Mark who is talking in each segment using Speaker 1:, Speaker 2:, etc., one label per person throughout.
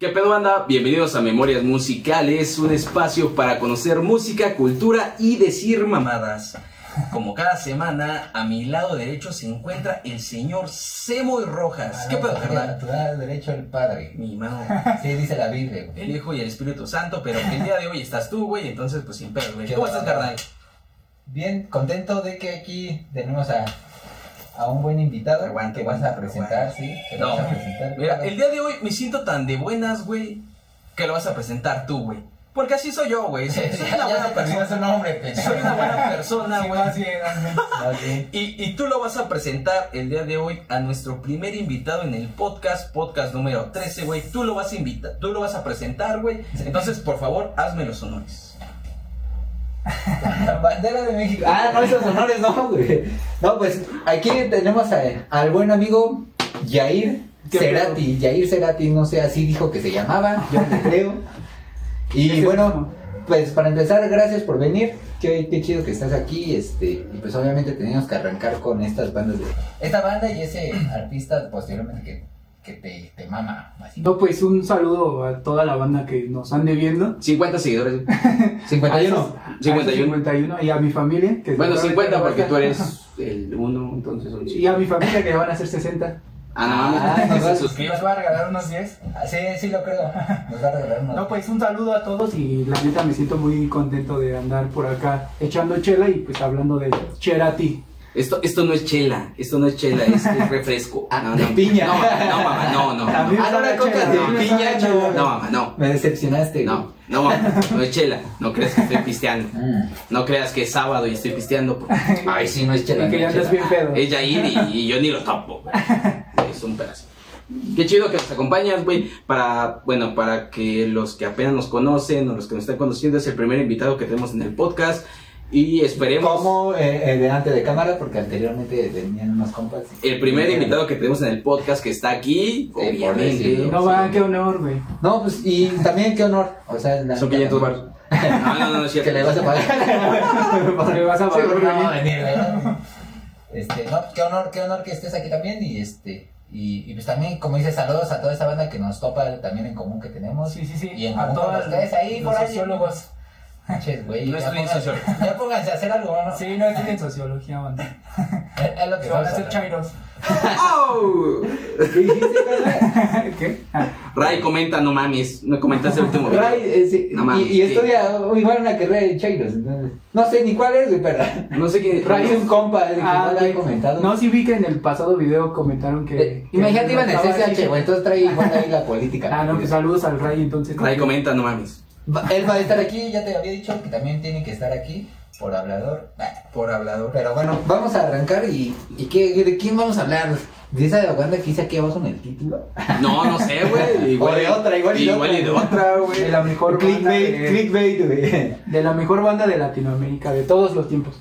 Speaker 1: ¿Qué pedo banda? Bienvenidos a Memorias Musicales, un espacio para conocer música, cultura y decir mamadas. Como cada semana, a mi lado derecho se encuentra el señor Semoy Rojas. ¿Qué pedo, carnal?
Speaker 2: Tu lado derecho el padre.
Speaker 1: Mi mano,
Speaker 2: Sí, dice la Biblia, güey.
Speaker 1: el Hijo y el Espíritu Santo, pero el día de hoy estás tú, güey, entonces pues sin pedo, güey. ¿Cómo estás, carnal?
Speaker 2: Bien, contento de que aquí tenemos a, a un buen invitado
Speaker 1: Aguante,
Speaker 2: que vas a presentar, sí. Que
Speaker 1: No,
Speaker 2: vas a presentar.
Speaker 1: Mira,
Speaker 2: claro.
Speaker 1: el día de hoy me siento tan de buenas, güey, que lo vas a presentar tú, güey. Porque así soy yo, güey. Soy, una buena persona.
Speaker 2: su nombre, pendejo.
Speaker 1: Soy una buena persona, güey. Y tú lo vas a presentar el día de hoy a nuestro primer invitado en el podcast, podcast número 13, güey. Tú lo vas a invitar, tú lo vas a presentar, güey. Entonces, por favor, hazme los honores.
Speaker 2: Bandera de México.
Speaker 3: Ah, no, esos honores no, güey. No, pues aquí tenemos a- al buen amigo Yair
Speaker 4: ¿Qué
Speaker 3: Cerati. Yair Cerati, no sé, así dijo que se llamaba, yo le creo. Y bueno, pues para empezar, gracias por venir. Qué, qué chido que estás aquí. Este, y pues obviamente teníamos que arrancar con estas bandas de.
Speaker 2: Esta banda y ese artista posteriormente que, que te, te mama. Así.
Speaker 4: No, pues un saludo a toda la banda que nos ande viendo.
Speaker 1: 50 seguidores.
Speaker 3: 51.
Speaker 4: A esos- a esos
Speaker 1: 51.
Speaker 4: 51 y a mi familia. Que
Speaker 1: Bueno,
Speaker 4: seguramente
Speaker 1: 50
Speaker 4: me
Speaker 1: porque tú eres el 1, entonces son
Speaker 4: Y a mi familia que ya van a ser 60.
Speaker 1: Ah.
Speaker 3: Ah, nos
Speaker 1: Suscríbete.
Speaker 2: ¿Nos va a regalar unos 10? Ah, sí, sí lo creo. Nos va a regalar unos
Speaker 4: No, pues un saludo a todos y la neta me siento muy contento de andar por acá echando chela y pues hablando de Cherati.
Speaker 1: Esto, esto no es chela, esto no es chela, es, es refresco.
Speaker 3: Ah,
Speaker 1: no,
Speaker 3: de
Speaker 1: no.
Speaker 3: piña.
Speaker 1: No, mamá, no, mamá, no, no. No,
Speaker 3: Ah, no, la coca de piña,
Speaker 4: chela.
Speaker 1: no, mamá, no.
Speaker 3: Me decepcionaste.
Speaker 1: No, no, mamá, no es chela. No creas que estoy pisteando.
Speaker 3: Mm.
Speaker 1: No creas que es sábado y estoy pisteando. porque
Speaker 3: Ay, sí, no es chela.
Speaker 4: Y que
Speaker 3: no
Speaker 4: ya
Speaker 3: es
Speaker 4: bien pedo.
Speaker 1: Es Yair y, y yo ni lo topo. Es un pedazo. Qué chido que nos acompañas, güey, para, bueno, para que los que apenas nos conocen o los que nos están conociendo es el primer invitado que tenemos en el podcast y esperemos
Speaker 3: Como eh, eh, delante de cámara, porque anteriormente venían unos compas.
Speaker 1: el primer invitado que tenemos en el podcast que está aquí,
Speaker 3: por
Speaker 1: obviamente.
Speaker 3: decirlo.
Speaker 4: No va, qué honor, güey.
Speaker 3: No, pues, y también qué honor. O sea, la-
Speaker 1: Son 500 baros. No, no, no, no es cierto.
Speaker 3: Que le vas a pagar.
Speaker 4: Le vas a
Speaker 3: Sí,
Speaker 4: pagar,
Speaker 3: no va a venir. Este, no, qué honor, qué honor que estés aquí también. Y este, y, y pues también, como dices, saludos a toda esa banda que nos topa también en común que tenemos.
Speaker 4: Sí, sí, sí.
Speaker 3: Y en
Speaker 4: a
Speaker 3: común
Speaker 4: todos
Speaker 3: con ustedes ahí,
Speaker 4: los
Speaker 3: por ahí.
Speaker 4: sociólogos.
Speaker 3: Manches, güey.
Speaker 1: No
Speaker 3: pónganse-
Speaker 1: sociología.
Speaker 3: Ya pónganse a hacer algo, ¿no?
Speaker 4: Sí, no estudien sociología, banda.
Speaker 3: Es, es lo que
Speaker 4: Se van a hacer chairos.
Speaker 1: ¡Oh!
Speaker 3: ¿Qué dijiste?
Speaker 4: ¿Qué? Ah,
Speaker 1: Ray comenta, no mames, no comentaste el último video.
Speaker 3: Ray, eh, sí,
Speaker 1: No mames,
Speaker 3: y, y
Speaker 1: sí.
Speaker 3: estudia igual una carrera de Chairos. entonces, No sé ni cuál es, güey, pero.
Speaker 1: No sé quién
Speaker 3: Ray es un compa, el que
Speaker 4: Ah,
Speaker 3: no lo comentado.
Speaker 4: No, sí vi que en el pasado video comentaron que.
Speaker 3: Eh,
Speaker 4: que
Speaker 3: Imagínate, iban en
Speaker 4: así
Speaker 3: CCH, güey, entonces trae igual ahí la política.
Speaker 4: Ah, no, pues saludos al Ray entonces.
Speaker 1: Ray comenta, no mames.
Speaker 3: Va- Él va a estar aquí, ya te había dicho que también tiene que estar aquí por hablador. Bah,
Speaker 1: Por hablador.
Speaker 3: Pero bueno, vamos a arrancar y, y qué, ¿de quién vamos a hablar? ¿De esa banda que dice aquí abajo en el título?
Speaker 1: No, no sé, güey. Igual
Speaker 3: O de otra, igual y de
Speaker 1: igual y de
Speaker 3: otra.
Speaker 1: güey.
Speaker 4: De la mejor banda
Speaker 3: Clickbait,
Speaker 4: de,
Speaker 3: clickbait, güey.
Speaker 4: de la mejor banda de Latinoamérica de todos los tiempos.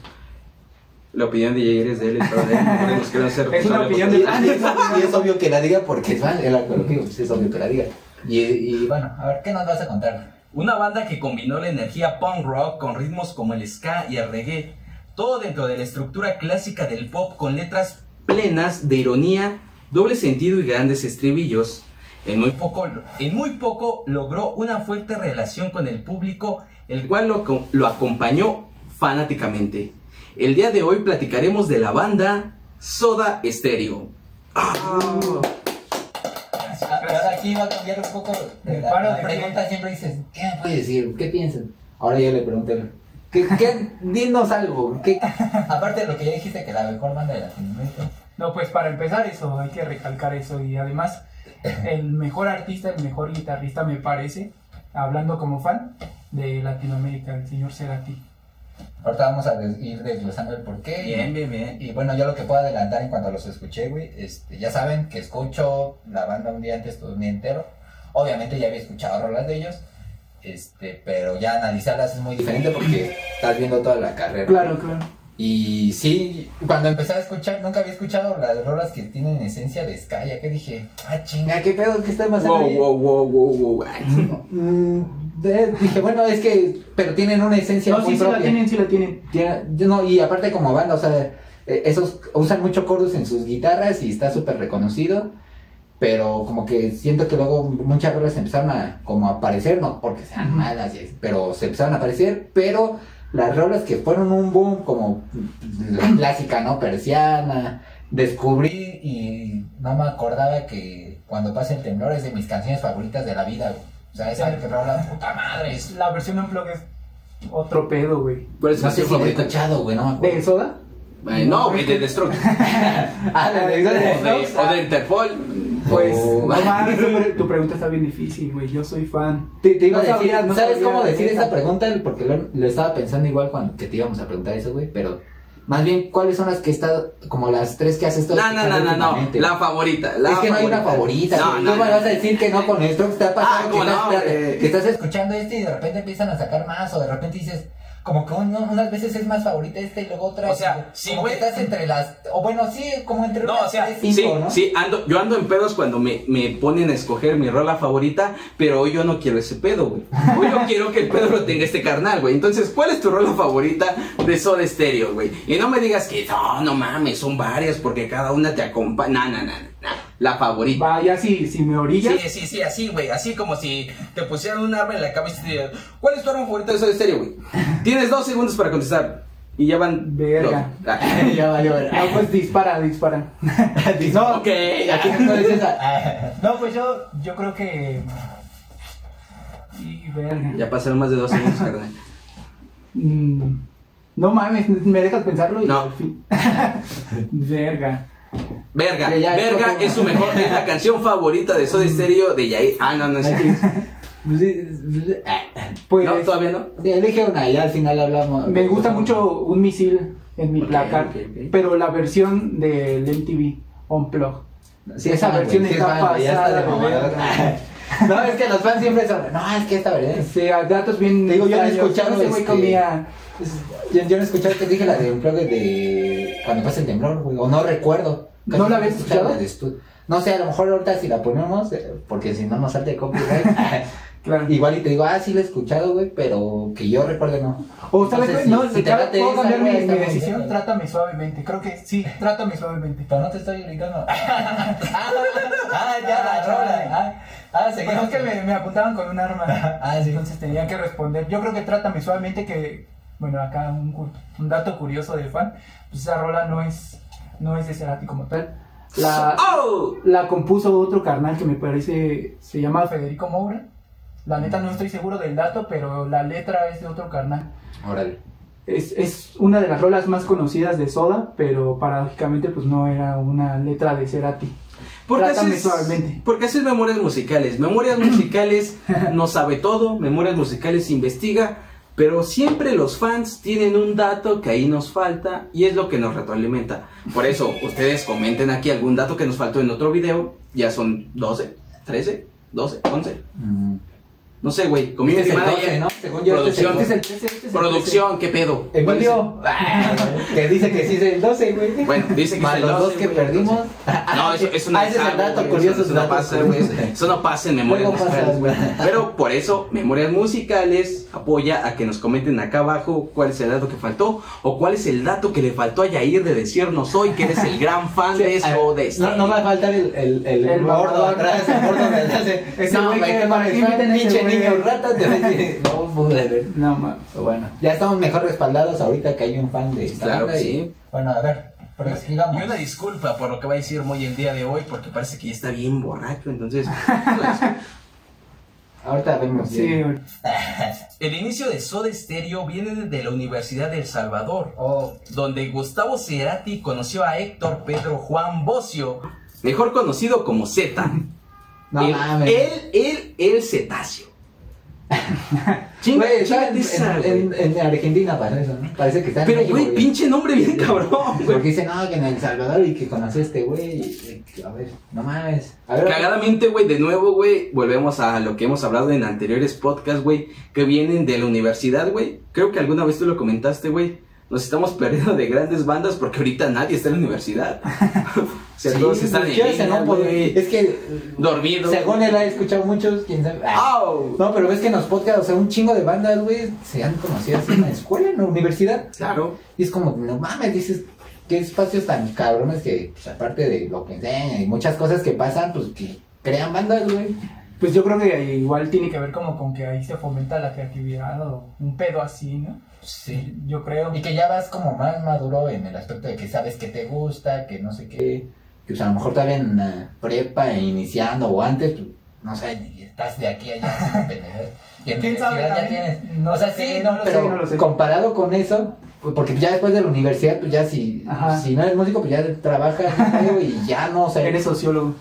Speaker 1: La opinión de Jair es de él de. No ser
Speaker 4: Es una opinión de-
Speaker 3: Y, y es, y es obvio que la diga porque es el obvio que la diga. Y, y bueno, a ver, ¿qué nos vas a contar?
Speaker 1: Una banda que combinó la energía punk rock con ritmos como el ska y el reggae, todo dentro de la estructura clásica del pop con letras plenas de ironía, doble sentido y grandes estribillos. En muy poco, en logró una fuerte relación con el público, el cual lo, co- lo acompañó fanáticamente. El día de hoy platicaremos de la banda Soda Stereo.
Speaker 3: Ahora aquí va a cambiar un poco.
Speaker 4: Me
Speaker 3: La,
Speaker 4: paro
Speaker 3: la
Speaker 4: de
Speaker 3: pregunta siempre dices, ¿qué me puede decir? ¿Qué piensan? Ahora ya le pregunté, ¿qué, qué, dinos algo. ¿qué? Aparte de lo que ya dijiste, que la mejor banda de Latinoamérica.
Speaker 4: No, pues para empezar eso, hay que recalcar eso. Y además, el mejor artista, el mejor guitarrista, me parece, hablando como fan de Latinoamérica, el señor Cerati.
Speaker 3: Ahorita vamos a ir desglosando el porqué.
Speaker 1: Bien, bien, bien.
Speaker 3: Y bueno, yo lo que puedo adelantar en cuanto los escuché, güey, este, ya saben que escucho la banda un día antes, todo un día entero. Obviamente ya había escuchado rolas de ellos, este, pero ya analizarlas es muy diferente porque estás viendo toda la carrera.
Speaker 4: Claro, claro.
Speaker 3: Y sí, cuando empecé a escuchar, nunca había escuchado las rolas que tienen esencia de ska, ya que dije, ah, chinga, ¿qué pedo? ¿Qué está pasando
Speaker 1: Wow,
Speaker 3: ahí?
Speaker 1: wow, wow, wow, wow. Ay,
Speaker 3: Mm, de- dije, bueno, es que, pero tienen una esencia
Speaker 4: No,
Speaker 3: muy
Speaker 4: sí, sí la
Speaker 3: propia.
Speaker 4: tienen, sí la tienen.
Speaker 3: Tiene- no, y aparte como banda, o sea, eh, esos usan mucho chorus en sus guitarras y está súper reconocido. pero como que siento que luego muchas rolas empezaron a como a aparecer, no porque sean malas, pero se empezaron a aparecer, pero las rolas que fueron un boom, como la clásica, ¿no? Persiana, descubrí
Speaker 2: y no me acordaba que cuando pasa el temblor es de mis canciones favoritas de la vida, güey. O sea, esa que rola puta madre. Es
Speaker 4: La versión en blog es otro pedo, güey.
Speaker 1: ¿Cuál es tu
Speaker 3: no sé
Speaker 1: canción
Speaker 3: si la he
Speaker 1: favorita?
Speaker 3: escuchado, güey, no me acuerdo.
Speaker 4: ¿De Soda?
Speaker 1: Eh, no, güey, de Destruct.
Speaker 3: Ah, de-
Speaker 1: de, o de Interpol.
Speaker 4: Pues,
Speaker 3: Oh.
Speaker 4: no mames, tu, pre- tu pregunta está bien difícil, güey. Yo soy fan.
Speaker 3: Te, te iba a
Speaker 4: No
Speaker 3: decir,
Speaker 4: sabía, no
Speaker 3: ¿sabes
Speaker 4: sabía
Speaker 3: cómo decir esa pregunta? Porque lo, lo estaba pensando igual cuando que te íbamos a preguntar eso, güey, pero más bien, ¿cuáles son las que estás, como las tres que has estado
Speaker 1: No, no, no, no, no. La favorita. La
Speaker 3: es que no hay una favorita,
Speaker 1: No, no,
Speaker 3: Tú me
Speaker 1: no.
Speaker 3: vas a decir que no con esto,
Speaker 1: Ah,
Speaker 3: que,
Speaker 1: ¿cómo
Speaker 3: estás,
Speaker 1: no,
Speaker 3: espérate,
Speaker 1: güey?
Speaker 3: que estás escuchando.
Speaker 2: escuchando este y de repente empiezan a sacar más o de repente dices como que uno- unas veces es más favorita esta y luego otra
Speaker 1: O sea, sí,
Speaker 2: como
Speaker 1: güey.
Speaker 2: que estás entre las o bueno sí como entre
Speaker 1: No,
Speaker 2: unas
Speaker 1: o sea,
Speaker 2: tres,
Speaker 1: sí,
Speaker 2: cinco, ¿no?
Speaker 1: sí, ando, yo ando en pedos cuando me, me ponen a escoger mi rola favorita, pero hoy yo no quiero ese pedo, güey. Hoy yo quiero que el pedo lo tenga este carnal, güey. Entonces, ¿cuál es tu rola favorita de Soda Stereo, güey? Y no me digas que no, no mames, son varias porque cada una te acompaña. No, no, no, no. La favorita.
Speaker 4: Vaya, si, si me orillas.
Speaker 1: Sí, sí, sí, así, güey. Así como si te pusieran un arma en la cabeza y te dijeran, ¿cuál es tu arma favorita de Soda Stereo, güey? Tienes dos segundos para contestar. Y ya van.
Speaker 4: Verga.
Speaker 3: ya valió,
Speaker 4: No, pues dispara, dispara. no,
Speaker 1: ok.
Speaker 3: Aquí no es esa.
Speaker 4: No, pues yo, yo creo que. Y verga.
Speaker 1: Ya pasaron más de dos segundos, carnal.
Speaker 4: Mm, no mames, ¿me dejas pensarlo? Y
Speaker 1: No.
Speaker 4: al fin- verga.
Speaker 1: Verga,
Speaker 3: Ya, ya,
Speaker 1: Verga es su mejor, es la canción favorita de Soda Stereo de Yair. Ah, no, no es.
Speaker 4: Pues
Speaker 1: No, todavía no.
Speaker 3: Elige una y ya al final hablamos.
Speaker 4: me gusta mucho un misil en mi placar, pero la versión del MTV Unplug.
Speaker 3: Sí,
Speaker 4: esa versión está
Speaker 3: está
Speaker 4: pasada,
Speaker 3: mamador. No, es que los fans siempre son. No, es que esta verdad.
Speaker 4: Sí, a datos bien.
Speaker 3: Digo, yo no he
Speaker 4: extraños,
Speaker 3: escuchado,
Speaker 4: Ese güey
Speaker 3: este,
Speaker 4: comía.
Speaker 3: Yo, yo no he escuchado que dije la de un de cuando pasa el temblor, güey, o no recuerdo.
Speaker 4: ¿No la habías
Speaker 3: escuchado? La de No sé, a lo mejor ahorita si la ponemos, eh, porque si no nos salte copyright.
Speaker 4: Claro.
Speaker 3: Igual y te digo, ah, sí la he escuchado, güey, pero que yo recuerde no.
Speaker 4: O sabes qué? no,
Speaker 3: si- si te late
Speaker 4: puedo cambiar mi, mi decisión. Trátame suavemente. Creo que sí, trátame suavemente.
Speaker 2: pero no te estoy obligando ah, ah, ya la rola ah, ah
Speaker 4: Bueno,
Speaker 2: seguimos
Speaker 4: es que me, me apuntaban con un arma.
Speaker 2: Ah, sí.
Speaker 4: Entonces tenía que responder. Yo creo que trátame suavemente que, bueno, acá un, un dato curioso de fan, pues esa rola no es, no es de Cerati como tal. La,
Speaker 1: ¡Oh!
Speaker 4: la compuso otro carnal que me parece, se llama Federico Moura. La neta no estoy seguro del dato, pero la letra es de otro carnal.
Speaker 3: Órale.
Speaker 4: Es, es una de las rolas más conocidas de Soda, pero paradójicamente pues no era una letra de Cerati.
Speaker 1: Porque
Speaker 4: Trátame
Speaker 1: haces,
Speaker 4: suavemente.
Speaker 1: porque haces memorias musicales. Memorias musicales no sabe todo, memorias musicales investiga, pero siempre los fans tienen un dato que ahí nos falta y es lo que nos retroalimenta. Por eso, ustedes comenten aquí algún dato que nos faltó en otro video. Ya son 12, 13, 12, 11.
Speaker 3: Mm.
Speaker 1: No sé, güey.
Speaker 3: Este
Speaker 1: Community
Speaker 3: es el
Speaker 1: manager.
Speaker 3: 12, ¿no? Según yo, este es el
Speaker 1: Producción.
Speaker 3: 12.
Speaker 4: Este es el 13, este es el
Speaker 1: Producción, ¿qué pedo? ¿Cuál es
Speaker 3: Emilio, que dice que sí es el 12, güey.
Speaker 1: Bueno, dice que
Speaker 3: Más
Speaker 1: es el
Speaker 3: los
Speaker 1: 12,
Speaker 3: dos que
Speaker 1: güey,
Speaker 3: perdimos.
Speaker 1: No, eso, eso no
Speaker 3: Ah, ese es el
Speaker 1: algo,
Speaker 3: dato curioso,
Speaker 1: Eso, eso no pasa, güey. Eso no pasa en memorias musicales, güey. Pero por eso, Memorias Musicales apoya a que nos comenten acá abajo cuál es el dato que faltó o cuál es el dato que le faltó a Yair de decirnos hoy que eres el gran fan de
Speaker 3: Ah,
Speaker 1: eso de
Speaker 3: No, no va a faltar el, el, el,
Speaker 4: El
Speaker 3: gordo atrás, el gordo.
Speaker 4: Ese
Speaker 3: No,
Speaker 4: güey que
Speaker 3: qué
Speaker 4: para
Speaker 3: pinche
Speaker 4: güey.
Speaker 3: Niño rata te va a decir, No pude ver.
Speaker 4: No, mames.
Speaker 3: Pero bueno, ya estamos mejor respaldados ahorita que hay un fan de esta
Speaker 1: Claro
Speaker 3: banda
Speaker 1: que
Speaker 3: y-
Speaker 1: sí.
Speaker 2: bueno a ver pero
Speaker 1: Y una disculpa por lo que va a decir muy el día de hoy porque parece que ya está bien borracho, entonces... pues,
Speaker 3: Ahorita vemos
Speaker 4: Sí,
Speaker 3: bien.
Speaker 4: güey.
Speaker 1: el inicio de Soda Stereo viene de la Universidad de El Salvador.
Speaker 2: oh
Speaker 1: donde Gustavo Cerati conoció a Héctor Pedro Juan Bocio, mejor conocido como Z.
Speaker 3: No
Speaker 1: él,
Speaker 3: mames.
Speaker 1: él, él, el cetáceo. Chinga,
Speaker 3: Güey, está en,
Speaker 1: esa,
Speaker 3: en,
Speaker 1: güey.
Speaker 3: en, en Argentina para eso, ¿no? Parece que está en
Speaker 1: Pero,
Speaker 3: México,
Speaker 1: güey, pinche nombre bien cabrón, güey.
Speaker 3: Porque dice, no, que en El Salvador y que conoció a este güey. A ver, no mames. A ver,
Speaker 1: Cagadamente, güey, de nuevo, güey, volvemos a lo que hemos hablado en anteriores podcasts, güey, que vienen de la universidad, güey. Creo que alguna vez tú lo comentaste, güey. Nos estamos perdiendo de grandes bandas porque ahorita nadie está en la universidad. o sea,
Speaker 3: sí,
Speaker 1: todos están en línea,
Speaker 3: no. Es que,
Speaker 1: Dormido.
Speaker 3: según él ha escuchado muchos, quién sabe. Ah,
Speaker 1: ¡Au!
Speaker 3: No, pero ves que en los podcasts, o sea, un chingo de bandas, güey, se han conocido así en la escuela, en la universidad.
Speaker 1: Claro.
Speaker 3: Y es como, no mames, dices, qué espacios tan cabrones que, pues, aparte de lo que enseñan y muchas cosas que pasan, pues que crean bandas, güey.
Speaker 4: Pues yo creo que igual tiene que ver como con que ahí se fomenta la creatividad o un pedo así, ¿no?
Speaker 3: Sí.
Speaker 4: Yo creo.
Speaker 3: Y que ya vas como más maduro en el aspecto de que sabes que te gusta, que no sé qué. Que pues a lo mejor todavía en la prepa, iniciando o antes, pues, no sé, y estás de aquí a allá. Y en
Speaker 4: ¿Quién sabe?
Speaker 3: ya tienes.
Speaker 4: No
Speaker 3: o sea,
Speaker 4: sé,
Speaker 3: sí,
Speaker 4: no lo sé,
Speaker 3: pero
Speaker 4: no lo sé.
Speaker 3: comparado con eso, pues, porque ya después de la universidad, pues ya si,
Speaker 4: Ajá.
Speaker 3: si no eres músico, pues ya trabajas y ya no, o sea,
Speaker 4: Eres sociólogo.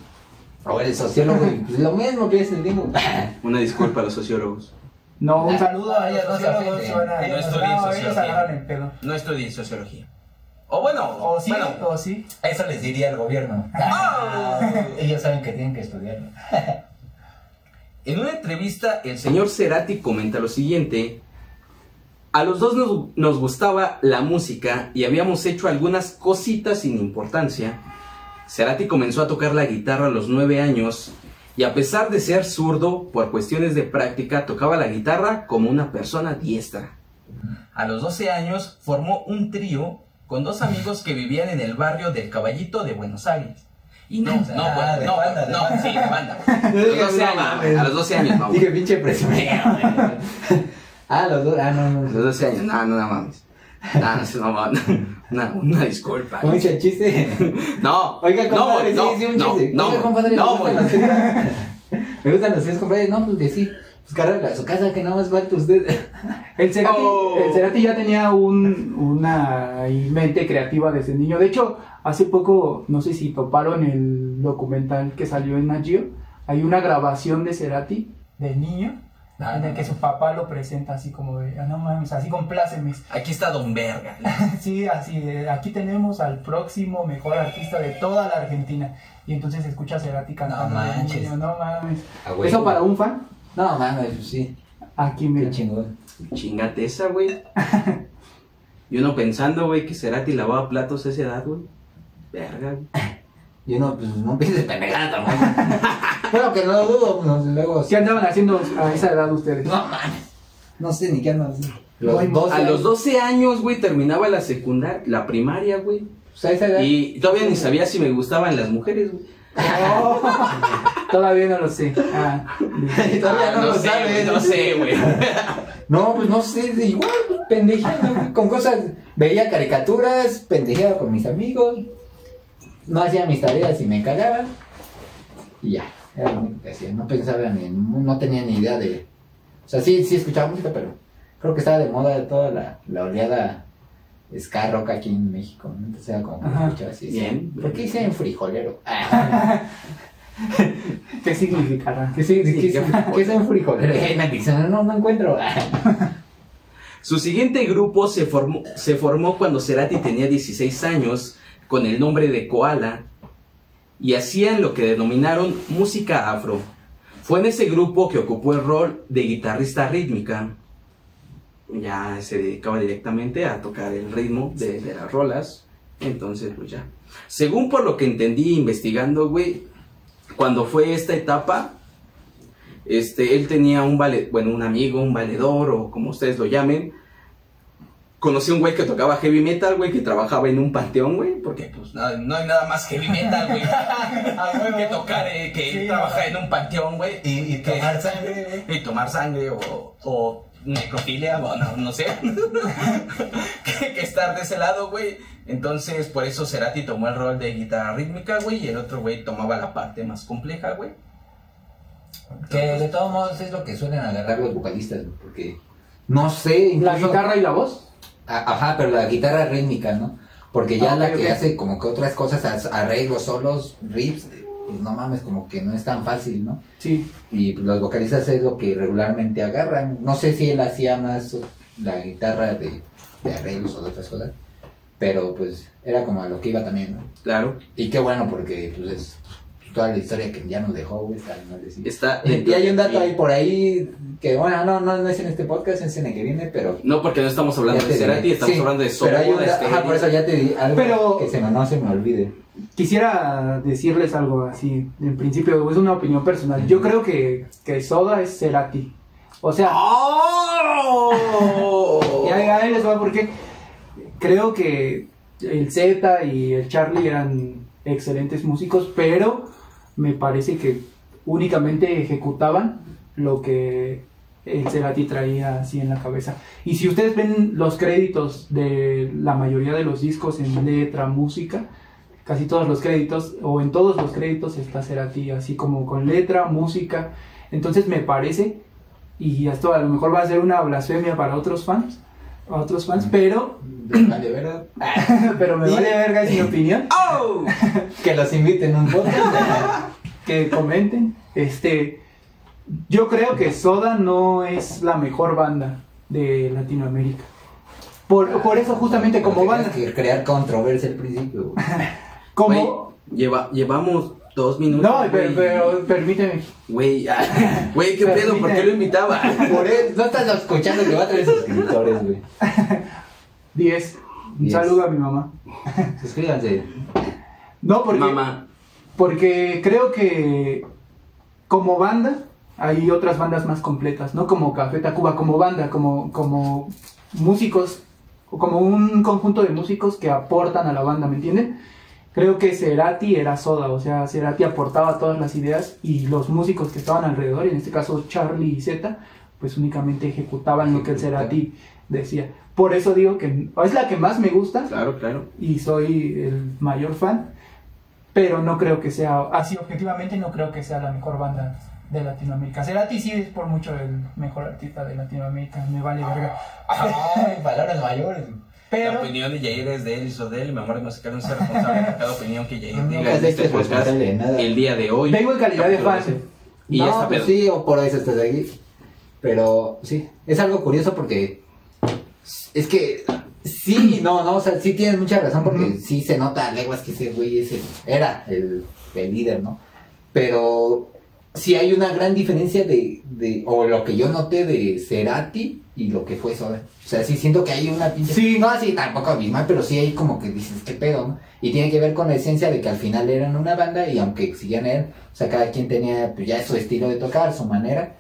Speaker 3: o eres sociólogo y pues lo mismo que es el mismo.
Speaker 1: Una disculpa a los sociólogos.
Speaker 4: No, un saludo a
Speaker 3: ellos
Speaker 4: los
Speaker 3: no se
Speaker 4: suena-
Speaker 1: No estudié
Speaker 4: no, ellos
Speaker 1: sociología. No estudié sociología. O bueno,
Speaker 4: O sí,
Speaker 1: bueno,
Speaker 4: o sí.
Speaker 3: Eso les diría el gobierno.
Speaker 1: Ah.
Speaker 3: Ellos saben que tienen que estudiarlo.
Speaker 1: En una entrevista, el señor Cerati comenta lo siguiente. A los dos nos, nos gustaba la música y habíamos hecho algunas cositas sin importancia. Cerati comenzó a tocar la guitarra a los nueve años y a pesar de ser zurdo, por cuestiones de práctica, tocaba la guitarra como una persona diestra. A los 12 años formó un trío con dos amigos que vivían en el barrio del Caballito de Buenos Aires. Y no,
Speaker 3: O sea,
Speaker 1: no,
Speaker 3: ah, de
Speaker 1: no,
Speaker 3: banda, de
Speaker 1: no,
Speaker 3: banda.
Speaker 1: sí, de banda. A los 12 años, a los 12 años, mamá.
Speaker 3: Dije, pinche presumido. ah, los dos. Ah, no,
Speaker 1: A
Speaker 3: no.
Speaker 1: los 12 años, no, no, no mames. No, no, no, no, una, una disculpa.
Speaker 3: ¿Cómo dice el chiste?
Speaker 1: No,
Speaker 3: Oiga, compadre,
Speaker 1: no,
Speaker 3: sí, sí, un
Speaker 1: no,
Speaker 3: chiste.
Speaker 1: no,
Speaker 3: Oiga, compadre,
Speaker 1: no,
Speaker 3: me gustan los. Me gustan los tres, compadre. No, pues que sí. Pues carga a su casa que nada más falta usted.
Speaker 4: El Cerati,
Speaker 1: Oh.
Speaker 4: el Cerati ya tenía un, una mente creativa desde niño. De hecho, hace poco, no sé si toparon el documental que salió en Nat Geo, hay una grabación de Cerati de niño
Speaker 3: Ah,
Speaker 4: en el que su papá lo presenta así como de, "Ah, no mames, así compláceme.
Speaker 1: Aquí está Don Verga.
Speaker 4: Sí, así, de, aquí tenemos al próximo mejor artista de toda la Argentina. Y entonces escucha a Cerati cantando
Speaker 3: No manches.
Speaker 4: niño, no mames.
Speaker 3: Ah.
Speaker 4: Eso para un fan,
Speaker 3: No, mames, pues sí.
Speaker 4: aquí
Speaker 3: Qué
Speaker 4: mira.
Speaker 3: chingón.
Speaker 1: Chingate esa, güey. Y uno pensando, güey, que Cerati lavaba platos a esa edad, güey. Verga, güey.
Speaker 3: Yo no, pues no pienses pendejada tampoco. Bueno, que no lo dudo, pues, luego.
Speaker 4: ¿Qué andaban haciendo a esa edad ustedes?
Speaker 3: No mames. No sé ni qué andan haciendo. Los
Speaker 1: A los 12 años, güey, terminaba la secundaria, la primaria, güey.
Speaker 3: Pues a esa edad.
Speaker 1: Y todavía ni sabía si me gustaban las mujeres, güey.
Speaker 4: Oh, todavía no lo sé. Ah.
Speaker 3: Todavía no lo
Speaker 1: sé,
Speaker 3: sabes.
Speaker 1: güey, no sé, güey.
Speaker 3: No, pues no sé, igual, pendejeando, güey, con cosas. Veía caricaturas, pendejeaba con mis amigos. No hacía mis tareas y me cagaban. Y ya, era lo único que hacía. No pensaba ni, no tenía ni idea de. O sea, sí, sí escuchaba música, pero creo que estaba de moda toda la, la oleada ska rock aquí en México. ¿no? Entonces era como que escuchaba así.
Speaker 1: Bien.
Speaker 3: ¿Por qué hice en frijolero? Ah,
Speaker 4: ¿Qué significará?
Speaker 3: ¿Qué, sí, ¿qué, es- qué es en frijolero? Eh, no, no encuentro.
Speaker 1: Su siguiente grupo se formó, se formó cuando Cerati tenía 16 años con el nombre de Koala y hacían lo que denominaron música afro. Fue en ese grupo que ocupó el rol de guitarrista rítmica. Ya se dedicaba directamente a tocar el ritmo de, las rolas. Entonces, pues ya. Según por lo que entendí investigando, güey, cuando fue esta etapa, este, él tenía un vale, bueno, un amigo, un valedor, o como ustedes lo llamen. Conocí a un güey que tocaba heavy metal, güey, que trabajaba en un panteón, güey, porque pues no, no hay nada más heavy metal, güey, que tocar, eh, que
Speaker 4: Sí,
Speaker 1: trabajar en un panteón, güey,
Speaker 3: Y, y
Speaker 1: que-
Speaker 3: tomar sangre, güey.
Speaker 1: y tomar sangre o, o necrofilia, o no, no sé, que, que estar de ese lado, güey. Entonces, por eso Cerati tomó el rol de guitarra rítmica, güey, y el otro güey tomaba la parte más compleja, güey.
Speaker 3: Que de todos modos es lo que suelen agarrar los vocalistas, güey, porque no sé.
Speaker 4: ¿La guitarra y la voz?
Speaker 3: Ajá, pero la guitarra rítmica, ¿no? Porque ya
Speaker 4: Ah,
Speaker 3: la que hace como que otras cosas, as- arreglos, solos, riffs, pues no mames, como que no es tan fácil, ¿no?
Speaker 4: Sí.
Speaker 3: Y los vocalistas es lo que regularmente agarran. No sé si él hacía más la guitarra de, de arreglos o de otras cosas, pero pues era como a lo que iba también, ¿no?
Speaker 1: Claro,
Speaker 3: Y qué bueno, porque pues es toda la historia que ya nos dejó, güey, está mal decir.
Speaker 1: está...
Speaker 3: Y hay un dato ahí por ahí que, bueno, no, no, no es en este podcast, es en el que viene, pero.
Speaker 1: No, porque no estamos hablando
Speaker 3: ya
Speaker 1: de Cerati, estamos
Speaker 3: Sí,
Speaker 1: hablando de
Speaker 3: pero hay un
Speaker 1: Soda
Speaker 3: da-
Speaker 1: Stereo.
Speaker 3: Ajá, por eso ya te di algo
Speaker 4: Pero-
Speaker 3: que se me, no se me olvide.
Speaker 4: Quisiera decirles algo así, en principio, es una opinión personal. Yo creo que, que Soda es Cerati. O sea,
Speaker 1: ¡Oh!
Speaker 4: y ahí, ahí les va porque creo que el Z y el Charlie eran excelentes músicos, pero me parece que únicamente ejecutaban lo que el Cerati traía así en la cabeza. Y si ustedes ven los créditos de la mayoría de los discos en letra, música, casi todos los créditos, o en todos los créditos está Cerati, así como con letra, música. Entonces me parece, y esto a lo mejor va a ser una blasfemia para otros fans, a otros fans, pero,
Speaker 3: Vale, ¿verdad?
Speaker 4: pero me vale verga es mi opinión.
Speaker 1: ¡Oh!
Speaker 3: Que los inviten un poco.
Speaker 4: que comenten. Este, yo creo que Soda no es la mejor banda de Latinoamérica. Por, por eso justamente como banda,
Speaker 3: que crear controversia al principio. güey.
Speaker 4: como
Speaker 1: lleva, llevamos dos minutos.
Speaker 4: no, pero, permíteme.
Speaker 1: Güey, ah, güey, qué pedo, ¿por qué lo invitaba?
Speaker 3: Por eso, no estás escuchando que va a traer suscriptores, güey.
Speaker 4: 10. Un
Speaker 3: Diez.
Speaker 4: saludo a mi mamá.
Speaker 3: Suscríbanse.
Speaker 4: No, porque
Speaker 1: Mamá.
Speaker 4: porque creo que como banda hay otras bandas más completas, ¿no? Como Café Tacuba, como banda, como, como músicos, o como un conjunto de músicos que aportan a la banda, ¿me entienden? Creo que Cerati era Soda, o sea, Cerati aportaba todas las ideas y los músicos que estaban alrededor, y en este caso Charlie y Z, pues únicamente ejecutaban lo que el Cerati decía. Por eso digo que es la que más me gusta,
Speaker 1: Claro, claro.
Speaker 4: y soy el mayor fan, pero no creo que sea, así objetivamente no creo que sea la mejor banda de Latinoamérica. Cerati sí es por mucho el mejor artista de Latinoamérica, me vale verga.
Speaker 3: Ay, palabras mayores.
Speaker 4: Pero,
Speaker 1: La opinión de Jair es de él y sos de él. Y Memoria musical no se responsable por cada opinión que Jair
Speaker 3: No,
Speaker 1: diga
Speaker 3: no
Speaker 1: en
Speaker 3: te
Speaker 1: este
Speaker 3: haces
Speaker 1: podcast
Speaker 3: responsable de nada.
Speaker 1: el día de hoy.
Speaker 4: vengo en calidad de fan.
Speaker 1: Y
Speaker 3: no,
Speaker 1: está
Speaker 3: pues sí, o por eso estás aquí. Pero sí, es algo curioso porque es que sí y no, no, o sea, sí tienes mucha razón porque sí se nota a leguas que ese güey ese era el, el líder, ¿no? Pero sí hay una gran diferencia de, de, o lo que yo noté de Cerati y lo que fue Soda. O sea, sí siento que hay una pinche...
Speaker 4: Sí.
Speaker 3: No así tampoco abismal, pero sí hay como que dices, qué pedo, ¿no? Y tiene que ver con la esencia de que al final eran una banda y aunque seguían él, o sea, cada quien tenía pues, ya su estilo de tocar, su manera.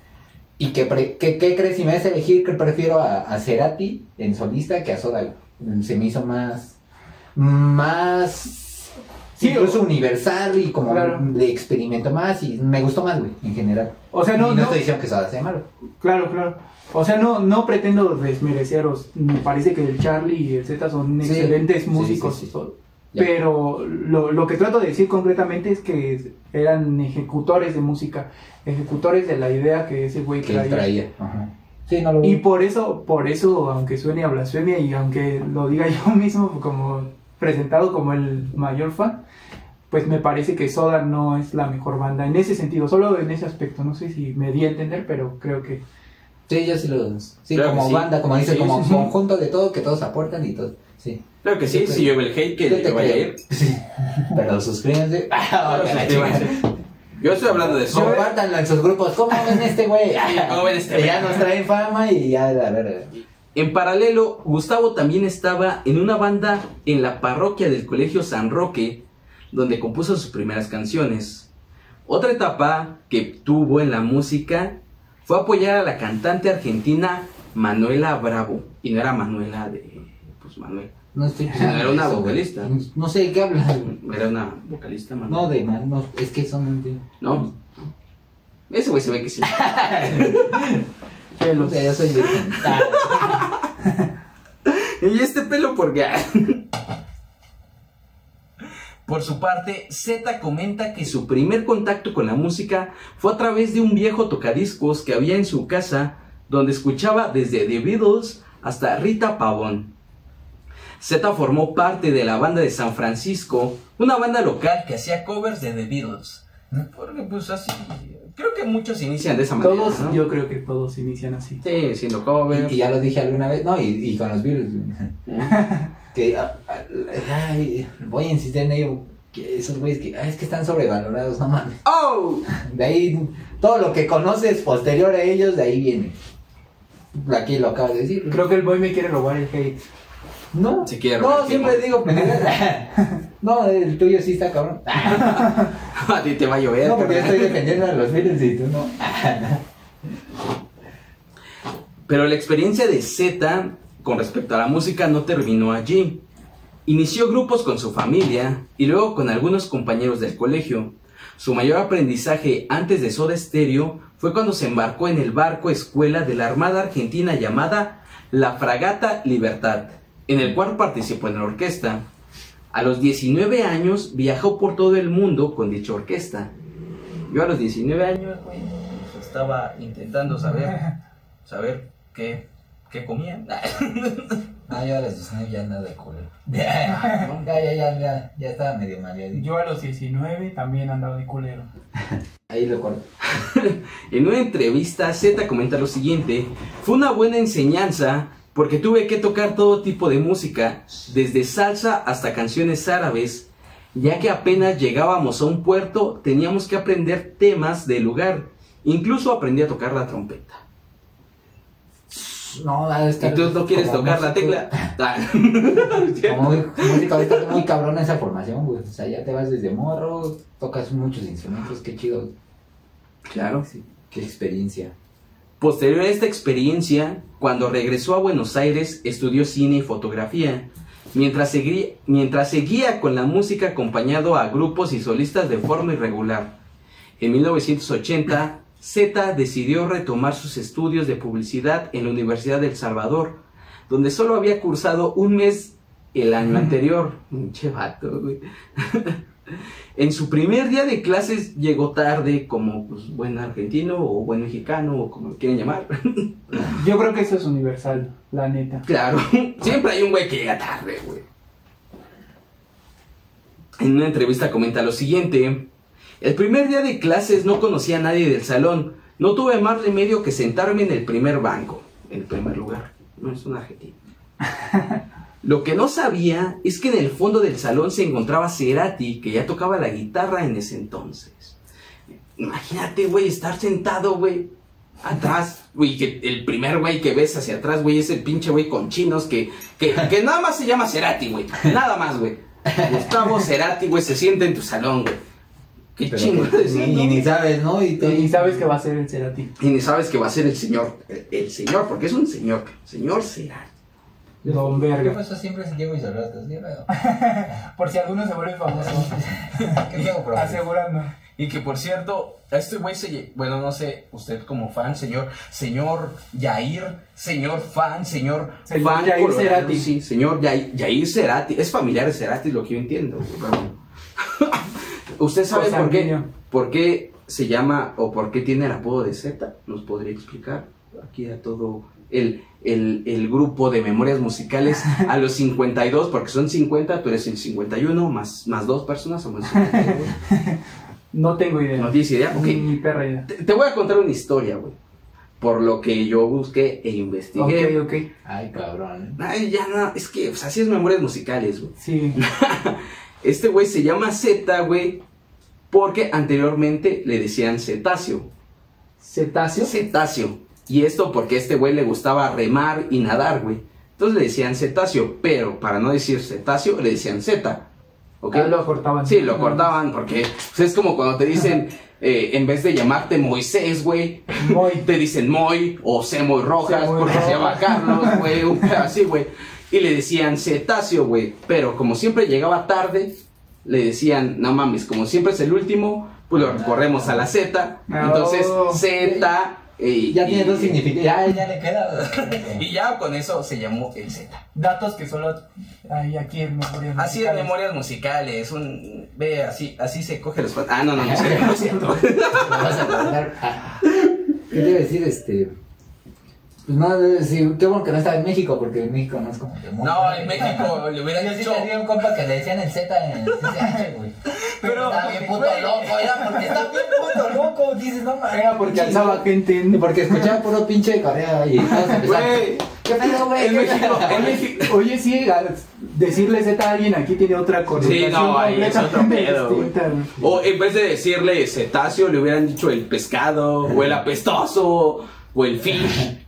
Speaker 3: Y que, pre- que- ¿qué crees? Si me das a elegir, que prefiero a, a Cerati en solista que a Soda. Se me hizo más... Más...
Speaker 4: Sí,
Speaker 3: incluso
Speaker 4: o-
Speaker 3: universal y como
Speaker 4: Claro.
Speaker 3: de experimento más y me gustó más, güey, en general.
Speaker 4: O sea, no,
Speaker 3: Y no,
Speaker 4: no,
Speaker 3: estoy diciendo que sea malo.
Speaker 4: claro, claro. O sea, no, no pretendo desmereceros. Me parece que el Charlie y el Z son
Speaker 3: Sí,
Speaker 4: excelentes músicos.
Speaker 3: sí, sí.
Speaker 4: Pero lo, lo que trato de decir concretamente es que eran ejecutores de música, ejecutores de la idea que ese güey
Speaker 3: Que
Speaker 4: traía.
Speaker 3: traía. Ajá. Sí, no lo
Speaker 4: Y por eso, por eso, aunque suene a blasfemia y aunque lo diga yo mismo como presentado como el mayor fan, pues me parece que Soda no es la mejor banda en ese sentido, solo en ese aspecto. No sé si me di a entender, pero creo que
Speaker 3: Sí, yo sí lo. Sí,
Speaker 1: Claro
Speaker 3: como
Speaker 1: sí.
Speaker 3: banda, como dice,
Speaker 1: Sí,
Speaker 3: como
Speaker 1: sí, sí.
Speaker 3: conjunto de todo, que todos aportan y todo. Sí.
Speaker 1: Claro que sí,
Speaker 3: Sí,
Speaker 1: si llueve el hate, que
Speaker 3: Yo te
Speaker 1: vaya a ir.
Speaker 3: Sí. Pero suscríbanse. Chingada.
Speaker 1: Yo estoy hablando de eso.
Speaker 3: Compártanlo en sus grupos. ¿Cómo ven este güey?
Speaker 1: ¿Cómo ven este
Speaker 3: Que Ya nos traen fama y ya, la verga.
Speaker 1: En paralelo, Gustavo también estaba en una banda en la parroquia del Colegio San Roque, donde compuso sus primeras canciones. Otra etapa que tuvo en la música fue apoyar a la cantante argentina Manuela Bravo. Y no era Manuela de... Pues Manuel.
Speaker 3: No estoy
Speaker 1: No, era una
Speaker 3: eso, güey.
Speaker 1: vocalista.
Speaker 3: No sé de qué hablas.
Speaker 1: Era una vocalista, Manuel.
Speaker 3: No, de man, no, es que son. de-
Speaker 1: No. Ese güey se ve que sí.
Speaker 3: O sea, yo soy de.
Speaker 1: ¿Y este pelo por qué? Por su parte, Z comenta que su primer contacto con la música fue a través de un viejo tocadiscos que había en su casa, donde escuchaba desde The Beatles hasta Rita Pavón. Z formó parte de la banda de San Francisco, una banda local que hacía covers de The Beatles. Porque pues así, creo que muchos inician de esa manera.
Speaker 4: todos,
Speaker 1: ¿no?
Speaker 4: yo creo que todos inician así.
Speaker 1: Sí, siendo covers.
Speaker 3: Y, y ya lo dije alguna vez. No, y, y con los virus. que ay, voy a insistir en ello que esos güeyes que ay, es que están sobrevalorados no mames
Speaker 1: ¡Oh!
Speaker 3: de ahí todo lo que conoces posterior a ellos de ahí viene aquí lo acabo de decir
Speaker 4: Creo que el boy me quiere robar el hate.
Speaker 3: no
Speaker 1: Se quiere robar
Speaker 3: no
Speaker 1: el
Speaker 3: siempre digo pendejadas. no el tuyo sí está cabrón
Speaker 1: A ti te va a llover.
Speaker 3: no porque yo estoy defendiendo a los virus y tú no
Speaker 1: Pero la experiencia de Z con respecto a la música no terminó allí. Inició grupos con su familia y luego con algunos compañeros del colegio. Su mayor aprendizaje antes de Soda Stereo fue cuando se embarcó en el barco escuela de la Armada Argentina llamada la Fragata Libertad, en el cual participó en la orquesta. A los 19 años viajó por todo el mundo con dicha orquesta. Yo a los 19 años, pues, estaba intentando saber, saber qué, qué comía.
Speaker 3: Ah, yo a los 19 ya nada de culo. Ya, ya, ya, ya, ya, ya estaba medio mareadito.
Speaker 4: Yo a los 19 también andaba de culero.
Speaker 3: Ahí lo corto.
Speaker 1: En una entrevista, Z comenta lo siguiente, fue una buena enseñanza porque tuve que tocar todo tipo de música, desde salsa hasta canciones árabes, ya que apenas llegábamos a un puerto teníamos que aprender temas del lugar, incluso aprendí a tocar la trompeta.
Speaker 3: No, de
Speaker 1: ¿Y
Speaker 3: estar
Speaker 1: tú no quieres tocar la tecla? Ah.
Speaker 3: Como música ahorita muy cabrona esa formación, güey. O sea, ya te vas desde morro, tocas muchos instrumentos, qué chido.
Speaker 1: Claro.
Speaker 3: Sí, qué experiencia.
Speaker 1: Posterior a esta experiencia, cuando regresó a Buenos Aires, estudió cine y fotografía, mientras seguía, mientras seguía con la música acompañado a grupos y solistas de forma irregular. En 1980, Z decidió retomar sus estudios de publicidad en la Universidad del Salvador, donde solo había cursado un mes el año anterior. Pinche vato, güey. En su primer día de clases llegó tarde como pues, buen argentino o buen mexicano o como lo quieran llamar.
Speaker 4: Yo creo que eso es universal, la neta.
Speaker 1: Claro, siempre hay un güey que llega tarde, güey. En una entrevista comenta lo siguiente. El primer día de clases no conocía a nadie del salón. No tuve más remedio que sentarme en el primer banco, en el primer lugar. No es un argentino. Lo que no sabía es que en el fondo del salón se encontraba Cerati, que ya tocaba la guitarra en ese entonces. Imagínate, güey, estar sentado, güey, atrás, güey, que el primer güey que ves hacia atrás, güey, es el pinche güey con chinos que, que, que nada más se llama Cerati, güey. Nada más, güey. Gustavo Cerati, güey, se sienta en tu salón, güey. Qué
Speaker 3: Pero
Speaker 1: chingo
Speaker 3: que-
Speaker 1: de
Speaker 3: ni, ni, ni sabes, ¿no? Y, te-
Speaker 4: Y sabes que va a ser el Cerati.
Speaker 1: Y ni sabes que va a ser el señor, el, el señor, porque es un señor, señor Cerati.
Speaker 4: Don
Speaker 3: ¿Qué
Speaker 4: Verga.
Speaker 3: pasó siempre es Diego y Cerratos? ¿Qué pedo?
Speaker 4: Por si alguno se vuelve famoso.
Speaker 3: ¿Qué Diego, bro?
Speaker 4: Asegurando.
Speaker 1: Y que por cierto, a este güey se, bueno, no sé, usted como fan, señor, señor Yair, señor fan, señor,
Speaker 4: Señor
Speaker 1: fan
Speaker 4: Yair
Speaker 1: colorado,
Speaker 4: Cerati.
Speaker 1: Sí, señor Yair, Yair Cerati, es familiar de Cerati, lo que yo entiendo. ¿Usted sabe por qué, por qué se llama o por qué tiene el apodo de Z? ¿Nos podría explicar? Aquí a todo el, el, el grupo de memorias musicales a los 52, porque son 50, tú eres el 51, más, más dos personas, somos 52.
Speaker 4: No tengo idea.
Speaker 1: ¿No tienes idea? Ok.
Speaker 4: Ni, ni perra idea.
Speaker 1: Te, te voy a contar una historia, güey. Por lo que yo busqué e investigué.
Speaker 4: Ok, ok.
Speaker 3: Ay, cabrón.
Speaker 1: Ay, ya no, es que, pues así es memorias musicales, güey.
Speaker 4: Sí.
Speaker 1: Este güey se llama Z, güey, porque anteriormente le decían cetáceo.
Speaker 4: Cetáceo.
Speaker 1: Cetáceo. Y esto porque a este güey le gustaba remar y nadar, güey. Entonces le decían cetáceo, pero para no decir cetáceo, le decían Z. ¿Ok?
Speaker 4: Ah, lo cortaban.
Speaker 1: Sí, lo cortaban porque pues, es como cuando te dicen, eh, en vez de llamarte Moisés, güey, te dicen Moy o Semoy Rojas
Speaker 4: Semoy
Speaker 1: porque se llama Carlos, güey, un así, güey. Y le decían cetáceo, güey. Pero como siempre llegaba tarde, le decían, no mames, como siempre es el último, pues lo corremos a la Z.
Speaker 4: No.
Speaker 1: Entonces, Z. eh,
Speaker 3: Ya tiene
Speaker 1: y-
Speaker 3: dos significados. Ya, ya le queda.
Speaker 1: Y ya con eso se llamó el Z.
Speaker 4: Datos que solo hay aquí en Memorias
Speaker 1: Así de
Speaker 4: Musicales.
Speaker 1: memorias musicales, un ve así, así se coge los Ah, no, no, no, es cierto, no es cierto.
Speaker 3: Me vas a contar. Ah, ¿Qué te iba a decir? Este. Pues no, debe decir, qué bueno que no estaba en México, porque en México no es como que muy-
Speaker 1: No, en México le hubieran
Speaker 3: Yo sí
Speaker 1: dicho.
Speaker 3: tenía un compa que le decían el Z en el CCH, güey.
Speaker 1: Pero,
Speaker 3: Estaba bien puto
Speaker 1: güey.
Speaker 3: loco, era porque está bien puto loco. Dices, no mames.
Speaker 4: Era porque alzaba gente en...
Speaker 3: Porque escuchaba puro pinche de Corea y.
Speaker 1: Güey,
Speaker 3: ¿Qué pedo, güey?
Speaker 1: en
Speaker 3: ¿Qué
Speaker 1: México,
Speaker 3: pedo?"
Speaker 1: en México.
Speaker 4: Oye, sí, decirle Z a alguien aquí tiene otra connotación
Speaker 1: no, ahí es otro pedo. O en vez de decirle cetáceo, le hubieran dicho el pescado, o el apestoso, o el fish.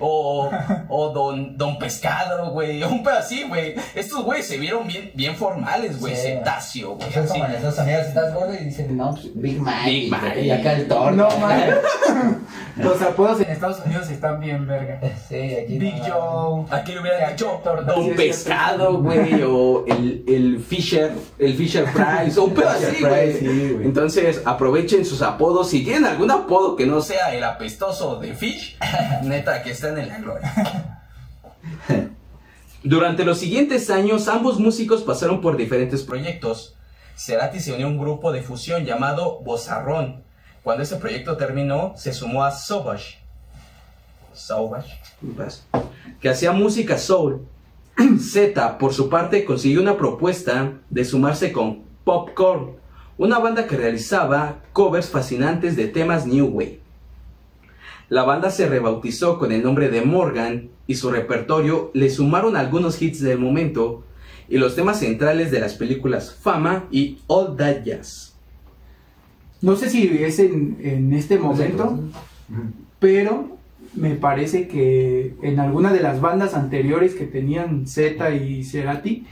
Speaker 1: O, o don, don pescado, güey. Un pedo así, güey. Estos güeyes se vieron bien, bien formales, güey.
Speaker 3: Sí.
Speaker 1: Cetáceo, güey. Así.
Speaker 3: como en Estados Unidos, estás gordo y dicen, no, pues Big Mac.
Speaker 1: Big
Speaker 3: y-
Speaker 1: Mac.
Speaker 3: Y acá el Thor.
Speaker 4: No, man. Los apodos en Estados Unidos están bien verga.
Speaker 3: Sí, aquí
Speaker 4: Big
Speaker 3: no-
Speaker 4: Joe.
Speaker 1: Aquí le hubiera dicho Don Pescado, güey, o el, el Fisher, el Fisher Price, o un pedo así, güey.
Speaker 3: sí.
Speaker 1: Entonces, aprovechen sus apodos. Si tienen algún apodo que no sea el apestoso de Fish, neta, que en la gloria. Durante los siguientes años, ambos músicos pasaron por diferentes proyectos. Cerati se unió a un grupo de fusión llamado Bozarrón. Cuando ese proyecto terminó, se sumó a Sauvage. Sauvage. Que hacía música soul. Z, por su parte, consiguió una propuesta de sumarse con Popcorn, una banda que realizaba covers fascinantes de temas New Wave. La banda se rebautizó con el nombre de Morgan y su repertorio le sumaron algunos hits del momento y los temas centrales de las películas Fama y All That Jazz.
Speaker 4: No sé si es en, en este momento, pero me parece que en alguna de las bandas anteriores que tenían Z y Cerati,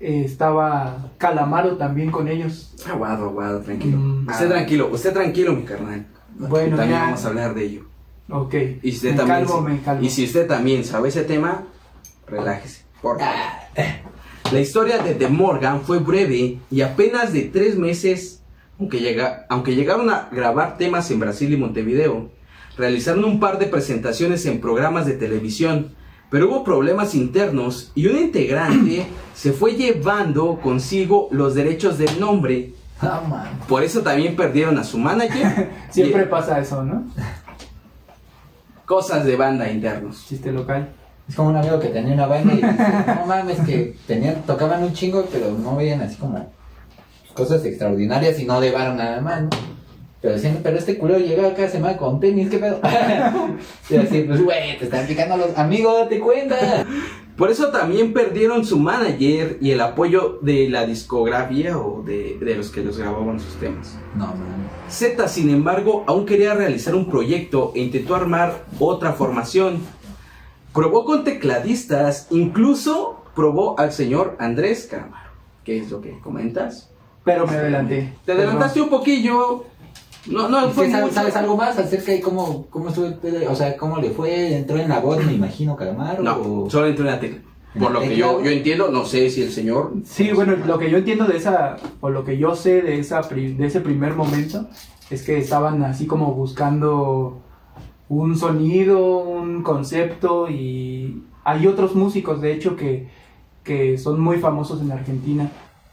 Speaker 4: eh, estaba Calamaro también con ellos.
Speaker 1: Aguado, aguado, tranquilo.
Speaker 4: Mm.
Speaker 1: Usted tranquilo, usted tranquilo, mi carnal.
Speaker 4: Bueno,
Speaker 1: también
Speaker 4: ya-
Speaker 1: vamos a hablar de ello.
Speaker 4: Ok.
Speaker 1: Y si usted
Speaker 4: me
Speaker 1: también,
Speaker 4: calmo, me calmo.
Speaker 1: y si usted también sabe ese tema, relájese, por favor. La historia de The Morgan fue breve y apenas de tres meses, aunque, llega, aunque llegaron a grabar temas en Brasil y Montevideo. Realizaron un par de presentaciones en programas de televisión, pero hubo problemas internos y un integrante se fue llevando consigo los derechos del nombre.
Speaker 3: Ah, man.
Speaker 1: Por eso también perdieron a su manager.
Speaker 4: Siempre
Speaker 1: Y-
Speaker 4: pasa eso, ¿no?
Speaker 1: cosas de banda internos.
Speaker 4: Chiste local.
Speaker 3: Es como un amigo que tenía una banda y dice, no mames, que tenían, tocaban un chingo, pero no veían así como cosas extraordinarias y no llevaron nada más, ¿no? Pero decían, pero este culero llegaba cada semana con tenis, ¿qué pedo? y así, pues, güey, te están picando los amigos, date cuenta.
Speaker 1: Por eso también perdieron su manager y el apoyo de la discografía o de, de los que los grababan sus temas.
Speaker 3: No, man.
Speaker 1: Z, sin embargo, aún quería realizar un proyecto e intentó armar otra formación. Probó con tecladistas, incluso probó al señor Andrés Calamaro. ¿Qué es lo que comentas?
Speaker 4: Pero me adelanté.
Speaker 1: Te adelantaste un poquillo. No, no,
Speaker 3: ¿Y
Speaker 1: fue
Speaker 3: qué sabes,
Speaker 1: mucho.
Speaker 3: sabes algo más acerca de cómo, cómo estuvo el pedo? O sea, cómo le fue, entró en la voz, me imagino, Calamaro.
Speaker 1: No,
Speaker 3: o-
Speaker 1: solo entró en la tecla. Por lo que yo, yo entiendo, no sé si el señor
Speaker 4: Sí, bueno, lo que yo entiendo de esa, o lo que yo sé de, esa, pri- de ese primer momento, es que estaban así como buscando un sonido, un concepto, y hay otros músicos, de hecho, que, que son muy famosos en Argentina,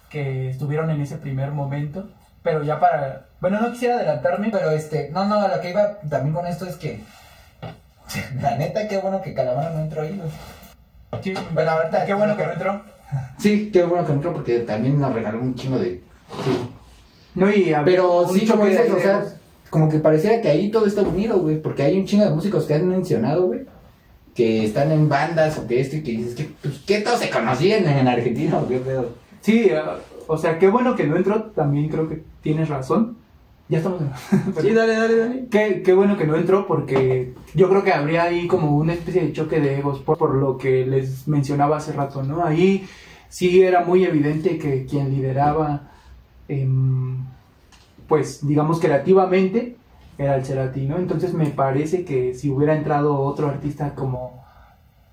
Speaker 4: que estuvieron en ese primer momento, pero ya para... Bueno, no quisiera adelantarme, pero
Speaker 3: este, no, no, lo que iba también con esto es que, la neta, qué bueno que Calamaro no entró ahí, güey.
Speaker 4: sí,
Speaker 3: Bueno, ahorita-
Speaker 4: qué bueno que no entró.
Speaker 3: Sí, qué bueno que entró porque también nos regaló un chingo de...
Speaker 4: No, y había
Speaker 3: Pero sí, como dices, o sea, como que pareciera que ahí todo está unido, güey, porque hay un chingo de músicos que han mencionado, güey, que están en bandas o que esto y que dices que, pues, ¿qué todos se conocían en Argentina o qué pedo?
Speaker 4: Sí, o sea, qué bueno que no entró, también creo que tienes razón. Ya estamos...
Speaker 1: Sí, dale, dale, dale.
Speaker 4: Qué, qué bueno que no entró porque yo creo que habría ahí como una especie de choque de egos por, por lo que les mencionaba hace rato, ¿no? Ahí sí era muy evidente que quien lideraba, em, pues digamos creativamente, era el Cerati, ¿no? Entonces me parece que si hubiera entrado otro artista como,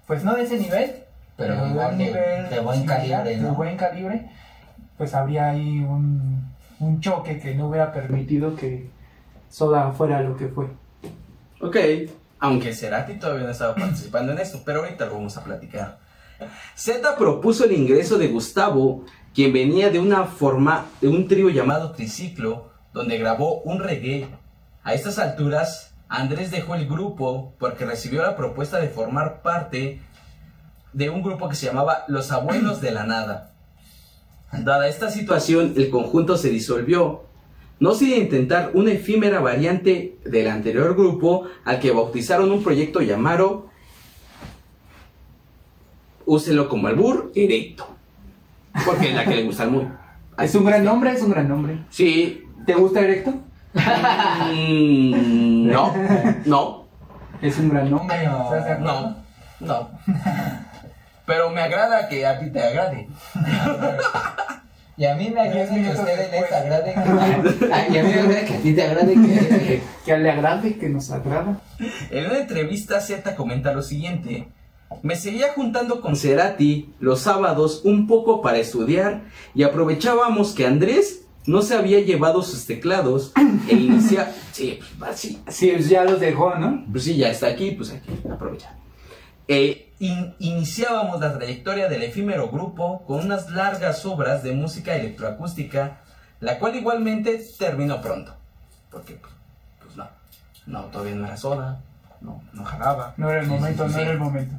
Speaker 4: pues no de ese nivel,
Speaker 3: Pero
Speaker 4: de
Speaker 3: igual
Speaker 4: un nivel
Speaker 3: de buen calibre,
Speaker 4: de buen calibre, pues habría ahí un, un choque que no hubiera permitido que Soda fuera lo que fue.
Speaker 1: Ok. Aunque Cerati todavía no estaba participando en esto, pero ahorita lo vamos a platicar. Z propuso el ingreso de Gustavo, quien venía de una forma de un trío llamado Triciclo, donde grabó un reggae. A estas alturas, Andrés dejó el grupo porque recibió la propuesta de formar parte de un grupo que se llamaba Los Abuelos de la Nada. Dada esta situación, el conjunto se disolvió no sin intentar una efímera variante del anterior grupo al que bautizaron un proyecto llamado Úselo como albur directo. Porque es la que le gusta al mundo.
Speaker 4: Es un gran nombre, es un gran nombre.
Speaker 1: Sí.
Speaker 4: ¿Te gusta Erecto?
Speaker 1: mm, no, no,
Speaker 4: Es un gran nombre.
Speaker 3: No,
Speaker 1: no, no. Pero me agrada que a ti te agrade.
Speaker 3: Y a mí me agrada que a ustedes les agrade que... Y a mí me agrada que a ti te agrade que...
Speaker 4: Que le agrade, que nos agrada.
Speaker 1: En una entrevista, Z comenta lo siguiente. Me seguía juntando con Cerati los sábados un poco para estudiar y aprovechábamos que Andrés no se había llevado sus teclados e inicia... Sí, pues,
Speaker 4: Sí, pues ya los dejó, ¿no?
Speaker 1: pues sí, ya está aquí, pues hay que aprovechar. Eh, in- iniciábamos la trayectoria del efímero grupo con unas largas obras de música electroacústica, la cual igualmente terminó pronto. Porque, pues, pues no, no, todavía no era soda, no, no jalaba.
Speaker 4: No era el momento,
Speaker 1: sí, sí,
Speaker 4: no
Speaker 1: sí.
Speaker 4: era el momento.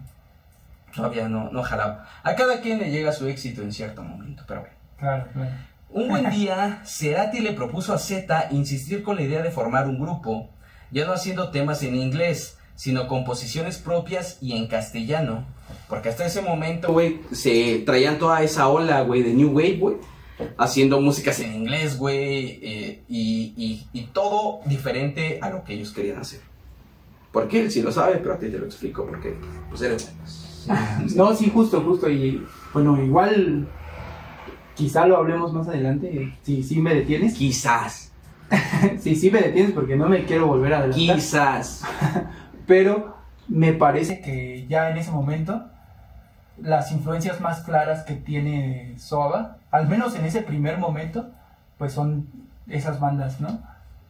Speaker 1: Todavía no, no jalaba. A cada quien le llega su éxito en cierto momento, pero bueno.
Speaker 4: Claro, claro.
Speaker 1: Un buen día, Cerati le propuso a Z insistir con la idea de formar un grupo, ya no haciendo temas en inglés, sino composiciones propias y en castellano. Porque hasta ese momento, güey, se traían toda esa ola, güey, de New Wave, güey, haciendo músicas en inglés, güey, eh, y, y- y todo diferente a lo que ellos querían hacer. Porque él sí lo sabe, pero a ti te lo explico, porque, pues, eres...
Speaker 4: No, sí, justo, justo. Y bueno, igual quizá lo hablemos más adelante. Si sí me detienes.
Speaker 1: Quizás,
Speaker 4: Si sí me detienes porque no me quiero volver a adelantar.
Speaker 1: quizás.
Speaker 4: Pero me parece que ya en ese momento las influencias más claras que tiene Soba, al menos en ese primer momento, pues son esas bandas, ¿no?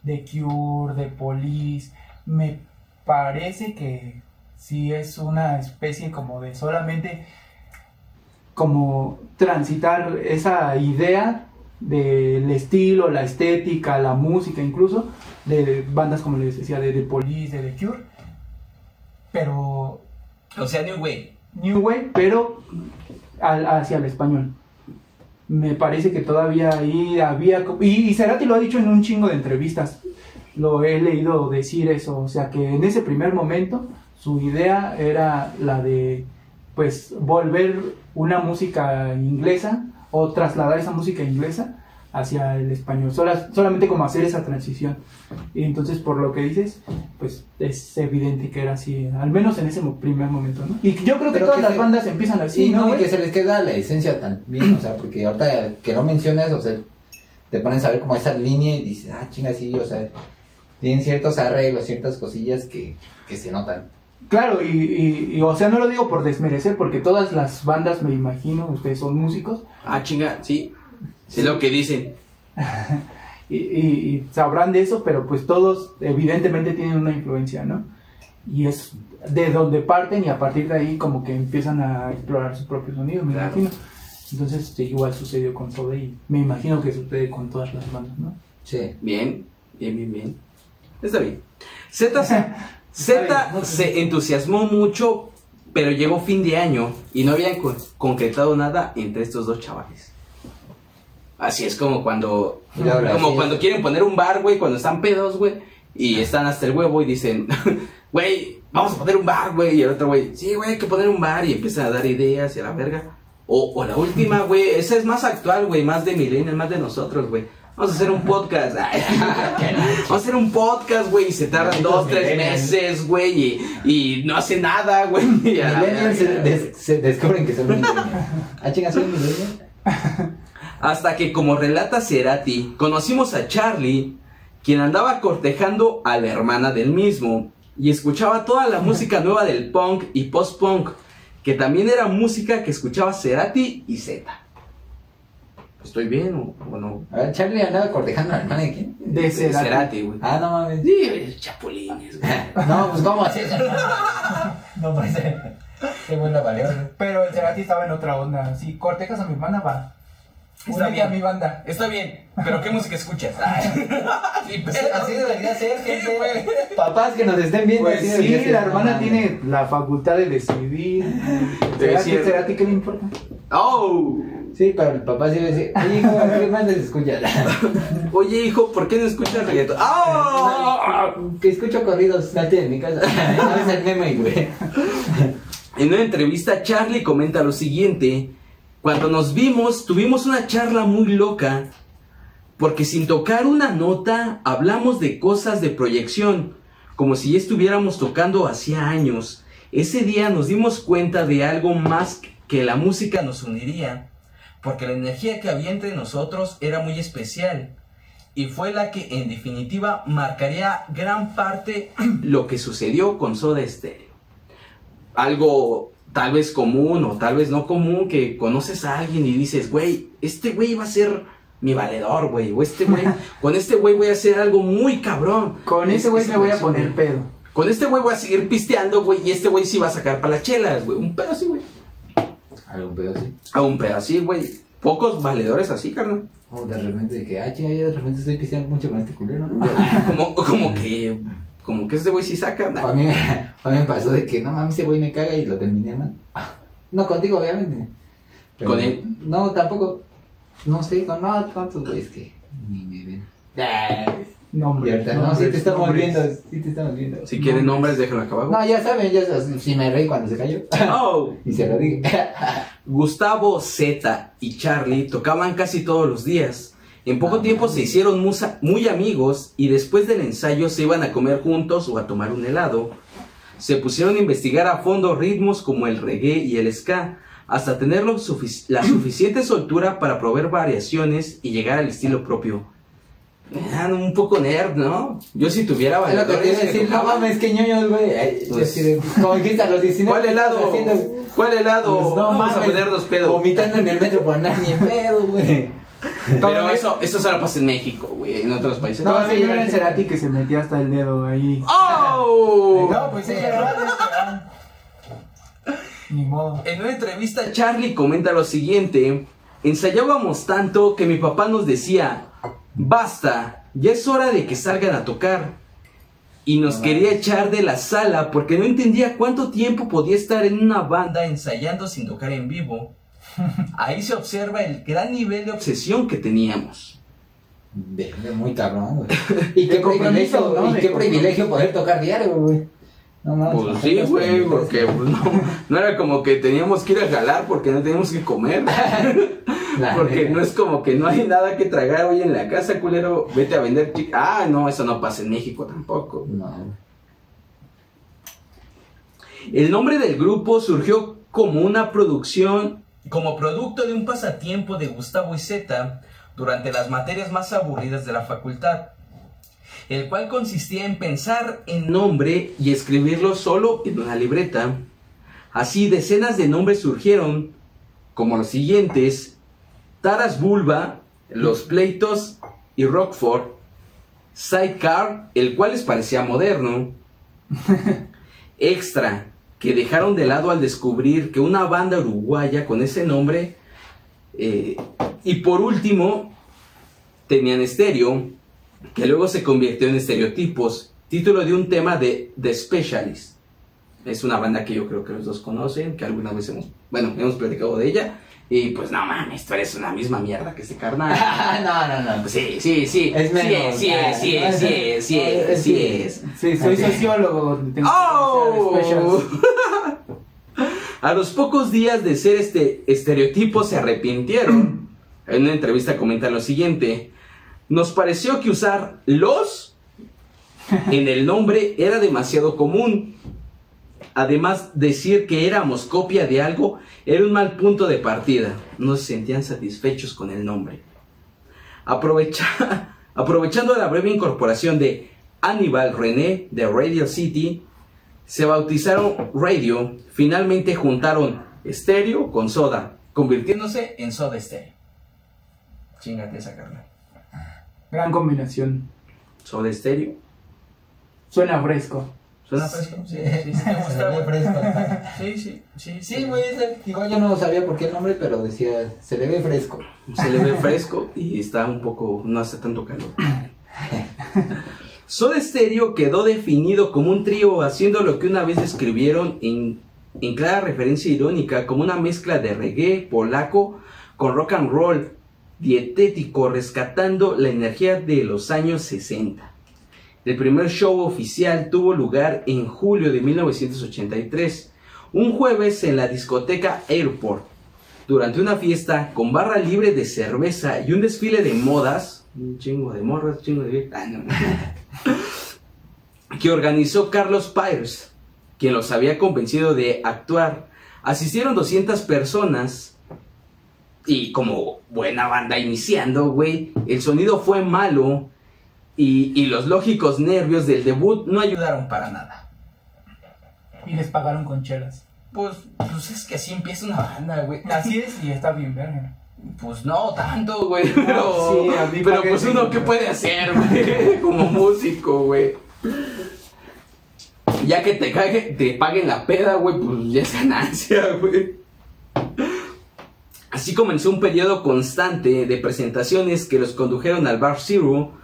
Speaker 4: De Cure, de Police. Me parece que sí es una especie como de solamente como transitar esa idea del estilo, la estética, la música incluso, de bandas como les decía, de The Police, de The Cure, pero
Speaker 1: O sea, New Wave.
Speaker 4: New Wave, pero al- hacia el español. Me parece que todavía ahí había... Y, y Cerati lo ha dicho en un chingo de entrevistas. Lo he leído decir eso. O sea que en ese primer momento su idea era la de pues volver una música inglesa o trasladar esa música inglesa hacia el español. Sola- solamente como hacer esa transición. Y entonces por lo que dices, pues es evidente que era así, al menos en ese primer momento, ¿no? Y yo creo que
Speaker 3: Pero
Speaker 4: todas
Speaker 3: que
Speaker 4: las
Speaker 3: se-
Speaker 4: bandas empiezan así,
Speaker 3: Sí,
Speaker 4: ¿no?
Speaker 3: no, y que se les queda la esencia también, o sea, porque ahorita que no mencionas, o sea, te pones a ver como esa línea y dices, ah, chinga, sí, o sea, tienen ciertos arreglos, ciertas cosillas que, que se notan.
Speaker 4: Claro, y, y- y, o sea, no lo digo por desmerecer, porque todas las bandas, me imagino, ustedes son músicos,
Speaker 1: Ah, chinga, sí. Sí, es lo que dicen.
Speaker 4: y, y- sabrán de eso, pero pues todos evidentemente tienen una influencia, ¿no? Y es de donde parten y a partir de ahí como que empiezan a explorar su propio sonido, me
Speaker 1: Claro.
Speaker 4: imagino. Entonces sí, igual sucedió con todo y me imagino que sucede con todas las bandas, ¿no?
Speaker 3: Sí.
Speaker 1: Bien, bien, bien, bien. Está bien. Z, se- Z se entusiasmó mucho, pero llegó fin de año y no habían con- concretado nada entre estos dos chavales. Así es como cuando, como cuando quieren poner un bar, güey, cuando están pedos, güey, y están hasta el huevo y dicen, güey, vamos a poner un bar, güey, y el otro güey, sí, güey, hay que poner un bar y empiezan a dar ideas y a la verga. O, o la última, güey, esa es más actual, güey, más de millennials, más de nosotros, güey. Vamos a hacer un podcast. Ay, Vamos a hacer un podcast, güey, y se tardan dos, tres
Speaker 3: millennials.
Speaker 1: meses, güey, y, y no hace nada, güey.
Speaker 3: Millennials se,
Speaker 1: verga.
Speaker 3: des- se descubren que son millennials. Ah, chinga, soy millennial.
Speaker 1: Hasta que, como relata Cerati, conocimos a Charlie, quien andaba cortejando a la hermana del mismo y escuchaba toda la música nueva del punk y post-punk, que también era música que escuchaba Cerati y Z. ¿Estoy bien o, o no?
Speaker 3: A ver, Charlie andaba cortejando a la hermana de quién?
Speaker 4: De Cerati.
Speaker 1: Cerati, güey.
Speaker 3: Ah, no mames.
Speaker 1: Sí, chapulines, güey.
Speaker 3: No, pues, ¿cómo así? No, pues, qué buena valió.
Speaker 4: Pero el Cerati estaba en otra onda. Si cortejas a mi hermana, va.
Speaker 1: Está bien.
Speaker 4: a mi banda.
Speaker 1: Está bien, pero ¿qué música escuchas? Sí, pero-
Speaker 3: Así debería ser,
Speaker 1: Sí,
Speaker 3: gente.
Speaker 1: güey.
Speaker 3: Papás que nos estén viendo.
Speaker 4: Pues sí,
Speaker 3: ser.
Speaker 4: la hermana
Speaker 3: No,
Speaker 4: tiene la facultad de decidir.
Speaker 1: De
Speaker 4: Cerati,
Speaker 1: decir-
Speaker 4: Cerati, ¿qué le importa?
Speaker 1: Oh,
Speaker 3: Sí, pero el papá sí va a decir, oye, hijo, ¿qué más les escuchas?
Speaker 1: oye hijo, ¿por qué no escuchas reggaetón? ¡Ah!
Speaker 3: Que escucho corridos, salte de mi casa. No es el meme, güey.
Speaker 1: En una entrevista, Charlie comenta lo siguiente. Cuando nos vimos, tuvimos una charla muy loca, porque sin tocar una nota, hablamos de cosas de proyección, como si estuviéramos tocando hacía años. Ese día nos dimos cuenta de algo más que la música nos uniría. porque la energía que había entre nosotros era muy especial y fue la que en definitiva marcaría gran parte lo que sucedió con Soda Stereo. Algo tal vez común o tal vez no común que conoces a alguien y dices, güey, este güey va a ser mi valedor, güey, o este güey, con este güey voy a hacer algo muy cabrón.
Speaker 4: Con ese güey me voy a poner pedo.
Speaker 1: Con este güey voy a seguir pisteando, güey, y este güey sí va a sacar para las chelas, güey. Un pedo así, güey.
Speaker 3: Algún pedo así.
Speaker 1: A un pedo así, güey. Pocos valedores así, carnal.
Speaker 3: O de repente de que, ah, yo de repente estoy pisteando mucho con este culero, ¿no?
Speaker 1: Como, como que, como que este güey sí saca.
Speaker 3: A mí, a mí me pasó de que, no mames, ese güey me caga y lo terminé, man. No, contigo, obviamente. Pero-
Speaker 1: ¿Con él?
Speaker 3: No, tampoco. No sé, con no, cuántos güeyes que ni me ven.
Speaker 4: No, hombre.
Speaker 3: no, sí te estamos viendo, sí te estamos viendo.
Speaker 1: Si quieren nombres, déjenlo acá abajo.
Speaker 3: No, ya saben, ya saben, si me reí cuando se cayó.
Speaker 1: Oh,
Speaker 3: y se lo dije.
Speaker 1: Gustavo, Z y Charlie tocaban casi todos los días. En poco tiempo se hicieron muy amigos y después del ensayo se iban a comer juntos o a tomar un helado. Se pusieron a investigar a fondo ritmos como el reggae y el ska, hasta tener sufic- la suficiente soltura para proveer variaciones y llegar al estilo propio. Eran un poco nerd, ¿no? Yo si tuviera
Speaker 3: Es lo que a
Speaker 1: que
Speaker 3: decir, no mames, que ñoños, güey.
Speaker 1: Pues-
Speaker 3: Como dijiste a los 19.
Speaker 1: ¿Cuál helado? ¿Cuál helado?
Speaker 3: Pues no
Speaker 1: Vamos a
Speaker 3: mames,
Speaker 1: ponernos pedo.
Speaker 3: Vomitando en el metro por andar ni pedo, güey.
Speaker 1: Pero eso, eso solo pasa en México, güey, en otros países.
Speaker 4: No,
Speaker 3: sí,
Speaker 4: sí, era el Cerati que se metía hasta el dedo ahí.
Speaker 1: ¡Oh!
Speaker 2: No, pues sí, Ni modo.
Speaker 1: En una entrevista, Charlie comenta lo siguiente: Ensayábamos tanto que mi papá nos decía, basta, ya es hora de que salgan a tocar. Y nos
Speaker 3: No
Speaker 1: quería echar de la sala porque no entendía cuánto tiempo podía estar en una banda ensayando sin tocar en vivo. Ahí se observa el gran nivel de obsesión que teníamos.
Speaker 3: Verga, muy cabrón, güey. Y qué
Speaker 4: De compromiso,
Speaker 3: privilegio,
Speaker 4: ¿no?
Speaker 3: y
Speaker 4: De
Speaker 3: qué privilegio poder tocar diario, güey. No.
Speaker 1: Pues sí, güey, porque pues, no, no era como que teníamos que ir a jalar porque no teníamos que comer. Porque no es como que no hay nada que tragar hoy en la casa, culero. Vete a vender Ah, no, eso no pasa en México tampoco.
Speaker 3: No.
Speaker 1: El nombre del grupo surgió como una producción, como producto de un pasatiempo de Gustavo y Zeta durante las materias más aburridas de la facultad, el cual consistía en pensar en nombre y escribirlo solo en una libreta. Así decenas de nombres surgieron, como los siguientes: Taras Bulba, Los Pleitos y Rockford, Sidecar, el cual les parecía moderno, Extra, que dejaron de lado al descubrir que una banda uruguaya con ese nombre, eh, y por último, tenían estéreo, que luego se convirtió en estereotipos, título de un tema de The Specialist. Es una banda que yo creo que los dos conocen, que alguna vez hemos, bueno, hemos platicado de ella. Y pues no mames, tú eres una misma mierda que este carnal.
Speaker 3: no, no, no.
Speaker 1: Pues sí, sí, sí.
Speaker 3: Es
Speaker 1: sí
Speaker 3: menos,
Speaker 1: sí es, sí es, sí es, sí es, sí es.
Speaker 4: Sí, soy sociólogo. tengo
Speaker 1: ¡Oh! A los pocos días de ser este estereotipo se arrepintieron. En una entrevista comentan lo siguiente. Nos pareció que usar los en el nombre era demasiado común. Además, decir que éramos copia de algo era un mal punto de partida. No se sentían satisfechos con el nombre. Aprovecha- aprovechando la breve incorporación de Aníbal René de Radio City, se bautizaron Radio, finalmente juntaron estéreo con soda, convirtiéndose en soda estéreo. Chingate esa carnal.
Speaker 4: Gran combinación.
Speaker 1: Soda estéreo.
Speaker 4: Suena fresco.
Speaker 1: ¿Suena fresco? Sí, sí, sí.
Speaker 3: Se ve fresco.
Speaker 1: Sí, sí, sí,
Speaker 3: Sí, güey, ese- igual yo no sabía por qué el nombre, pero decía, se le ve fresco.
Speaker 1: Se le ve fresco y está un poco, no hace tanto calor. Soda Stereo quedó definido como un trío haciendo lo que una vez describieron en, en clara referencia irónica como una mezcla de reggae polaco con rock and roll dietético rescatando la energía de los años 60. El primer show oficial tuvo lugar en julio de 1983, un jueves en la discoteca Airport, durante una fiesta con barra libre de cerveza y un desfile de modas, un chingo de morras, chingo de ah, no. que organizó Carlos Pires, quien los había convencido de actuar. Asistieron 200 personas Y como buena banda iniciando, güey, el sonido fue malo y, y los lógicos nervios del debut no ayudaron para nada.
Speaker 4: Y les pagaron con chelas.
Speaker 1: Pues, pues es que así empieza una banda, güey.
Speaker 4: Así es y está bien verga.
Speaker 1: Pues no tanto, güey. Pero,
Speaker 4: sí, a mí
Speaker 1: pero pues uno. ¿qué puede hacer, güey? Como músico, güey. Ya que te, cague- te paguen la peda, güey, pues ya es ganancia, güey. Así comenzó un periodo constante de presentaciones que los condujeron al Bar Zero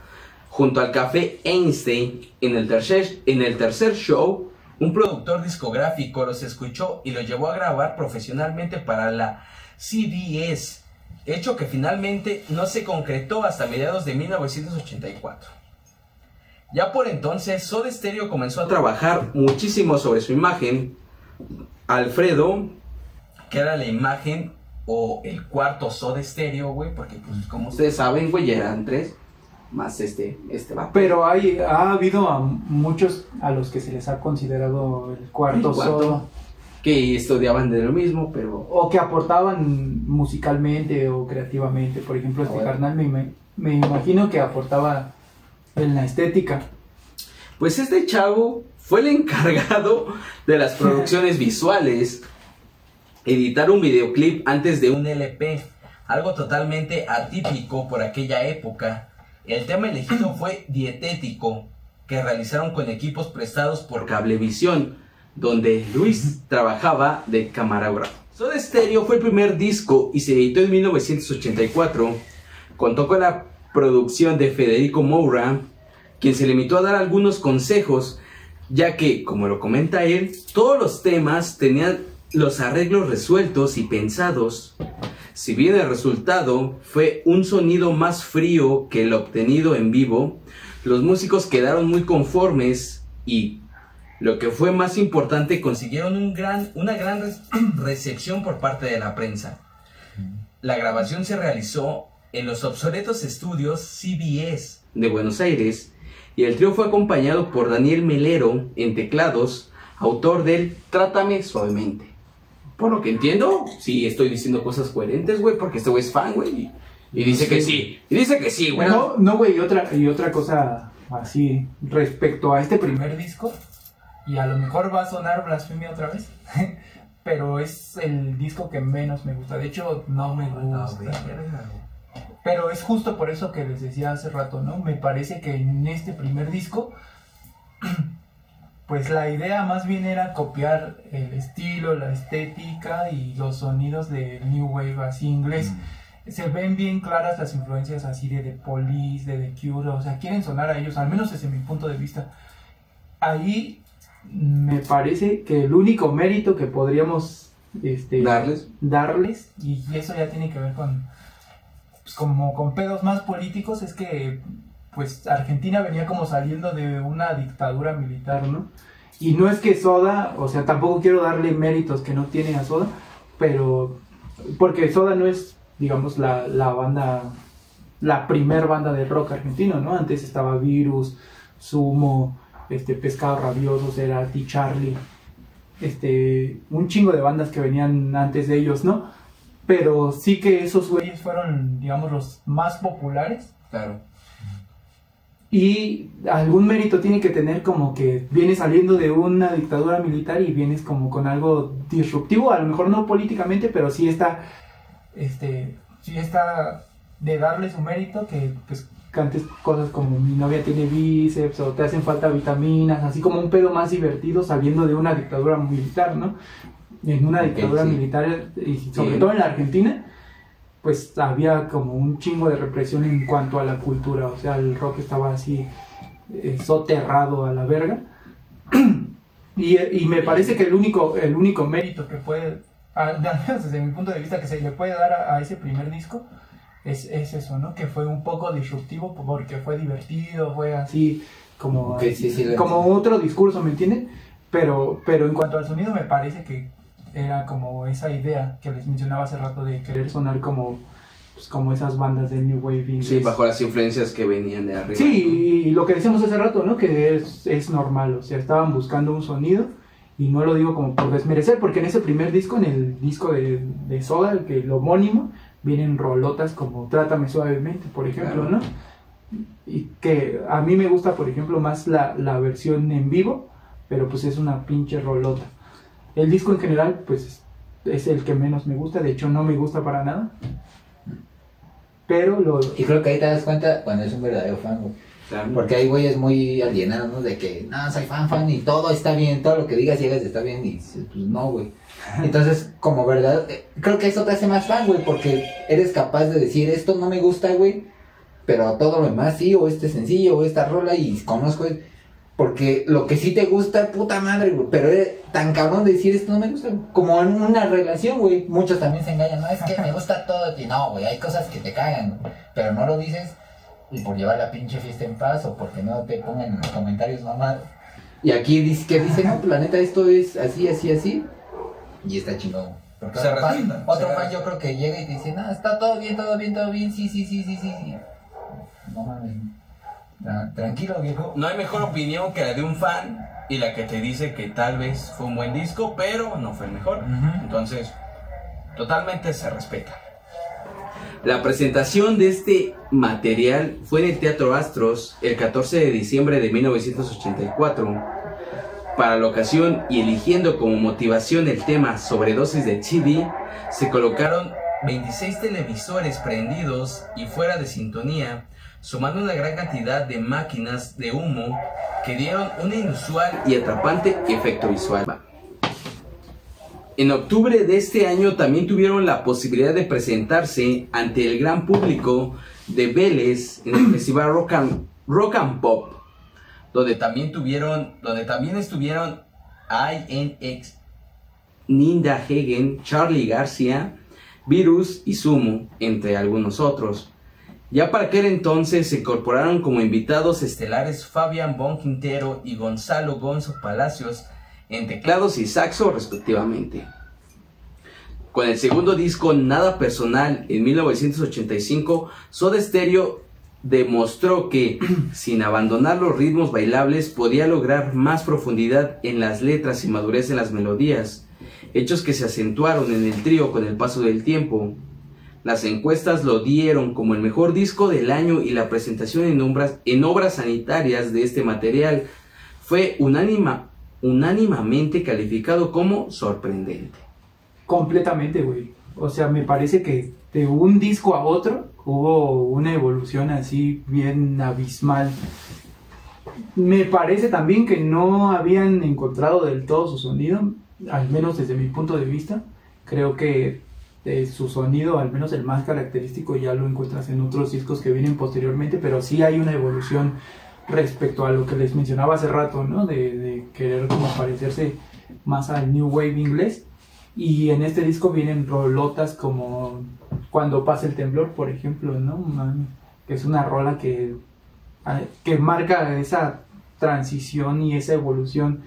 Speaker 1: junto al Café Einstein. En el tercer, en el tercer show, un productor discográfico los escuchó y los llevó a grabar profesionalmente para la CBS, hecho que finalmente no se concretó hasta mediados de 1984. Ya por entonces, Soda Stereo comenzó a trabajar muchísimo sobre su imagen. Alfredo, que era la imagen o el cuarto Soda Stereo, güey, porque pues como ustedes saben, güey, eran tres, más este, este va.
Speaker 4: Pero hay, ha habido a muchos a los que se les ha considerado el cuarto,
Speaker 1: El cuarto.
Speaker 4: Soda.
Speaker 1: que estudiaban de lo mismo, pero
Speaker 4: O que aportaban musicalmente o creativamente. Por ejemplo, este
Speaker 3: Ah,
Speaker 4: carnal me, me, me imagino que aportaba en la estética.
Speaker 1: Pues este chavo fue el encargado de las producciones visuales, editar un videoclip antes de un LP, algo totalmente atípico por aquella época. El tema elegido fue Dietético, que realizaron con equipos prestados por Cablevisión, donde Luis trabajaba de camarógrafo. Soda Stereo fue el primer disco y se editó en 1984. Contó con la producción de Federico Moura, quien se limitó a dar algunos consejos, ya que, como lo comenta él, todos los temas tenían los arreglos resueltos y pensados. Si bien el resultado fue un sonido más frío que el obtenido en vivo, los músicos quedaron muy conformes y, lo que fue más importante, consiguieron una gran recepción por parte de la prensa. La grabación se realizó en los obsoletos estudios CBS de Buenos Aires y el trío fue acompañado por Daniel Melero en teclados, autor del Trátame suavemente. Por lo que entiendo, sí estoy diciendo cosas coherentes, güey, porque este güey es fan, güey. Y, y dice que sí, y dice que sí, güey.
Speaker 4: No, no, güey, y otra, y otra cosa así respecto a este primer disco, y a lo mejor va a sonar blasfemia otra vez, pero es el disco que menos me gusta. De hecho, no me gusta. Pero es justo por eso que les decía hace rato, ¿no? Me parece que en este primer disco, pues la idea más bien era copiar el estilo, la estética y los sonidos de New Wave así inglés. Se ven bien claras las influencias así de The Police, de The Cure, o sea, quieren sonar a ellos, al menos desde mi punto de vista. Ahí me parece que el único mérito que podríamos este,
Speaker 1: Darles.
Speaker 4: darles, y eso ya tiene que ver con, pues, como con pedos más políticos, es que pues Argentina venía como saliendo de una dictadura militar, ¿no? Y no es que Soda, o sea, tampoco quiero darle méritos que no tiene a Soda, pero porque Soda no es, digamos, la, la banda, la primer banda de rock argentino, ¿no? Antes estaba Virus, Sumo, este, Pescado Rabioso, Cerati, Charlie, este, un chingo de bandas que venían antes de ellos, ¿no? Pero sí que esos güeyes fueron, digamos, los más populares.
Speaker 1: Claro.
Speaker 4: Y algún mérito tiene que tener como que vienes saliendo de una dictadura militar y vienes como con algo disruptivo, a lo mejor no políticamente, pero sí está, este, sí está de darle su mérito que pues cantes cosas como mi novia tiene bíceps o te hacen falta vitaminas, así como un pedo más divertido saliendo de una dictadura militar, ¿no? En una dictadura
Speaker 1: sí.
Speaker 4: militar, y sobre
Speaker 1: Sí.
Speaker 4: todo en la Argentina, pues había como un chingo de represión en cuanto a la cultura, o sea, el rock estaba así eh, soterrado a la verga. y, y me parece que el único, el único mérito que puede, desde mi punto de vista, que se le puede dar a, a ese primer disco, es, es eso, ¿no? Que fue un poco disruptivo porque fue divertido, fue así como,
Speaker 3: Ok, sí, sí,
Speaker 4: como otro discurso, ¿me entienden? Pero, pero en cuanto al sonido me parece que era como esa idea que les mencionaba hace rato de querer sonar como, pues, como esas bandas de New Wave.
Speaker 1: Sí, bajo las influencias que venían de arriba.
Speaker 4: Sí, y lo que decíamos hace rato, ¿no? Que es, es normal, o sea, estaban buscando un sonido y no lo digo como por desmerecer, porque en ese primer disco, en el disco de, de Soda, el, que, el homónimo, vienen rolotas como Trátame suavemente, por ejemplo, ¿no? Y que a mí me gusta, por ejemplo, más la, la versión en vivo, pero pues es una pinche rolota. El disco en general, pues es el que menos me gusta, de hecho no me gusta para nada. Pero lo...
Speaker 3: Y creo que ahí te das cuenta cuando es un verdadero fan, güey. Porque hay güeyes muy alienados, ¿no? De que, no, soy fan, fan y todo está bien, todo lo que digas y hagas está bien y pues no, güey. Entonces, como verdad, eh, creo que eso te hace más fan, güey, porque eres capaz de decir, esto no me gusta, güey, pero todo lo demás sí, o este sencillo, o esta rola y conozco, porque lo que sí te gusta, puta madre, güey, pero eres tan cabrón de decir esto no me gusta, como en una relación, güey. Muchos también se engañan, no, es que me gusta todo de ti, no, güey, hay cosas que te cagan, pero no lo dices y por llevar la pinche fiesta en paz o porque no te pongan en los comentarios mamá. Y aquí dice que dice, no, planeta, esto es así, así, así. Y está chingón. Porque
Speaker 1: Se
Speaker 3: otro fan, otro fan yo creo que llega y te dice, no, está todo bien, todo bien, todo bien, sí, sí, sí, sí, sí, sí. No mames. Tra- Tranquilo, viejo.
Speaker 1: No hay mejor opinión que la de un fan y la que te dice que tal vez fue un buen disco, pero no fue el mejor. Entonces, totalmente se respeta. La presentación de este material fue en el Teatro Astros el 14 de diciembre de 1984. Para la ocasión y eligiendo como motivación el tema sobredosis de TV, se colocaron 26 televisores prendidos y fuera de sintonía, sumando una gran cantidad de máquinas de humo que dieron un inusual y atrapante efecto visual. En octubre de este año también tuvieron la posibilidad de presentarse ante el gran público de Vélez en el festival Rock and, Rock Pop, donde también tuvieron, donde también estuvieron INX, Ninda Hagen, Charlie García, Virus y Sumo, entre algunos otros. Ya para aquel entonces se incorporaron como invitados estelares Fabián Bon Quintero y Gonzalo Gonzo Palacios en teclados y saxo respectivamente. Con el segundo disco Nada Personal en 1985, Soda Stereo demostró que sin abandonar los ritmos bailables podía lograr más profundidad en las letras y madurez en las melodías, hechos que se acentuaron en el trío con el paso del tiempo. Las encuestas lo dieron como el mejor disco del año y la presentación en obras, en obras sanitarias de este material fue unánima, unánimamente calificado como sorprendente.
Speaker 4: Completamente, güey. O sea, me parece que de un disco a otro hubo una evolución así bien abismal. Me parece también que no habían encontrado del todo su sonido, al menos desde mi punto de vista. Creo que eh, su sonido, al menos el más característico, ya lo encuentras en otros discos que vienen posteriormente, pero sí hay una evolución respecto a lo que les mencionaba hace rato, ¿no? De, querer como parecerse más al New Wave inglés. Y en este disco vienen rolotas como Cuando pasa el temblor, por ejemplo, ¿no? Que es una rola que, que marca esa transición y esa evolución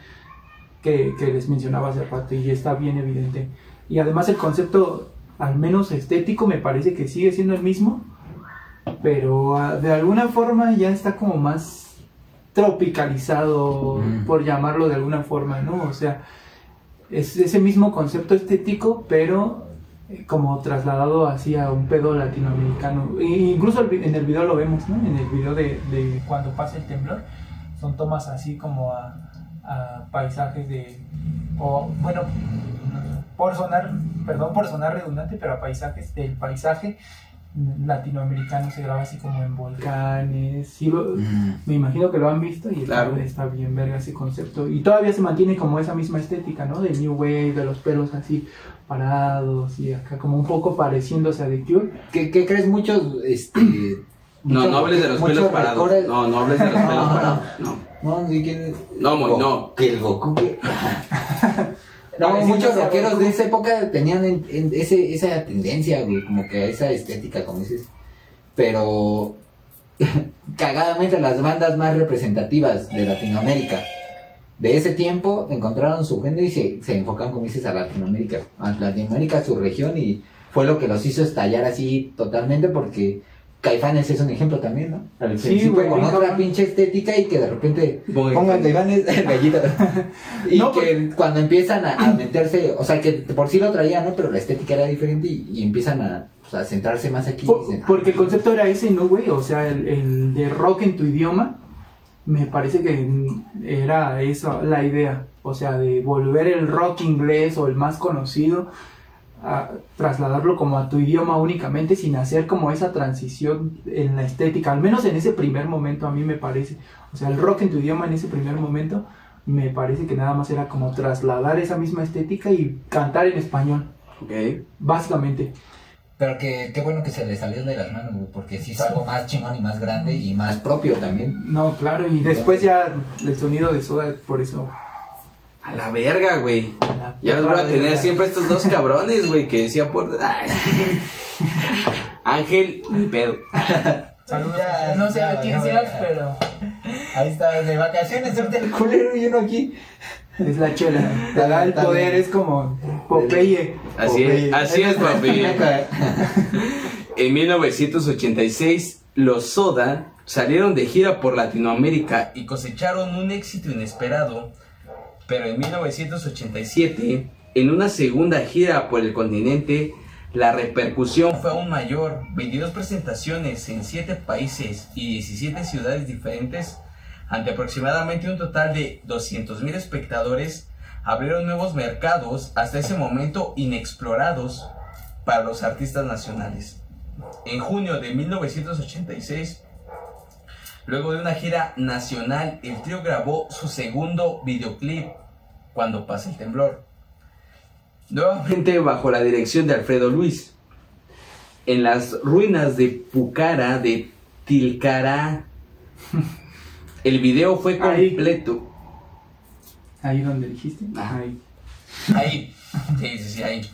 Speaker 4: que, que les mencionaba hace rato y está bien evidente. Y además el concepto, al menos estético, me parece que sigue siendo el mismo, pero ah, de alguna forma ya está como más tropicalizado,
Speaker 3: Mm.
Speaker 4: por llamarlo de alguna forma, ¿no? O sea, es ese mismo concepto estético, pero eh, como trasladado hacia un pedo latinoamericano. E incluso el en el video lo vemos, ¿no? En el video de, de cuando pasa el temblor, son tomas así como a, a paisajes de, o bueno, por sonar, perdón por sonar redundante, pero a paisajes del paisaje latinoamericano se graba así como en volcanes. Sí lo-
Speaker 3: Mm.
Speaker 4: me imagino que lo han visto y
Speaker 1: Claro.
Speaker 4: está, bien verga ese concepto. Y todavía se mantiene como esa misma estética, ¿no? De New Wave, de los pelos así parados y acá como un poco pareciéndose a The Cure.
Speaker 3: ¿Qué, qué crees muchos, este...
Speaker 1: No, no hables de los pelos parados. No, no hables de los pelos parados. No.
Speaker 3: No, sí que...
Speaker 1: No, no.
Speaker 3: Que el Goku que... No, muchos rockeros de esa época tenían en- en ese, esa tendencia, güey, como que esa estética, como dices. Pero, cagadamente, las bandas más representativas de Latinoamérica de ese tiempo encontraron su género y se, se enfocaron, como dices, a Latinoamérica. A Latinoamérica, su región, y fue lo que los hizo estallar así totalmente porque Caifanes es un ejemplo también, ¿no? Al
Speaker 4: Sí,
Speaker 3: principio
Speaker 4: güey,
Speaker 3: con otra
Speaker 4: cabrón.
Speaker 3: pinche estética y que de repente
Speaker 1: Voy.
Speaker 3: pongan Caifanes gallita. y
Speaker 4: No, pues-
Speaker 3: que cuando empiezan a, a meterse, o sea, que por sí lo traían, ¿no? Pero la estética era diferente y, y empiezan a, pues, a centrarse más aquí.
Speaker 4: Por-
Speaker 3: y dicen,
Speaker 4: porque el concepto era ese, ¿no, güey? O sea, el, el de rock en tu idioma, me parece que era esa la idea. O sea, de volver el rock inglés o el más conocido, a trasladarlo como a tu idioma únicamente sin hacer como esa transición en la estética, al menos en ese primer momento a mí me parece. O sea, el rock en tu idioma en ese primer momento me parece que nada más era como trasladar esa misma estética y cantar en español,
Speaker 1: Ok.
Speaker 4: básicamente.
Speaker 3: Pero que qué bueno que se le salió de las manos, porque sí hizo algo más chingón y más grande y más propio también.
Speaker 4: No, claro, y después ya el sonido de Soda, por eso.
Speaker 1: A la verga, güey. Ya los voy a tener
Speaker 4: verga.
Speaker 1: siempre estos dos cabrones, güey, que decía por... Ay. Ángel, ni pedo.
Speaker 5: Saludos.
Speaker 3: Ya,
Speaker 5: no sé de quién seas, pero.
Speaker 3: Ahí está, de vacaciones, ahorita el culero y uno aquí.
Speaker 4: Es la chela. Te da el poder, es como Popeye.
Speaker 1: Así es, así es, papi.
Speaker 3: Acá.
Speaker 1: En 1986, los Soda salieron de gira por Latinoamérica y cosecharon un éxito inesperado. Pero en 1987, en una segunda gira por el continente, la repercusión fue aún mayor. 22 presentaciones en 7 países y 17 ciudades diferentes, ante aproximadamente un total de 200.000 espectadores, abrieron nuevos mercados hasta ese momento inexplorados para los artistas nacionales. En junio de 1986, luego de una gira nacional, el trío grabó su segundo videoclip, Cuando pasa el temblor. Nuevamente bajo la dirección de Alfredo Luis. En las ruinas de Pucara de Tilcará. El video fue
Speaker 4: Ahí.
Speaker 1: completo.
Speaker 4: Ahí donde dijiste. Ahí.
Speaker 1: Ahí. Sí, sí, sí, ahí.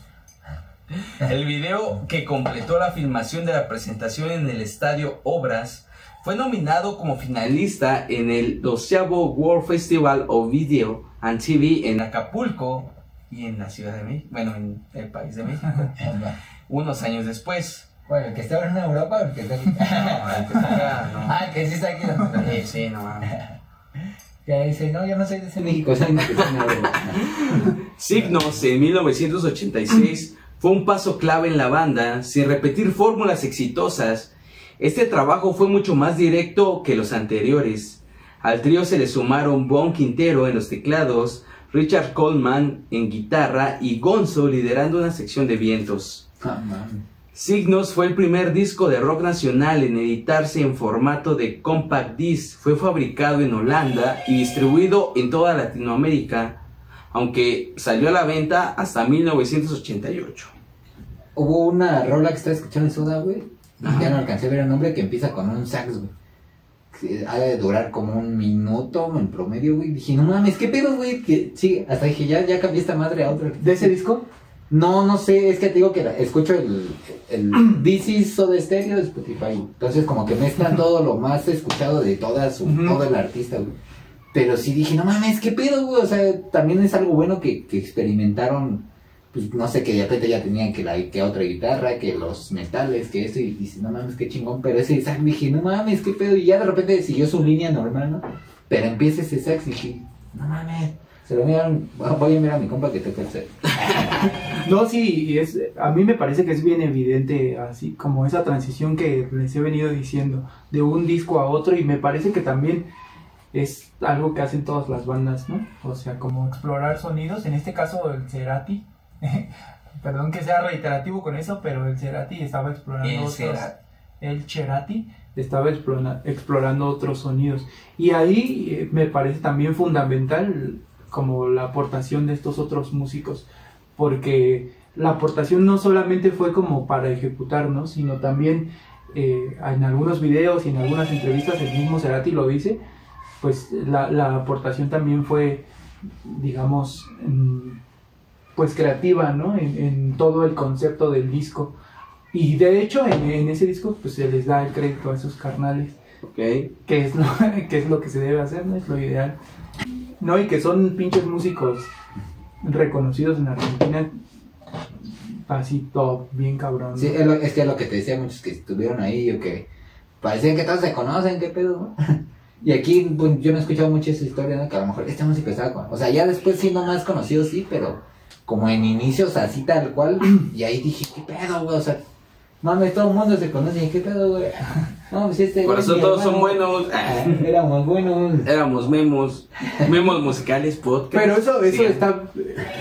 Speaker 1: El video que completó la filmación de la presentación en el estadio Obras fue nominado como finalista en el 12 World Festival of Video and TV en Acapulco y en la Ciudad de México, bueno, en el país de México, unos años después.
Speaker 3: Bueno, el que está ahora en Europa, el que está aquí.
Speaker 1: No, el que está acá, no.
Speaker 3: Ah, el que sí está aquí.
Speaker 1: Sí, sí, no.
Speaker 3: Ya dice, no, yo no soy de ese México, soy de México.
Speaker 1: Signos en 1986 fue un paso clave en la banda, sin repetir fórmulas exitosas. Este trabajo fue mucho más directo que los anteriores. Al trío se le sumaron Bon Quintero en los teclados, Richard Coleman en guitarra y Gonzo liderando una sección de vientos.
Speaker 3: Ah.
Speaker 1: Signos fue el primer disco de rock nacional en editarse en formato de compact disc. Fue fabricado en Holanda y distribuido en toda Latinoamérica, aunque salió a la venta hasta 1988.
Speaker 3: Hubo una rola que estaba escuchando en Soda, güey. Ya no alcancé a ver el nombre que empieza con un sax, güey. Que Ha de durar como un minuto en promedio, güey. Dije, no mames, ¿qué pedo, güey? Que, sí, hasta dije, ya, ya cambié esta madre a otra.
Speaker 4: ¿De ese disco?
Speaker 3: No, no sé, es que te digo que la- escucho el, el This is Soda Stereo de Spotify. Entonces como que mezclan todo lo más escuchado de toda su, todo el artista, güey. Pero sí dije, no mames, qué pedo, güey. O sea, también es algo bueno que, que experimentaron, pues no sé, que de repente ya tenían que la que otra guitarra, que los metales, que eso, y dice, no mames, qué chingón. Pero ese sax dije, no mames, qué pedo. Y ya de repente siguió su línea normal, ¿no? Pero empieza ese sax y dije, no mames. Se lo miran, voy a mirar a mi compa que toca el sax.
Speaker 4: No, sí, es, a mí me parece que es bien evidente, así como esa transición que les he venido diciendo, de un disco a otro, y me parece que también es algo que hacen todas las bandas, ¿no? O sea, como explorar sonidos, en este caso el Cerati, perdón que sea reiterativo con eso, pero el Cerati estaba explorando
Speaker 1: El
Speaker 4: otros,
Speaker 1: Cerati.
Speaker 4: el Cerati estaba explora- explorando otros sonidos, y ahí eh, me parece también fundamental como la aportación de estos otros músicos, porque la aportación no solamente fue como para ejecutar, ¿no? sino también eh, en algunos videos y en algunas entrevistas el mismo Cerati lo dice, pues la, la aportación también fue, digamos, mm, pues creativa, ¿no? En, en todo el concepto del disco. Y de hecho en, en ese disco pues se les da el crédito a esos carnales
Speaker 1: ¿Ok?
Speaker 4: que es lo que es lo que se debe hacer, no es lo ideal. No, y que son pinches músicos reconocidos en Argentina, así top, bien cabrón.
Speaker 3: Sí, es, lo- es que es lo que te decía muchos que estuvieron ahí o que parecía que todos se conocen, qué pedo. Y aquí, pues, yo no he escuchado mucho esa historia, ¿no? Que a lo mejor esta música estaba con... O sea, ya después siendo más conocido, sí, pero como en inicios, así tal cual. Y ahí dije, ¿qué pedo, güey? O sea, mames, todo el mundo se conoce, ¿qué pedo, güey? No, pues este...
Speaker 1: Por eso todos son buenos.
Speaker 3: Ah, Éramos buenos.
Speaker 1: Éramos memos, memos musicales, podcast.
Speaker 4: Pero eso, eso
Speaker 1: Sí.
Speaker 4: está,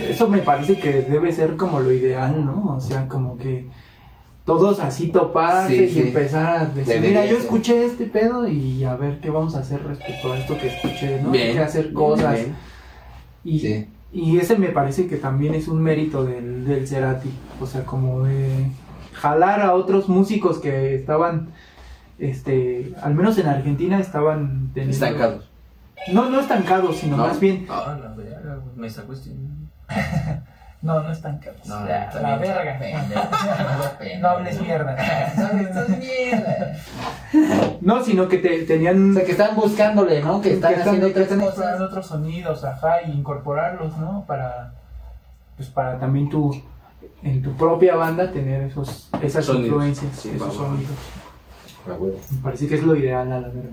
Speaker 4: eso me parece que debe ser como lo ideal, ¿no? O sea, como que todos así toparse
Speaker 3: Sí,
Speaker 4: y empezar a decir,
Speaker 3: Debería
Speaker 4: mira, yo
Speaker 3: ser.
Speaker 4: escuché este pedo y a ver qué vamos a hacer respecto a esto que escuché, ¿no?
Speaker 1: Bien,
Speaker 4: Hay que hacer
Speaker 1: bien,
Speaker 4: cosas.
Speaker 1: bien.
Speaker 4: Y,
Speaker 3: Sí.
Speaker 4: Y ese me parece que también es un mérito del, del Cerati. O sea, como de jalar a otros músicos que estaban, este, al menos en Argentina estaban teniendo-
Speaker 1: Estancados.
Speaker 4: No, no estancados, sino
Speaker 1: ¿No?
Speaker 4: más bien
Speaker 1: Ah, la me este.
Speaker 5: No, no están caros.
Speaker 1: No,
Speaker 5: la,
Speaker 1: está
Speaker 5: la
Speaker 1: bien.
Speaker 5: verga. No hables mierda.
Speaker 3: No, esto es mierda.
Speaker 4: No, sino que te, tenían...
Speaker 3: O sea, que están buscándole, ¿no? Que están
Speaker 4: que están-
Speaker 3: haciendo
Speaker 4: que
Speaker 3: otras
Speaker 4: están
Speaker 3: cosas.
Speaker 5: Otros sonidos, ajá, y incorporarlos, ¿no? Para.
Speaker 4: Pues para también tú, en tu propia banda, tener esos, esas
Speaker 1: Sonidos.
Speaker 4: influencias,
Speaker 1: Sí,
Speaker 4: esos sonidos.
Speaker 3: Ah.
Speaker 4: Me parece que es lo ideal, a la verdad.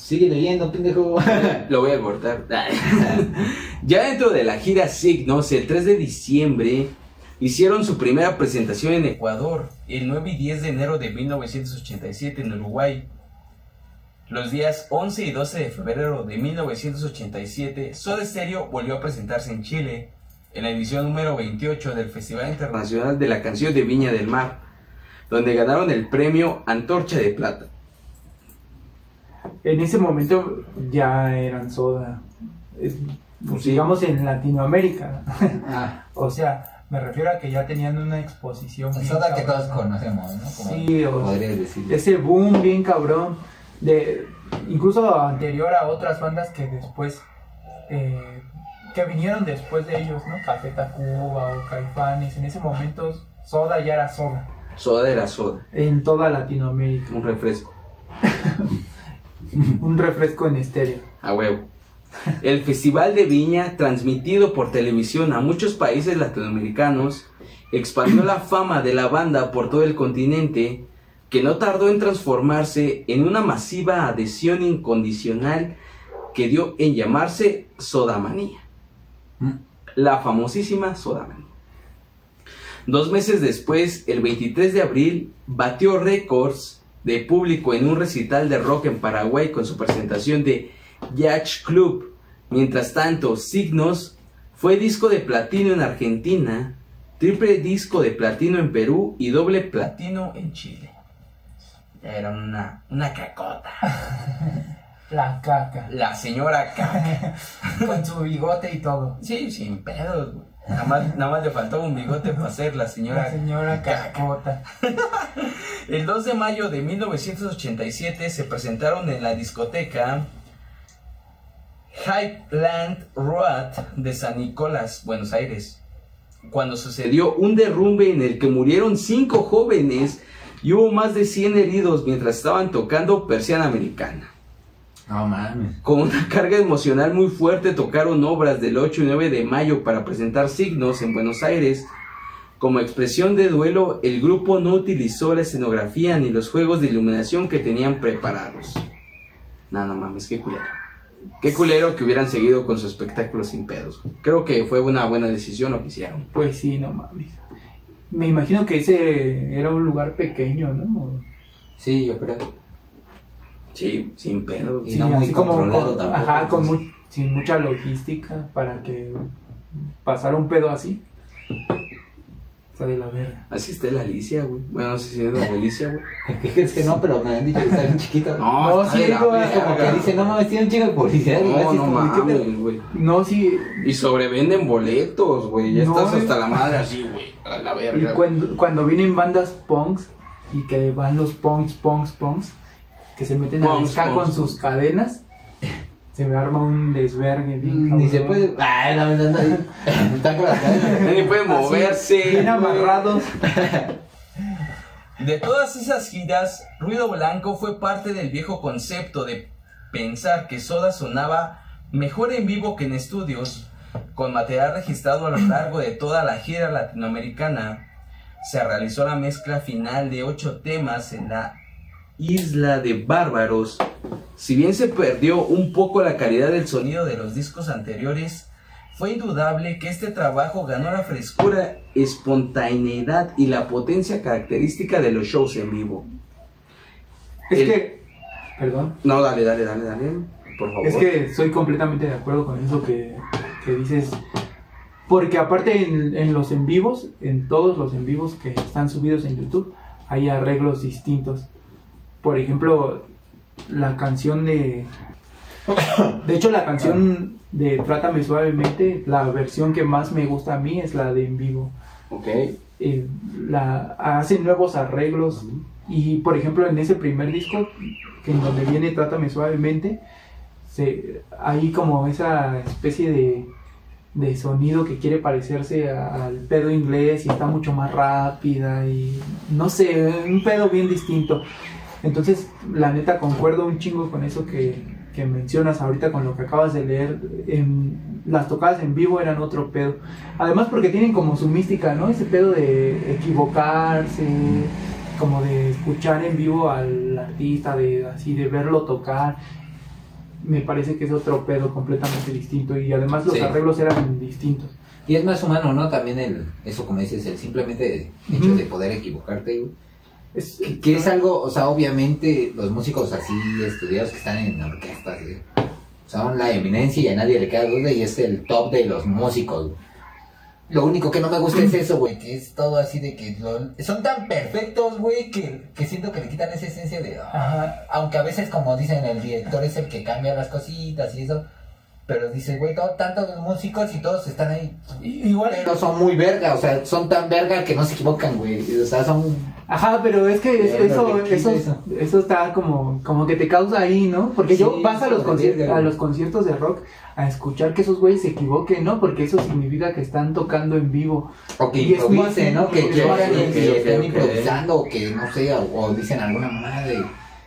Speaker 3: Sigue leyendo, pendejo.
Speaker 1: Lo voy a cortar. ya dentro de la gira Signos, el 3 de diciembre, hicieron su primera presentación en Ecuador, el 9 y 10 de enero de 1987 en Uruguay. Los días 11 y 12 de febrero de 1987, Soda Stereo volvió a presentarse en Chile, en la edición número 28 del Festival Internacional de la Canción de Viña del Mar, donde ganaron el premio Antorcha de Plata.
Speaker 4: En ese momento ya eran soda. pues, digamos en Latinoamérica.
Speaker 3: Ah,
Speaker 5: O sea, me refiero a que ya tenían una exposición. bien
Speaker 3: soda que todos conocemos, ¿no? Como
Speaker 4: Sí, o-
Speaker 3: decir.
Speaker 4: Ese boom bien cabrón. De, incluso
Speaker 5: Anterior a otras bandas que después. eh, que vinieron después de ellos, ¿no? Café Tacuba o Caifanes. En ese momento, Soda ya era Soda.
Speaker 1: Soda era soda,
Speaker 4: en toda Latinoamérica.
Speaker 1: un refresco.
Speaker 4: Un refresco en estéreo.
Speaker 1: A huevo. El Festival de Viña, transmitido por televisión a muchos países latinoamericanos, expandió la fama de la banda por todo el continente, que no tardó en transformarse en una masiva adhesión incondicional que dio en llamarse Sodamanía.
Speaker 3: Mm.
Speaker 1: La famosísima Sodamanía. Dos meses después, el 23 de abril, batió récords de público en un recital de rock en Paraguay con su presentación de Yacht Club. Mientras tanto, Signos fue disco de platino en Argentina, triple disco de platino en Perú y doble platino en Chile. Era una, una cacota.
Speaker 5: La caca.
Speaker 1: La señora caca.
Speaker 5: Con su bigote y todo.
Speaker 1: Sí, sin pedos, güey. Nada más, nada más le faltaba un bigote para ser la señora
Speaker 5: La señora cacota.
Speaker 1: El 2 de mayo de 1987 se presentaron en la discoteca Highland Road de San Nicolás, Buenos Aires, cuando sucedió un derrumbe en el que murieron cinco jóvenes y hubo más de 100 heridos mientras estaban tocando Persiana Americana.
Speaker 3: No mames.
Speaker 1: Con una carga emocional muy fuerte tocaron obras del 8 y 9 de mayo para presentar signos en Buenos Aires. Como expresión de duelo, el grupo no utilizó la escenografía ni los juegos de iluminación que tenían preparados. No, no mames, qué culero. Qué culero que hubieran seguido con su espectáculo sin pedos. Creo que fue una buena decisión lo que hicieron.
Speaker 4: Pues sí, no mames. Me imagino que ese era un lugar pequeño, ¿no?
Speaker 3: Sí, yo creo.
Speaker 1: Sí, sin pedos.
Speaker 3: Y no muy controlado
Speaker 4: con,
Speaker 3: tampoco,
Speaker 4: Ajá, con
Speaker 3: pues.
Speaker 4: mu- sin mucha logística para que pasara un pedo así. Está de la verga.
Speaker 1: Así está la Alicia, güey. Bueno, no sé si es la Alicia, güey.
Speaker 3: ¿Qué crees que no? Pero me han dicho que está bien chiquito.
Speaker 1: No,
Speaker 4: No,
Speaker 1: está
Speaker 4: sí,
Speaker 1: de la
Speaker 4: no,
Speaker 3: Es como que dice, no mames, tiene un chico de y
Speaker 1: No,
Speaker 3: así
Speaker 1: no mames, güey.
Speaker 4: No, sí.
Speaker 1: Y sobrevenden boletos, güey. Ya
Speaker 4: No,
Speaker 1: estás hasta la madre así, güey. A la
Speaker 4: Y
Speaker 1: verga.
Speaker 4: cuando, cuando vienen bandas punks y que van los punks, punks, punks, que se meten a
Speaker 1: punks.
Speaker 4: con sus cadenas, se me arma un desvergue. bien
Speaker 3: Ni se puede. Ay, no, no, no. Está con las cadenas.
Speaker 1: Nadie puede moverse.
Speaker 4: Bien amarrados.
Speaker 1: De todas esas giras, Ruido Blanco fue parte del viejo concepto de pensar que Soda sonaba mejor en vivo que en estudios, con material registrado a lo largo de toda la gira latinoamericana. Se realizó la mezcla final de ocho temas en la Isla de Bárbaros. Si bien se perdió un poco la calidad del sonido de los discos anteriores, fue indudable que este trabajo ganó la frescura, espontaneidad y la potencia característica de los shows en vivo.
Speaker 4: Es
Speaker 1: El-
Speaker 4: que, perdón,
Speaker 1: No, dale, dale, dale, dale, por favor.
Speaker 4: es que soy completamente de acuerdo con eso que, que dices. Porque aparte en, en los en vivos, en todos los en vivos que están subidos en YouTube, hay arreglos distintos. Por ejemplo, la canción de... De hecho, la canción de Trátame Suavemente, la versión que más me gusta a mí es la de en vivo.
Speaker 1: Ok.
Speaker 4: eh, la, hacen nuevos arreglos y por ejemplo en ese primer disco que en donde viene Trátame suavemente se, hay como esa especie de, de sonido que quiere parecerse a- al pedo inglés y está mucho más rápida y no sé, un pedo bien distinto entonces la neta concuerdo un chingo con eso que, que mencionas ahorita con lo que acabas de leer en, las tocadas en vivo eran otro pedo Además porque tienen como su mística, ¿no? Ese pedo de equivocarse, como de escuchar en vivo al artista, de así de verlo tocar. Me parece que es otro pedo completamente distinto y además los
Speaker 3: Sí.
Speaker 4: arreglos eran distintos.
Speaker 3: Y es más humano, ¿no? También el, eso como dices, el simplemente hecho de poder equivocarte.
Speaker 4: Es,
Speaker 3: Que, que es algo, o sea, obviamente los músicos así estudiados que están en orquestas, güey, son la eminencia y a nadie le queda duda y es el top de los músicos. güey. Lo único que no me gusta es eso, güey, que es todo así de que lo- son tan perfectos, güey, que, que siento que le quitan esa esencia de... ah, aunque a veces, como dicen, el director es el que cambia las cositas y eso. Pero dices, güey, todo, tantos músicos y todos están ahí.
Speaker 5: Igual,
Speaker 3: Pero son muy verga, o sea, son tan verga que no se equivocan, güey. O sea, son
Speaker 4: Ajá, pero es que es- eso, eso, eso está como, como que te causa ahí, ¿no? Porque yo vas a los,
Speaker 3: hijo de
Speaker 4: conci-
Speaker 3: verga,
Speaker 4: a los conciertos de rock a escuchar que esos güeyes se equivoquen, ¿no? Porque eso significa que están tocando en vivo.
Speaker 3: O que improvisen, ¿no? Que, estén improvisando, o que no sé, o, o dicen alguna madre.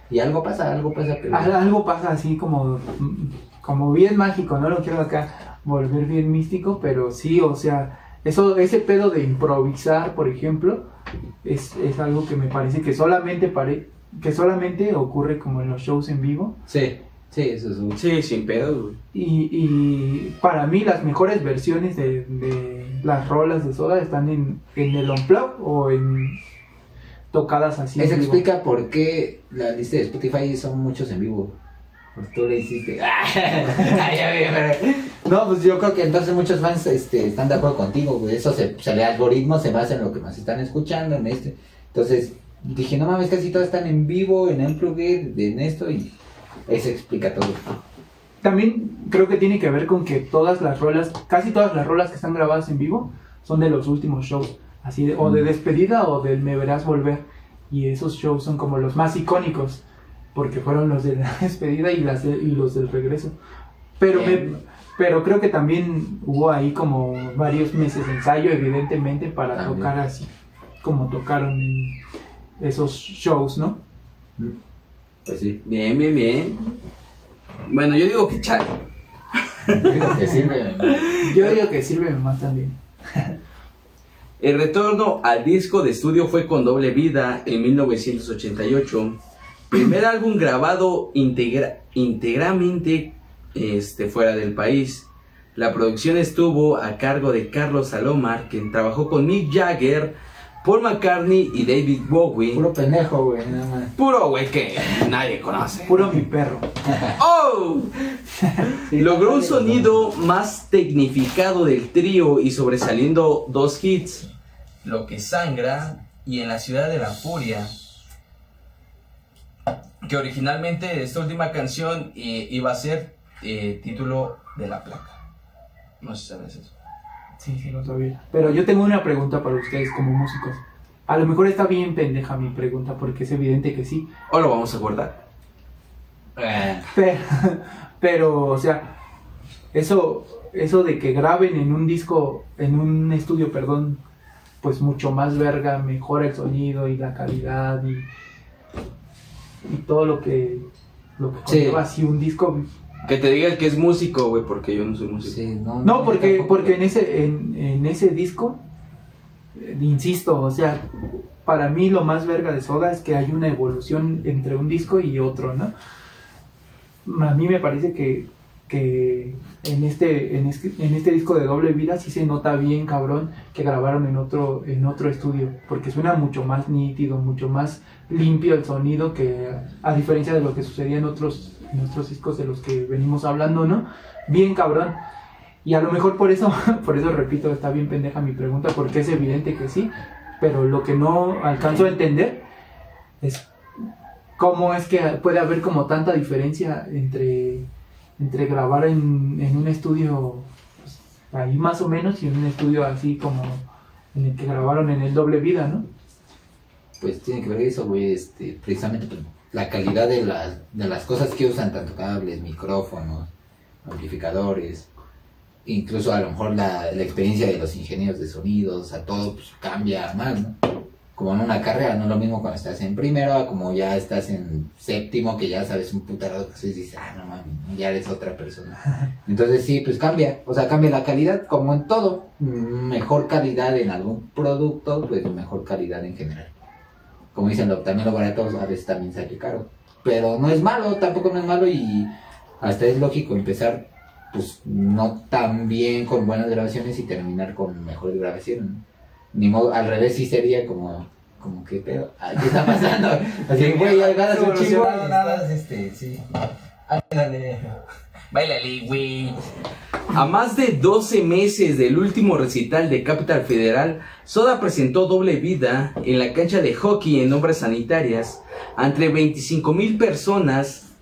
Speaker 3: Y algo pasa, algo pasa, pero.
Speaker 4: Algo pasa así como, como bien mágico, no lo quiero acá volver bien místico, pero sí, o sea, eso, ese pedo de improvisar, por ejemplo, es, es algo que me parece que solamente pare, que solamente ocurre como en los shows en vivo.
Speaker 3: Sí, sí, eso es un.
Speaker 1: Sí, sin pedo, güey.
Speaker 4: Y, y para mí las mejores versiones de, de las rolas de Soda están en, en el Unplugged o en tocadas así. en
Speaker 3: Eso
Speaker 4: vivo.
Speaker 3: explica por qué la lista de Spotify son muchos en vivo. Pues tú le hiciste. No, pues yo creo que entonces muchos fans este, están de acuerdo contigo, güey. Eso se, se le algoritmo, se basa en lo que más están escuchando, en este. Entonces dije, no mames, casi todas están en vivo, en Unplugged, en esto, y eso explica todo.
Speaker 4: También creo que tiene que ver con que todas las rolas, casi todas las rolas que están grabadas en vivo son de los últimos shows, así de- o de
Speaker 3: Mm.
Speaker 4: despedida o del Me Verás Volver. Y esos shows son como los más icónicos, porque fueron los de la despedida y, las de- y los del regreso. Pero, me,
Speaker 3: Bien.
Speaker 4: pero creo que también hubo ahí como varios meses de ensayo, evidentemente, para
Speaker 3: También.
Speaker 4: tocar así, como tocaron en esos shows, ¿no?
Speaker 3: Pues sí.
Speaker 1: Bien, bien, bien. Bueno, yo digo que chale.
Speaker 3: Te sirve.
Speaker 4: Yo digo que sirve más también.
Speaker 1: El retorno al disco de estudio fue con Doble Vida en 1988. Primer álbum grabado integra- íntegramente este, fuera del país. La producción estuvo a cargo de Carlos Salomar, quien trabajó con Mick Jagger, Paul McCartney y David Bowie.
Speaker 3: Puro pendejo, güey, nada más.
Speaker 1: Puro güey que nadie conoce.
Speaker 4: Puro mi perro.
Speaker 1: ¡Oh! Logró un sonido más tecnificado del trío y sobresaliendo dos hits. Lo que sangra y en la ciudad de la furia. Que originalmente esta última canción eh, iba a ser eh, título de la placa. No sé si sabes eso.
Speaker 4: Sí, sí, lo sabía. Pero yo tengo una pregunta para ustedes como músicos. A lo mejor está bien pendeja mi pregunta porque es evidente que sí.
Speaker 1: O lo vamos a guardar.
Speaker 4: Pero, pero, o sea, eso, eso de que graben en un disco, en un estudio, perdón, pues mucho más verga, mejora el sonido y la calidad y, y todo lo que, lo que
Speaker 3: Sí.
Speaker 4: conlleva así un disco.
Speaker 1: Que te diga el que es músico, güey, porque yo no soy músico.
Speaker 3: Sí, no,
Speaker 4: No, porque,
Speaker 3: tampoco.
Speaker 4: porque en ese, en, en ese disco, eh, insisto, o sea, para mí lo más verga de Soda es que hay una evolución entre un disco y otro, ¿no? A mí me parece que, que en, este, en, este, en este disco de Doble Vida sí se nota bien, cabrón, que grabaron en otro, en otro estudio, porque suena mucho más nítido, mucho más limpio el sonido que a diferencia de lo que sucedía en otros, en otros discos de los que venimos hablando, ¿no? Bien cabrón. Y a lo mejor por eso, por eso repito, está bien pendeja mi pregunta, porque es evidente que sí, pero lo que no alcanzo a entender es cómo es que puede haber como tanta diferencia entre, entre grabar en, en un estudio pues, ahí más o menos y en un estudio así como en el que grabaron en el doble vida, ¿no?
Speaker 3: Pues tiene que ver eso, güey, este, precisamente pues, la calidad de, las de las cosas que usan, tanto cables, micrófonos, amplificadores, incluso a lo mejor la, la experiencia de los ingenieros de sonidos, sea, todo pues, cambia más, ¿no? Como en una carrera, no es lo mismo cuando estás en primero, como ya estás en séptimo, que ya sabes un de cosas y dices, ah, no mames, ya eres otra persona. Entonces sí, pues cambia, o sea, cambia la calidad, como en todo. Mejor calidad en algún producto, pues mejor calidad en general. Como dicen, lo- también lo barato a veces también sale caro. Pero no es malo, tampoco no es malo y hasta es lógico empezar pues no tan bien con buenas grabaciones y terminar con mejores grabaciones. Ni modo, al revés sí sería como, como que pedo, ¿qué está pasando? Así, güey, ya ganas un chingo.
Speaker 2: Nada, este, sí. Ándale.
Speaker 1: Báilale, güey. A más de 12 meses del último recital de Capital Federal, Soda presentó doble vida en la cancha de hockey en obras sanitarias ante 25 mil personas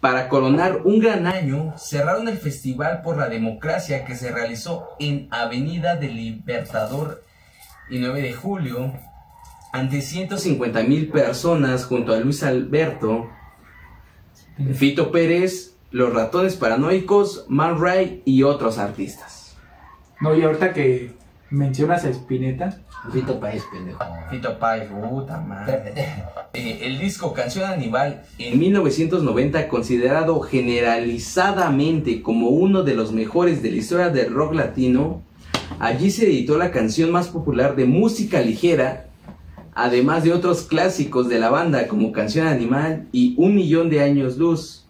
Speaker 1: para coronar un gran año. Cerraron el Festival por la Democracia que se realizó en Avenida del Libertador y 9 de julio ante 150 mil personas junto a Luis Alberto, Fito Pérez, Los Ratones Paranoicos, Man Ray y otros artistas.
Speaker 4: No, y ahorita que mencionas a Spinetta,
Speaker 3: Fito Páez, pendejo.
Speaker 1: Fito Páez, puta madre. Eh, el disco Canción Animal en 1990 considerado generalizadamente como uno de los mejores de la historia del rock latino, allí se editó la canción más popular de música ligera, además de otros clásicos de la banda como Canción Animal y Un Millón de Años Luz,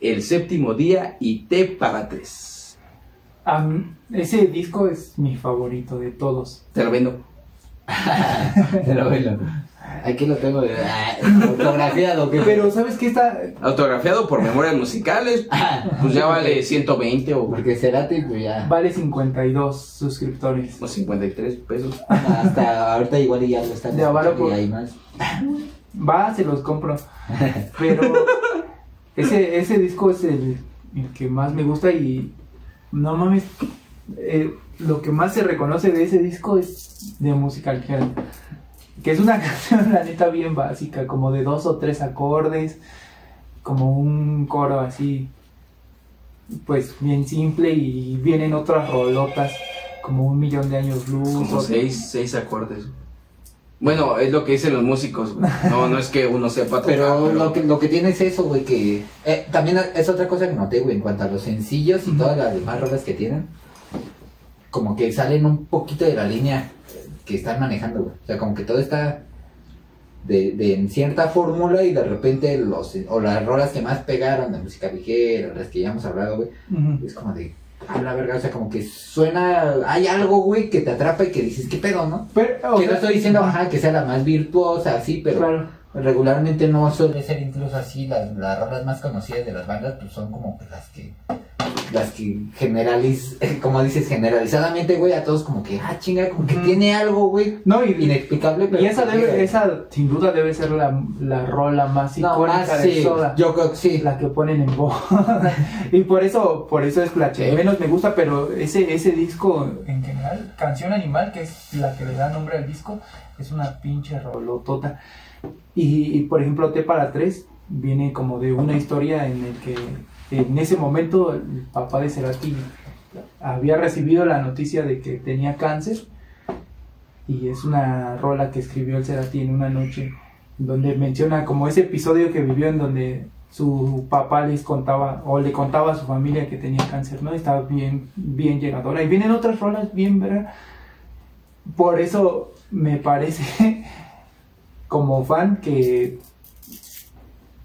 Speaker 1: El Séptimo Día y T para Tres.
Speaker 4: ese disco es mi favorito de todos.
Speaker 1: Te lo vendo.
Speaker 3: Pero bueno, aquí lo tengo de ah, autografiado, que
Speaker 4: Pero ¿sabes qué está?
Speaker 1: Autografiado por Memorias Musicales, pues ya vale 120 o
Speaker 3: Porque Cerati, pues ya.
Speaker 4: Vale 52 suscriptores.
Speaker 1: o 53 pesos.
Speaker 3: Hasta ahorita igual ya lo están
Speaker 4: De
Speaker 3: y hay más.
Speaker 4: Va, se los compro. Pero ese, ese disco es el, el que más me gusta y no mames, eh, lo que más se reconoce de ese disco es de música ligera. Que es una canción, la neta, bien básica, como de dos o tres acordes, como un coro así, pues bien simple y vienen otras rolotas, como un millón de años luz.
Speaker 1: Como
Speaker 4: o-
Speaker 1: seis, seis acordes. Bueno, es lo que dicen los músicos. güey. No, no es que uno sepa tocar.
Speaker 3: Pero lo que, lo que tiene es eso, güey, que... eh, también es otra cosa que noté, güey, en cuanto a los sencillos y todas las demás rolas que tienen. Como que salen un poquito de la línea que están manejando, güey. O sea, como que todo está de, de en cierta fórmula y de repente los... O las rolas que más pegaron de música ligera, las que ya hemos hablado, güey. Es como de... A la verga, o sea, como que suena... Hay algo, güey, que te atrapa y que dices, ¿qué pedo, no?
Speaker 4: Pero, o
Speaker 3: Que no estoy diciendo, ajá, que sea la más virtuosa, así, pero
Speaker 4: Claro.
Speaker 3: regularmente no suele
Speaker 2: Suele ser incluso así, las, las rolas más conocidas de las bandas, pues son como que las que.
Speaker 3: Las que generaliz, como dices, generalizadamente, güey, a todos como que, ah, chinga, como que tiene algo, güey,
Speaker 4: No, y,
Speaker 3: inexplicable, pero...
Speaker 4: y esa,
Speaker 3: pues,
Speaker 4: debe, esa sin duda debe ser la, la rola más
Speaker 3: No,
Speaker 4: icónica
Speaker 3: más,
Speaker 4: de
Speaker 3: sí,
Speaker 4: Soda.
Speaker 3: yo creo que sí.
Speaker 4: La que ponen en voz. y por eso, por eso es la que
Speaker 3: Sí.
Speaker 4: menos me gusta, pero ese, ese disco
Speaker 5: En general, Canción Animal, que es la que le da nombre al disco, es una pinche rola.
Speaker 4: rolotota. Y, y, por ejemplo, T para tres viene como de una historia en el que en ese momento el papá de Cerati había recibido la noticia de que tenía cáncer y es una rola que escribió el Cerati en una noche donde menciona como ese episodio que vivió en donde su papá les contaba o le contaba a su familia que tenía cáncer, ¿no? Estaba bien bien llegadora y vienen otras rolas bien, ¿verdad? Por eso me parece como fan que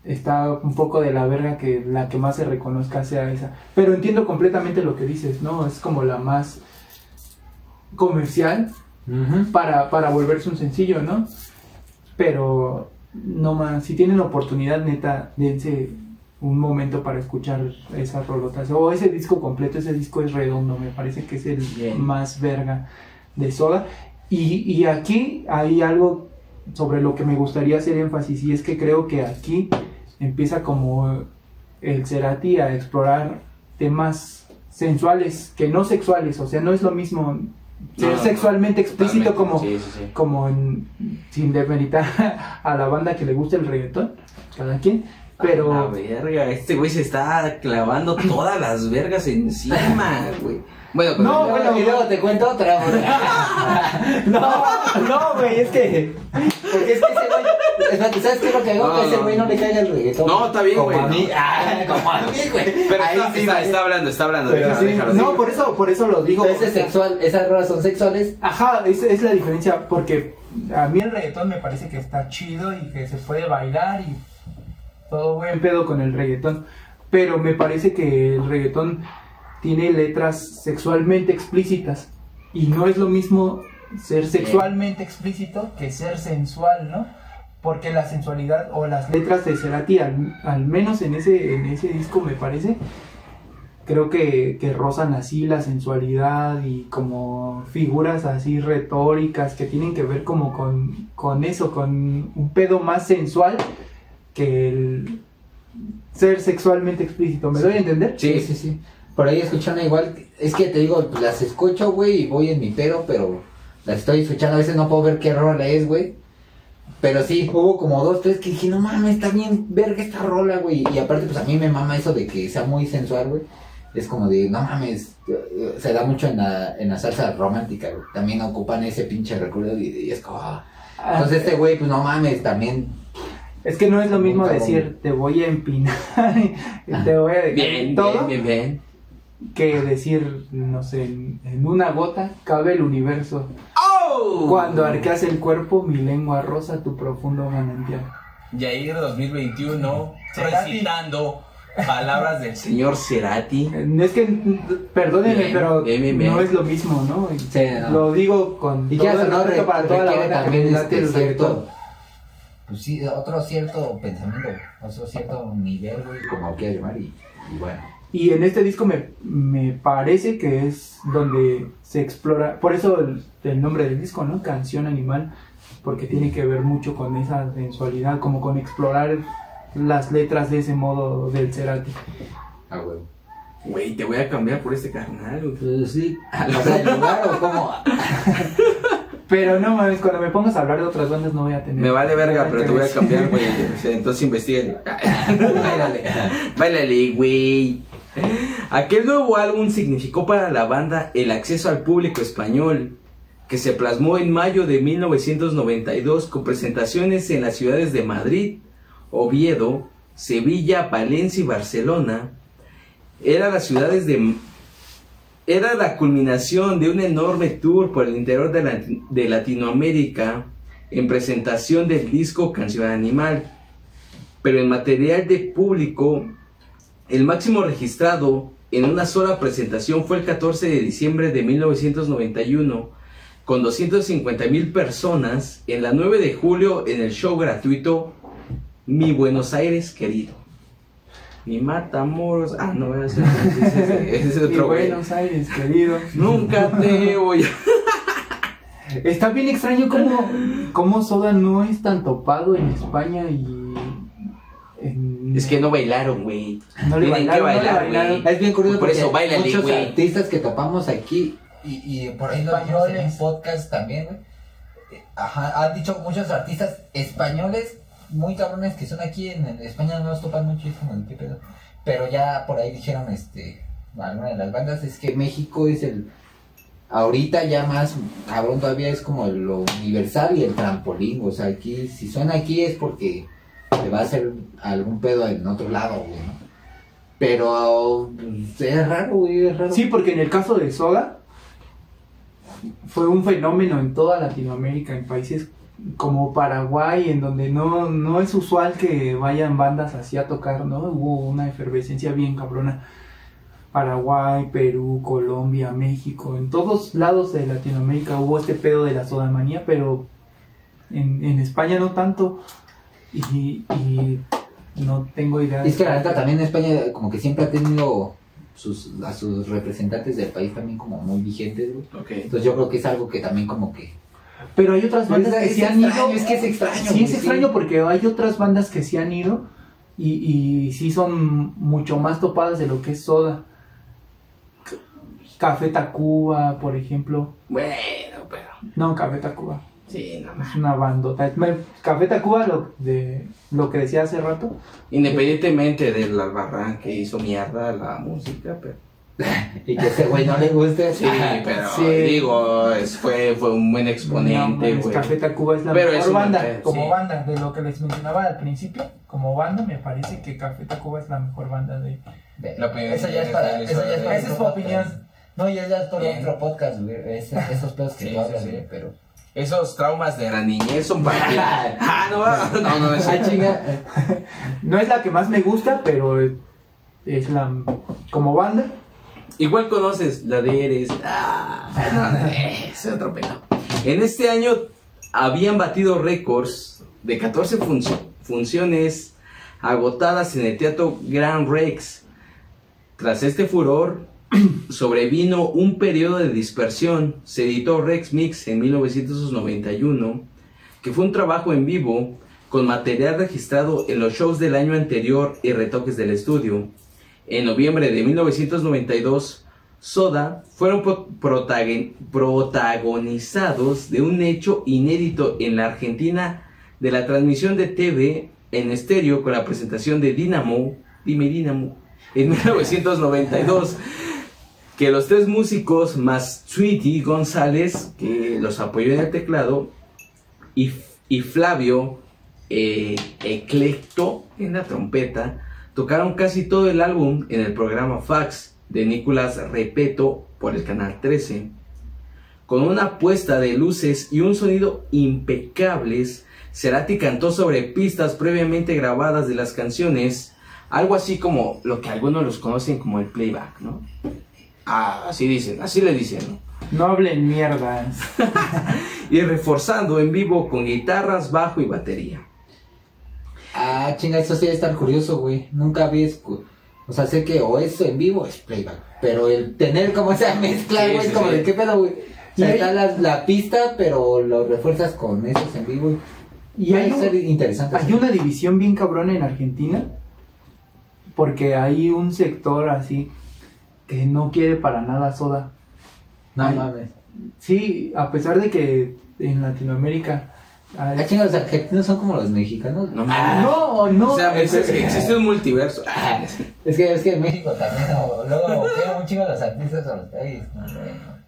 Speaker 4: está un poco de la verga que la que más se reconozca sea esa. Pero entiendo completamente lo que dices, ¿no? Es como la más comercial para, para volverse un sencillo, ¿no? Pero no más, si tienen oportunidad, neta, dense un momento para escuchar esas rolotas. O ese disco completo, ese disco es redondo, me parece que es el
Speaker 1: Bien.
Speaker 4: más verga de Soda. Y, y aquí hay algo sobre lo que me gustaría hacer énfasis, y es que creo que aquí empieza como el Cerati a explorar temas sensuales que no sexuales, o sea, no es lo mismo ser
Speaker 1: No, no,
Speaker 4: sexualmente explícito como
Speaker 1: sí, sí, sí.
Speaker 4: como en- sin demeritar a la banda que le gusta el reggaetón, cada quien,
Speaker 1: La
Speaker 4: pero
Speaker 1: verga, este güey se está clavando todas las vergas encima, güey. Bueno, pero
Speaker 4: No, bueno,
Speaker 3: y luego te cuento otra, güey.
Speaker 4: no, no, güey, es que
Speaker 3: Porque es que ese güey. ¿Sabes qué es lo que hago?
Speaker 1: No,
Speaker 3: que ese güey no le caiga el reggaetón.
Speaker 1: No, está bien,
Speaker 3: como
Speaker 1: güey,
Speaker 3: A mí,
Speaker 1: no.
Speaker 3: ah, como a mí, güey.
Speaker 1: Pero
Speaker 3: Ahí
Speaker 1: está,
Speaker 3: sí,
Speaker 1: está- hablando, está hablando.
Speaker 3: Pero
Speaker 1: déjalo,
Speaker 3: sí,
Speaker 1: déjalo,
Speaker 4: no,
Speaker 1: sí.
Speaker 4: por eso por eso lo digo.
Speaker 3: Ese es sexual, esas rolas son sexuales.
Speaker 4: Ajá, esa es la diferencia porque a mí
Speaker 5: el reggaetón me parece que está chido y que se puede bailar y todo
Speaker 4: buen
Speaker 5: bueno.
Speaker 4: pedo con el reggaetón, pero me parece que el reggaetón tiene letras sexualmente explícitas y no es lo mismo ser sexual
Speaker 5: Sexualmente explícito que ser sensual, ¿no? Porque la sensualidad o las letras
Speaker 4: de Cerati, al, al menos en ese, en ese disco me parece, creo que, que rozan así la sensualidad y como figuras así retóricas que tienen que ver como con, con eso, con un pedo más sensual que el ser sexualmente explícito. ¿Me doy a entender?
Speaker 3: Sí, sí, sí. Por ahí escuchando igual, es que te digo, las escucho, güey, y voy en mi pedo, pero las estoy escuchando, a veces no puedo ver qué rola es, güey. Pero sí, hubo como dos, tres que dije, no mames, está bien verga esta rola, güey. Y aparte, pues a mí me mama eso de que sea muy sensual, güey. Es como de, no mames, eh, se da mucho en la, en la salsa romántica, güey. También ocupan ese pinche recuerdo y, y es como... ah.
Speaker 4: Ah,
Speaker 3: Entonces este güey, pues no mames, también...
Speaker 4: es que no es lo mismo decir te voy a empinar y te voy a
Speaker 1: Bien,
Speaker 4: todo
Speaker 1: bien, bien, bien.
Speaker 4: Que decir, no sé, en, en una gota cabe el universo.
Speaker 1: ¡Oh!
Speaker 4: Cuando arqueas el cuerpo, mi lengua rosa tu profundo manantial.
Speaker 1: Yair 2021
Speaker 5: Cerati.
Speaker 1: recitando palabras del señor Cerati.
Speaker 4: Eh, Es que, perdónenme,
Speaker 1: Bien,
Speaker 4: pero
Speaker 1: bien, bien, bien.
Speaker 4: no es lo mismo, ¿no?
Speaker 3: Sí, no.
Speaker 4: Lo digo con
Speaker 3: Y
Speaker 4: todo
Speaker 3: ya
Speaker 4: el
Speaker 3: no
Speaker 4: respeto
Speaker 3: re-
Speaker 4: para toda la
Speaker 3: requiere
Speaker 4: banda que
Speaker 3: también
Speaker 4: late
Speaker 3: este
Speaker 4: el
Speaker 3: cierto... Pues sí, otro cierto pensamiento, otro cierto nivel, güey, como quieras llamar, y, y bueno.
Speaker 4: Y en este disco me, me parece que es donde se explora, por eso el, el nombre del disco, ¿no? Canción Animal, porque tiene que ver mucho con esa sensualidad, como con explorar las letras de ese modo del Cerati.
Speaker 3: Ah, güey.
Speaker 1: Güey, te voy a cambiar por este carnal.
Speaker 3: Pues sí. El lugar o cómo.
Speaker 4: Pero no mames, cuando me pongas a hablar de otras bandas no voy a tener.
Speaker 1: Me vale verga, pero te voy a cambiar, güey. Entonces investiga. Báilale. Báilale, güey. Aquel nuevo álbum significó para la banda el acceso al público español, que se plasmó en mayo de 1992 con presentaciones en las ciudades de Madrid, Oviedo, Sevilla, Valencia y Barcelona. Era las ciudades de era la culminación de un enorme tour por el interior de, de Latinoamérica en presentación del disco Canción Animal. Pero en material de público, el máximo registrado en una sola presentación fue el 14 de diciembre de 1991, con 250 mil personas, en la 9 de julio en el show gratuito Mi Buenos Aires querido. Mi Matamoros. Ah, no, ese, ese- ese- otro güey.
Speaker 4: Buenos Aires, querido.
Speaker 1: Nunca te voy a...
Speaker 4: Está bien extraño cómo, cómo Soda no es tan topado en España y. en-
Speaker 1: Es que no bailaron, güey.
Speaker 4: No le
Speaker 1: Tienen
Speaker 4: bailaron,
Speaker 1: que
Speaker 4: no le
Speaker 1: bailar,
Speaker 4: bailaron.
Speaker 1: güey.
Speaker 3: Es bien curioso
Speaker 1: Por
Speaker 3: porque
Speaker 1: eso, báilale,
Speaker 3: muchos
Speaker 1: güey.
Speaker 3: artistas que topamos aquí y, y por ahí lo vimos en un
Speaker 5: Españoles.
Speaker 3: podcast también, güey. Eh, Ajá, han dicho muchos artistas españoles muy cabrones que son aquí en, en España no los topan mucho y es como de qué pedo. Pero ya por ahí dijeron, este, alguna de las bandas es que México es el, ahorita ya más cabrón todavía es como lo universal y el trampolín, o sea, aquí, si suena aquí es porque le va a hacer algún pedo en otro lado, güey, ¿no? Pero pues, es raro, güey.
Speaker 4: Sí, porque en el caso de Soda fue un fenómeno en toda Latinoamérica, en países como Paraguay, en donde no, no es usual que vayan bandas así a tocar, ¿no? Hubo una efervescencia bien cabrona. Paraguay, Perú, Colombia, México, en todos lados de Latinoamérica hubo este pedo de la sodamanía, pero en, en España no tanto. Y, y no tengo idea.
Speaker 3: Es que la neta también España como que siempre ha tenido sus, a sus representantes del país también como muy vigentes, güey. Entonces yo creo que es algo que también como que...
Speaker 4: Pero hay otras bandas que se han ido.
Speaker 3: es que es extraño.
Speaker 4: Sí, es extraño porque hay otras bandas que se han ido y, y sí son mucho más topadas de lo que es Soda. Café Tacuba, por ejemplo.
Speaker 1: Bueno, pero.
Speaker 4: No, Café Tacuba.
Speaker 1: Sí, no más.
Speaker 4: Es una bandota. Café Tacuba, lo, de, lo que decía hace rato.
Speaker 1: Independientemente del albarrán que hizo mierda la música, pero.
Speaker 3: Y que ese güey no le guste.
Speaker 1: Sí, pero
Speaker 4: Sí.
Speaker 1: digo, es- fue, fue un buen
Speaker 4: No,
Speaker 1: exponente, güey.
Speaker 4: Café Tacuba es la
Speaker 1: Pero
Speaker 4: mejor banda.
Speaker 5: Como
Speaker 1: sí.
Speaker 5: banda, de lo que les mencionaba al principio, como banda me parece que Café Tacuba es la mejor banda de...
Speaker 1: La
Speaker 3: Eso ya es para... Eso ya es para
Speaker 5: Esa es opinión.
Speaker 3: No, ya ya es
Speaker 1: Bien.
Speaker 3: otro podcast, güey. Es- esos pedos que
Speaker 1: Sí,
Speaker 3: tú hablas,
Speaker 1: sí, sí.
Speaker 3: güey, pero...
Speaker 1: Esos traumas de la niñez son para ti. Ah, no, no, no, es
Speaker 3: Ah, chinga.
Speaker 4: No es la que más me gusta, pero es la. Como banda.
Speaker 1: Igual conoces la de Eres. Ah, no, no, es otro pedo. En este año habían batido récords de 14 func- funciones agotadas en el Teatro Grand Rex. Tras este furor, sobrevino un periodo de dispersión. Se editó Rex Mix en 1991, que fue un trabajo en vivo con material registrado en los shows del año anterior y retoques del estudio. En noviembre de 1992, Soda fueron pro- protagon- protagonizados de un hecho inédito en la Argentina de la transmisión de TV en estéreo con la presentación de Dynamo, dime Dynamo, en 1992, que los tres músicos más Tweety González, que los apoyó en el teclado, y, y Flavio eh, Eclecto en la trompeta, tocaron casi todo el álbum en el programa Fax de Nicolás Repeto por el canal 13. Con una puesta de luces y un sonido impecables, Cerati cantó sobre pistas previamente grabadas de las canciones, algo así como lo que algunos los conocen como el playback, ¿no? Ah, así dicen, así le dicen, ¿no?
Speaker 4: No hablen mierdas.
Speaker 1: Y reforzando en vivo con guitarras, bajo y batería.
Speaker 3: Ah, chinga, eso sí debe estar curioso, güey. Nunca escu- O sea, sé que o es en vivo es playback. Pero el tener como esa mezcla, güey,
Speaker 1: sí,
Speaker 3: es como
Speaker 1: sí.
Speaker 3: de qué pedo, güey. O sea, está la, la pista, pero lo refuerzas con esos en vivo.
Speaker 4: Y hay, un-
Speaker 3: ser interesante.
Speaker 4: hay una división bien cabrona en Argentina. Porque hay un sector así que no quiere para nada soda.
Speaker 3: No
Speaker 4: Ay.
Speaker 3: mames.
Speaker 4: Sí, a pesar de que en Latinoamérica. hay-
Speaker 3: Ah, chinga, los argentinos son como los mexicanos.
Speaker 1: No,
Speaker 3: Ah,
Speaker 4: no, no.
Speaker 1: o sea, existe, existe un multiverso. Ah,
Speaker 3: Es que, es que en México también, o- luego quiero un chingo los artistas a los países. no, no.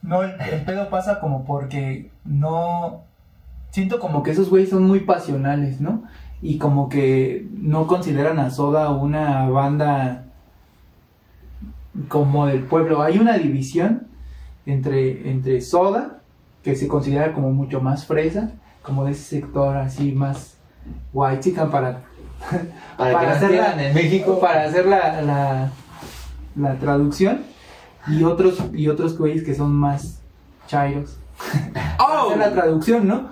Speaker 5: No, el, el pedo pasa como porque no... Siento como
Speaker 4: como que esos güeyes son muy pasionales, ¿no? Y como que no consideran a Soda una banda como del pueblo. Hay una división entre, entre Soda, que se considera como mucho más fresa, como de ese sector así más white chican para,
Speaker 3: Para,
Speaker 4: Para hacer la-
Speaker 3: en México.
Speaker 4: para hacer la, la, la traducción. Y otros, y otros güeyes que son más chairos.
Speaker 1: ¡Oh!
Speaker 4: hacer la traducción, ¿no?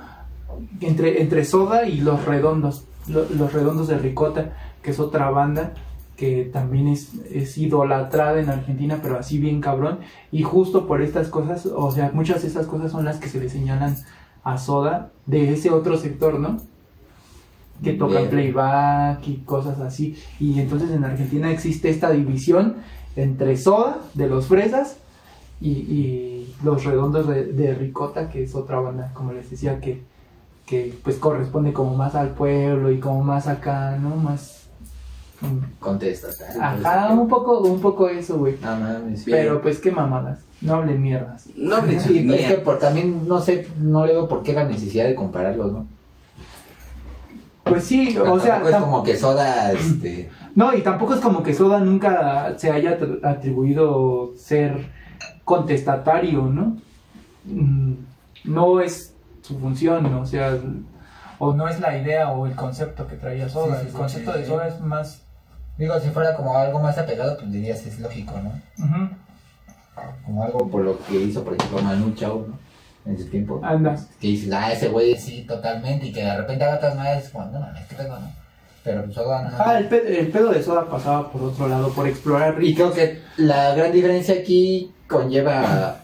Speaker 4: Entre, entre Soda y Los Redondos, Lo- Los Redondos de Ricota, que es otra banda que también es, es idolatrada en Argentina, pero así bien cabrón. Y justo por estas cosas, o sea, muchas de estas cosas son las que se le señalan a Soda de ese otro sector, ¿no? Que tocan
Speaker 3: Bien.
Speaker 4: playback y cosas así. Y entonces en Argentina existe esta división entre Soda, de los fresas, y, y los redondos de, de Ricota, que es otra banda, como les decía, que, que pues corresponde como más al pueblo y como más acá, ¿no? Más...
Speaker 3: Contestas.
Speaker 4: Ajá, un poco, un poco eso, güey.
Speaker 3: No mames.
Speaker 4: Pero pues qué mamadas, no hablen mierdas.
Speaker 1: No hables
Speaker 3: Sí, pero es que por, también no sé, no le veo por qué la necesidad de compararlos, ¿no?
Speaker 4: Pues sí,
Speaker 3: Pero
Speaker 4: o sea,
Speaker 3: tampoco es
Speaker 4: tam-
Speaker 3: como que Soda, este...
Speaker 4: no, y tampoco es como que Soda nunca se haya atr- atribuido ser contestatario, ¿no? Mm, No es su función, o sea,
Speaker 5: O no es la idea o el concepto que traía Soda.
Speaker 3: Sí, sí,
Speaker 5: el concepto
Speaker 3: sí,
Speaker 5: de
Speaker 3: sí.
Speaker 5: Soda es más.
Speaker 3: Digo, si fuera como algo más apegado, pues dirías es lógico, ¿no?
Speaker 5: Ujú.
Speaker 3: Como algo por lo que hizo, por ejemplo, Manu Chao, ¿no? En su tiempo.
Speaker 4: andas.
Speaker 3: Que dices, ah, ese güey sí, totalmente, y que de repente haga otras madres, como, no mames, qué pedo, ¿no? Pero pues Soda no.
Speaker 4: Ah, el, pe- el pedo de Soda pasaba por otro lado, por explorar
Speaker 3: Y creo que la gran diferencia aquí conlleva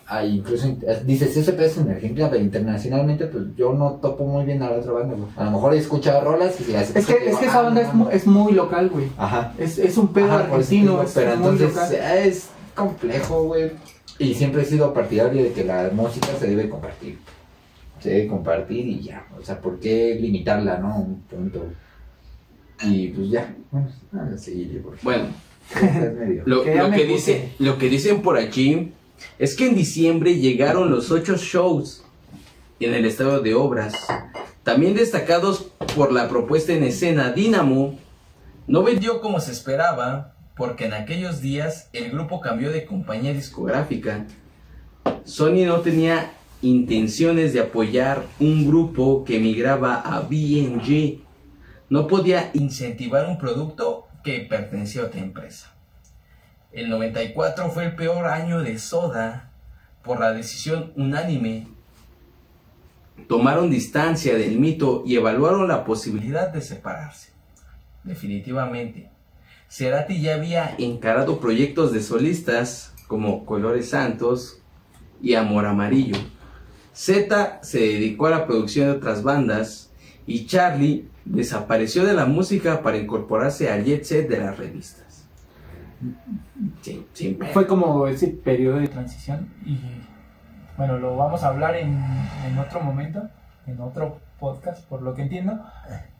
Speaker 3: a, a incluso, dices, ese pedo es en Argentina, pero internacionalmente, pues yo no topo muy bien a la otra banda, güey. A lo mejor he escuchado rolas y si las
Speaker 4: Es que, es que esa banda es, mu- es muy local, güey.
Speaker 3: Ajá.
Speaker 4: Es, es un pedo
Speaker 3: Ajá,
Speaker 4: argentino, es
Speaker 3: pero
Speaker 4: muy
Speaker 3: entonces
Speaker 4: local.
Speaker 3: eh, es complejo, güey. Y siempre he sido partidario de que la música se debe compartir. Se debe compartir y ya. O sea, ¿por qué limitarla, no? Un punto. Y pues ya. Bueno, a seguir, por favor.
Speaker 1: Bueno,
Speaker 3: Es
Speaker 1: Lo,
Speaker 4: Que ya
Speaker 1: lo que
Speaker 4: puse.
Speaker 1: dice, lo que dicen por aquí es que en diciembre llegaron los ocho shows en el estado de obras, también destacados por la propuesta en escena Dynamo. No vendió como se esperaba, porque en aquellos días el grupo cambió de compañía discográfica. Sony no tenía intenciones de apoyar un grupo que migraba a BNG. No podía incentivar un producto que pertenecía a otra empresa. El 94 fue el peor año de Soda por la decisión unánime. Tomaron distancia del mito y evaluaron la posibilidad de separarse. Definitivamente. Cerati ya había encarado proyectos de solistas como Colores Santos y Amor Amarillo. Z se dedicó a la producción de otras bandas y Charlie desapareció de la música para incorporarse al jet set de las revistas. Pedo.
Speaker 4: Fue como ese periodo de
Speaker 5: de transición y bueno, lo vamos a hablar en, en otro momento, en otro podcast, por lo que entiendo,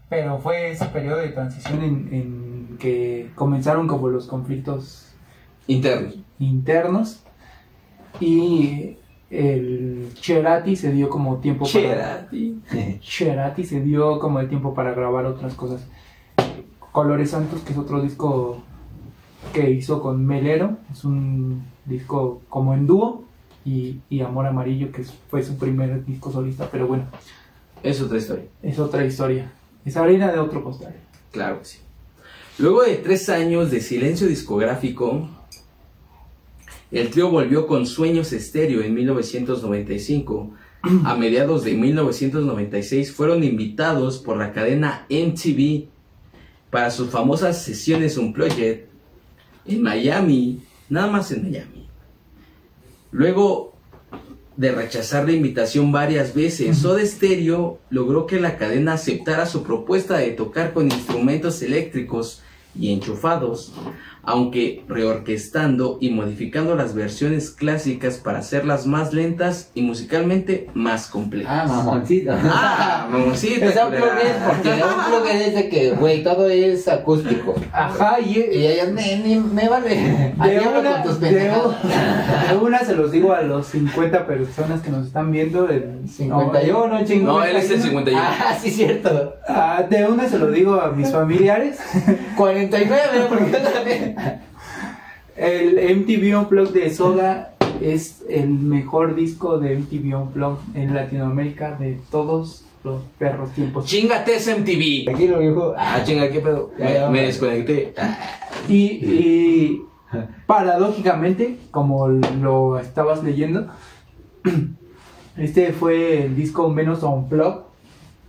Speaker 5: pero fue ese periodo de transición
Speaker 4: en, en que comenzaron como los conflictos
Speaker 1: internos.
Speaker 4: internos y el Cherati se dio como tiempo para
Speaker 1: Cerati.
Speaker 4: Cherati se dio como el tiempo para grabar otras cosas. Colores Santos, que es otro disco que hizo con Melero, es un disco como en dúo, y, y Amor Amarillo, que fue su primer disco solista, pero bueno,
Speaker 1: Es otra historia.
Speaker 4: es otra historia. Es harina de otro costal.
Speaker 1: Claro que sí. Luego de tres años de silencio discográfico, el trío volvió con Sueños Estéreo en 1995. A mediados de 1996 fueron invitados por la cadena MTV para sus famosas sesiones Unplugged en Miami, nada más en Miami. Luego de rechazar la invitación varias veces, Soda Stereo logró que la cadena aceptara su propuesta de tocar con instrumentos eléctricos y enchufados, aunque reorquestando y modificando las versiones clásicas para hacerlas más lentas y musicalmente más complejas.
Speaker 3: Ah, mamoncito.
Speaker 1: Ah, mamoncita,
Speaker 3: Esa un
Speaker 1: culera.
Speaker 3: plug es porque un plug es de que, güey, todo es acústico.
Speaker 4: Ajá, y,
Speaker 3: Y ellos, ni, ni me vale.
Speaker 4: de una,
Speaker 3: con tus
Speaker 4: de, de una se los digo a los 50 personas que nos están viendo. El
Speaker 3: 51, chingón.
Speaker 1: No, él es el 51.
Speaker 3: Ah, sí, cierto.
Speaker 4: Ah, de una se lo digo a mis familiares.
Speaker 3: 49, porque yo también.
Speaker 4: El MTV Unplugged de Soda es el mejor disco de MTV Unplugged en Latinoamérica de todos los perros tiempos.
Speaker 1: Chingate ese MTV.
Speaker 3: Aquí lo dijo.
Speaker 1: Ah, chinga, ¿qué pedo?
Speaker 3: Ya,
Speaker 1: Me,
Speaker 3: ya,
Speaker 1: me
Speaker 3: ya.
Speaker 1: desconecté.
Speaker 4: Y, y paradójicamente, como lo estabas leyendo, este fue el disco menos unplugged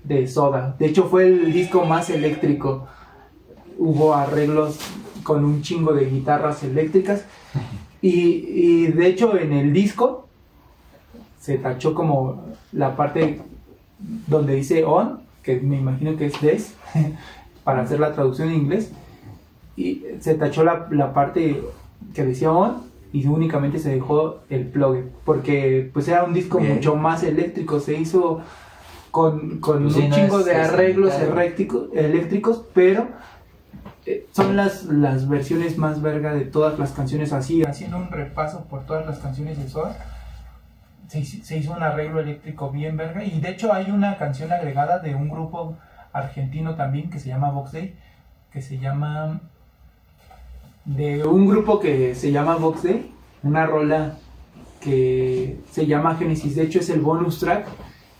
Speaker 4: de Soda. De hecho, fue el disco más eléctrico. Hubo arreglos con un chingo de guitarras eléctricas. Y, y de hecho, en el disco se tachó como la parte donde dice on, que me imagino que es des, para hacer la traducción en inglés y se tachó la, la parte que decía on y únicamente se dejó el plug porque pues era un disco
Speaker 1: Bien.
Speaker 4: mucho más eléctrico se hizo con, con
Speaker 3: sí,
Speaker 4: un
Speaker 3: no
Speaker 4: chingo de arreglos eléctricos, eléctricos pero son las, las versiones más verga de todas las canciones así
Speaker 5: haciendo un repaso por todas las canciones de Soda, se, hizo- se hizo un arreglo eléctrico bien verga. Y de hecho hay una canción agregada de un grupo argentino también que se llama Vox Day, que se llama...
Speaker 4: de un grupo que se llama Vox Day, una rola que se llama Genesis, de hecho es el bonus track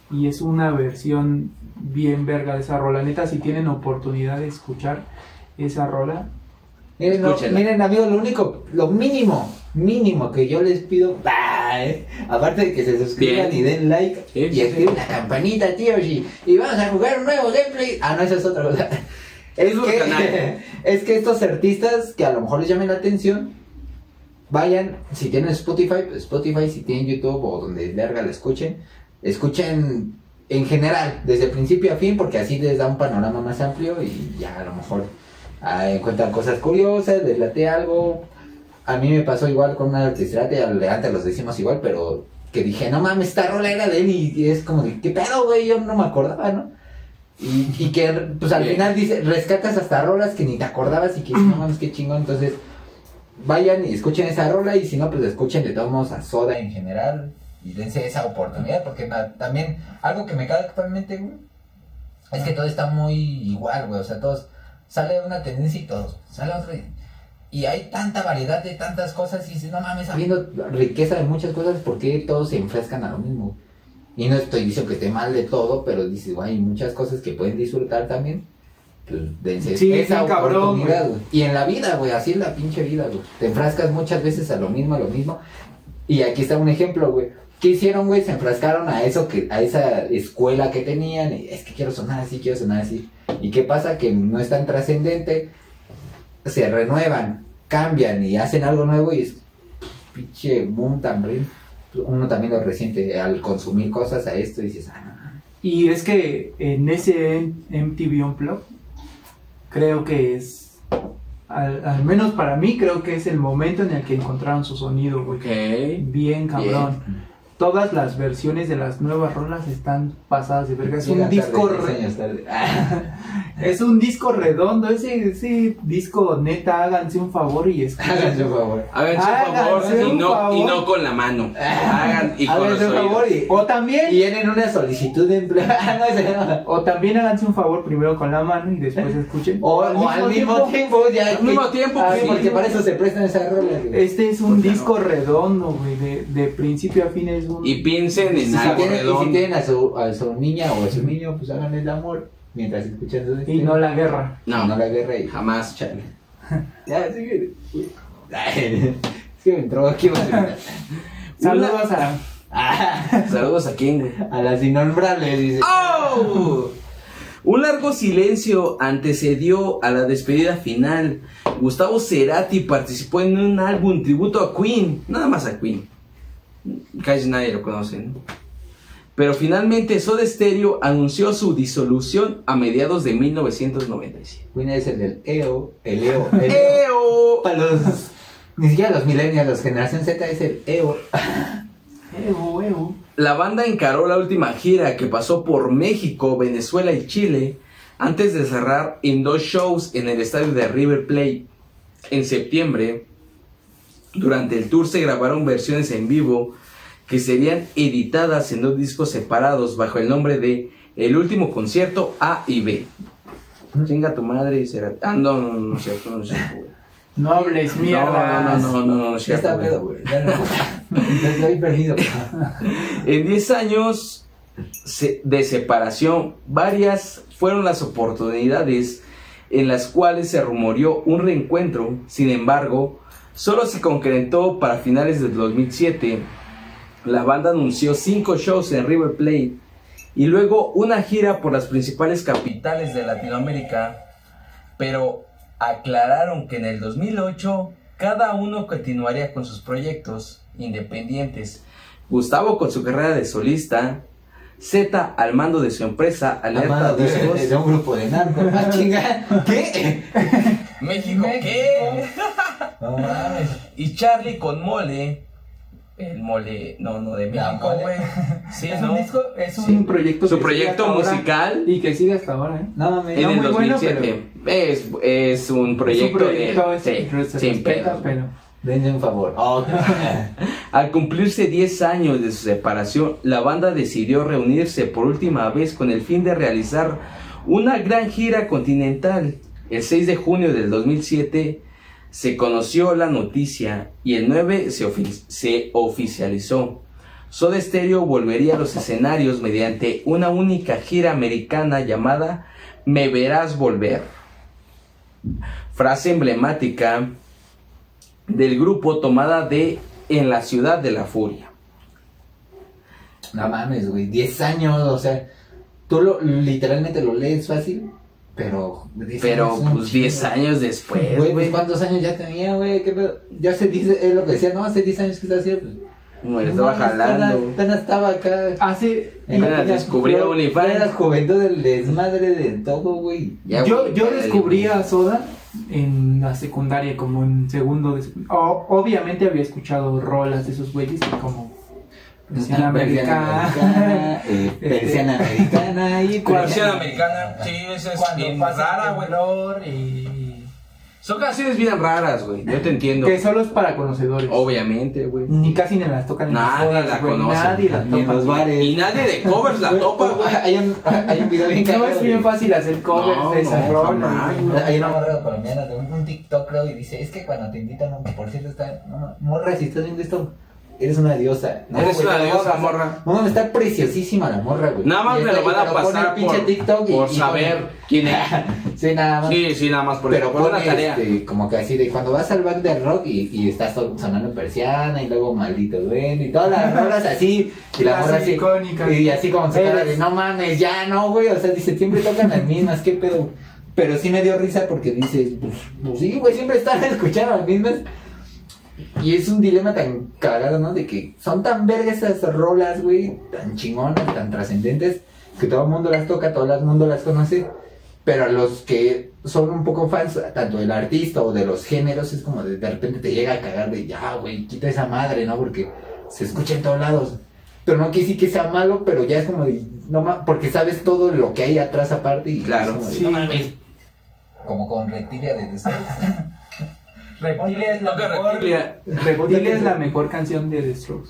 Speaker 4: y es una versión bien verga de esa rola. Neta, si tienen oportunidad de escuchar esa rola,
Speaker 3: Miren, no, miren, amigos, lo único, lo mínimo, mínimo que yo les pido, bah, eh, aparte de que se suscriban
Speaker 1: Bien.
Speaker 3: y den like
Speaker 1: Sí,
Speaker 3: y
Speaker 1: sí,
Speaker 3: activen la campanita, tío, y, y vamos a jugar un nuevo gameplay. Ah, no, esa es otra cosa. Es
Speaker 1: Otro
Speaker 3: que,
Speaker 1: canal.
Speaker 3: es que estos artistas que a lo mejor les llamen la atención, vayan, si tienen Spotify, Spotify, si tienen YouTube o donde verga la escuchen, escuchen en general, desde principio a fin, porque así les da un panorama más amplio y ya a lo mejor ah, encuentran cosas curiosas, les late algo. A mí me pasó igual con una artista, ya antes los decimos igual, pero que dije, no mames, esta rola era de él y es como de, ¿qué pedo, güey? Yo no me acordaba, ¿no? Y, y que, pues al
Speaker 1: Bien.
Speaker 3: final dice, rescatas hasta rolas que ni te acordabas y que no mames, qué chingón. Entonces, vayan y escuchen esa rola y si no, pues escuchen de todos modos a Soda en general y dense esa oportunidad porque también algo que me cae actualmente, güey, es que todo está muy igual, güey, o sea, todos, sale una tendencia y todos, sale otra y, hay tanta variedad de tantas cosas y dices, no mames, habiendo riqueza de muchas cosas, ¿por qué todos se enfrescan a lo mismo? Y no estoy diciendo que esté mal de todo, pero dices, güey, hay muchas cosas que pueden disfrutar también. Pues dense
Speaker 4: Sí,
Speaker 3: esa
Speaker 4: cabrón,
Speaker 3: oportunidad,
Speaker 4: güey.
Speaker 3: güey. Y en la vida, güey, así es la pinche vida, güey. Te enfrascas muchas veces a lo mismo, a lo mismo. Y aquí está un ejemplo, güey. ¿Qué hicieron, güey? Se enfrascaron a eso, que, a esa escuela que tenían. y, es que quiero sonar así, quiero sonar así. ¿Y qué pasa? Que no es tan trascendente. Se renuevan, cambian y hacen algo nuevo y es pinche boom también. Uno también lo resiente al consumir cosas a esto y dices, ah, no, no.
Speaker 4: Y es que en ese MTV Unplugged, creo que es, al, al menos para mí, creo que es el momento en el que encontraron su sonido, güey. Bien cabrón. Todas las versiones de las nuevas rolas están pasadas de verga. Es un disco
Speaker 3: tarde. Ah,
Speaker 4: es un disco redondo, ese, ese disco neta, háganse un favor y
Speaker 3: Háganse un
Speaker 4: escuchen.
Speaker 3: favor.
Speaker 1: Háganse un
Speaker 4: Háganse
Speaker 1: favor y
Speaker 4: un
Speaker 1: no,
Speaker 4: favor.
Speaker 1: y no con la mano. Hagan y con los
Speaker 3: Háganse un favor y,
Speaker 4: O también,
Speaker 3: y una solicitud de empleo.
Speaker 4: O también háganse un favor primero con la mano y después escuchen.
Speaker 3: O, o al mismo tiempo, ya.
Speaker 1: Al
Speaker 3: que-
Speaker 1: mismo tiempo,
Speaker 3: Ah,
Speaker 1: sí.
Speaker 3: porque para eso se prestan esas rolas. güey.
Speaker 4: Este es un
Speaker 1: ¿Por qué
Speaker 4: disco redondo, güey, de, de principio a fin es
Speaker 1: Y piensen en
Speaker 3: si,
Speaker 1: algo
Speaker 3: tienen, y si tienen a su, a su niña o a su niño, pues hagan el amor mientras escuchan su
Speaker 4: y no la guerra.
Speaker 3: no,
Speaker 1: No,
Speaker 3: la guerra y
Speaker 1: jamás, chale.
Speaker 3: Ya, sigue. Es que me entró aquí.
Speaker 4: Saludos a...
Speaker 3: Ah,
Speaker 1: Saludos a quién, güey.
Speaker 3: a las innombrables, dice.
Speaker 1: ¡Oh! Un largo silencio antecedió a la despedida final. Gustavo Cerati participó en un álbum tributo a Queen, nada más a Queen. Casi nadie lo conoce, ¿no? Pero finalmente Soda Stereo anunció su disolución a mediados de 1997.
Speaker 3: Queen es el del EO, el EO. El
Speaker 1: ¡Eo!
Speaker 3: Para los. Ni siquiera los millennials, los generación Z es el EO.
Speaker 4: Evo, evo.
Speaker 1: La banda encaró la última gira que pasó por México, Venezuela y Chile antes de cerrar en dos shows en el estadio de River Plate. En septiembre, durante el tour se grabaron versiones en vivo que serían editadas en dos discos separados bajo el nombre de El último concierto A y B. Chinga tu madre, será. Ah, no, no, no, no, es cierto, no, es cierto, güey.
Speaker 4: No hables mierda.
Speaker 1: No, no, no, no, no,
Speaker 3: está
Speaker 1: güey.
Speaker 3: pedo, güey. Ya no. Ya estoy perdido.
Speaker 1: En 10 años de separación, varias fueron las oportunidades en las cuales se rumoreó un reencuentro. Sin embargo, solo se concretó para finales del 2007. La banda anunció cinco shows en River Plate y luego una gira por las principales capitales de Latinoamérica. Pero aclararon que en el 2008 cada uno continuaría con sus proyectos independientes. Gustavo con su carrera de solista, Z al mando de su empresa Alerta
Speaker 3: Amado de, un grupo de narcos. Ah. ¿Qué?
Speaker 1: México, ¿qué?
Speaker 3: No mames.
Speaker 1: Y Charlie con Mole. El Mole, no, no, de México, güey. Sí,
Speaker 4: Es
Speaker 1: ¿no?
Speaker 4: un disco, es un
Speaker 1: Sí.
Speaker 4: proyecto
Speaker 1: Su proyecto
Speaker 4: hasta ahora
Speaker 1: musical
Speaker 4: y que sigue hasta ahora, ¿eh?
Speaker 3: No mames.
Speaker 1: en
Speaker 4: no
Speaker 1: el
Speaker 4: muy bueno,
Speaker 1: 2007. es, es un proyecto,
Speaker 4: es un proyecto,
Speaker 1: de.
Speaker 4: es-
Speaker 1: sí,
Speaker 4: se
Speaker 1: sin
Speaker 4: respeta, pero
Speaker 3: Denle un favor. Oh,
Speaker 1: Al cumplirse 10 años de su separación, la banda decidió reunirse por última vez con el fin de realizar una gran gira continental. El 6 de junio del 2007 se conoció la noticia y el 9 se, se oficializó. Soda Stereo volvería a los escenarios mediante una única gira americana llamada Me Verás Volver. Frase emblemática del grupo tomada de En la Ciudad de la Furia.
Speaker 3: No mames, güey. 10 años, o sea, tú lo, literalmente lo lees fácil, pero. 10
Speaker 1: Pero pues 10
Speaker 3: chingo.
Speaker 1: años después,
Speaker 3: Güey, pues. ¿cuántos años ya tenía, güey? ¿Qué pedo? Ya hace 10, es lo que decía, no, hace 10 años que está haciendo.
Speaker 1: Le estaba jalando.
Speaker 3: Apenas estaba acá.
Speaker 4: Hace.
Speaker 3: en
Speaker 1: Apenas
Speaker 3: yo-
Speaker 1: OnlyFans.
Speaker 3: Era la juventud del desmadre de todo, güey.
Speaker 1: Ya,
Speaker 4: yo, yo descubrí a Soda en la secundaria, como en segundo de sec- O- obviamente había escuchado rolas de esos güeyes como Persiana
Speaker 3: Persiana
Speaker 4: Americana.
Speaker 3: americana, eh,
Speaker 4: Este-
Speaker 3: persiana americana y
Speaker 1: Versión americana, sí, esa es
Speaker 5: Cuando
Speaker 1: bien
Speaker 5: pasa
Speaker 1: rara, güey.
Speaker 5: y...
Speaker 1: Son canciones bien raras, güey. Yo te entiendo.
Speaker 4: Que solo es para conocedores.
Speaker 1: Obviamente, güey.
Speaker 4: Ni casi ni las tocan en
Speaker 1: Nadie
Speaker 4: las bodas,
Speaker 1: la conoce.
Speaker 4: Nadie la
Speaker 3: Ni en los bares.
Speaker 1: Y nadie de covers la topa, güey.
Speaker 3: Hay un, hay un video bien
Speaker 4: No es bien fácil hacer covers
Speaker 1: No,
Speaker 4: de esas
Speaker 1: no.
Speaker 3: Hay una morra colombiana de un, un TikTok, creo, y dice, es que cuando te invitan, por cierto está, morra, si estás viendo esto, eres una diosa. No,
Speaker 1: Eres
Speaker 3: güey,
Speaker 1: una
Speaker 3: a
Speaker 1: diosa,
Speaker 3: pasar.
Speaker 1: morra.
Speaker 3: No, mames, está preciosísima la morra, güey.
Speaker 1: Nada más
Speaker 3: Y
Speaker 1: me lo van a
Speaker 3: y pero pone
Speaker 1: pasar
Speaker 3: pinche
Speaker 1: por,
Speaker 3: TikTok y-
Speaker 1: por
Speaker 3: y
Speaker 1: saber quién es.
Speaker 3: Sí, nada más.
Speaker 1: Sí, sí, nada más por
Speaker 3: pero.
Speaker 1: Por una tarea.
Speaker 3: este, como que así de cuando vas al back del rock y, y estás son- sonando persiana y luego maldito duende y todas las rolas así y la
Speaker 4: Las
Speaker 3: morra así
Speaker 4: icónicas.
Speaker 3: y así como se cara de no mames ya no güey o sea dice siempre tocan las mismas qué pedo pero sí me dio risa porque dice pues, pues sí güey siempre están escuchando las mismas y es un dilema tan cagado no de que son tan vergas esas rolas güey tan chingonas tan trascendentes que todo el mundo las toca todo el mundo las conoce pero a los que son un poco fans, tanto del artista o de los géneros, es como de, de repente te llega a cagar de ya, güey, quita esa madre, ¿no? Porque se escucha en todos lados. Pero no quiere decir que sea malo, pero ya es como de, no ma- porque sabes todo lo que hay atrás aparte y
Speaker 1: Claro.
Speaker 3: es como de,
Speaker 4: Sí.
Speaker 3: no mames. Como con Reptilia de.
Speaker 5: Reptilia es la
Speaker 1: Toca
Speaker 5: mejor...
Speaker 1: Reptilia.
Speaker 4: Reptilia es la mejor canción de The Strokes.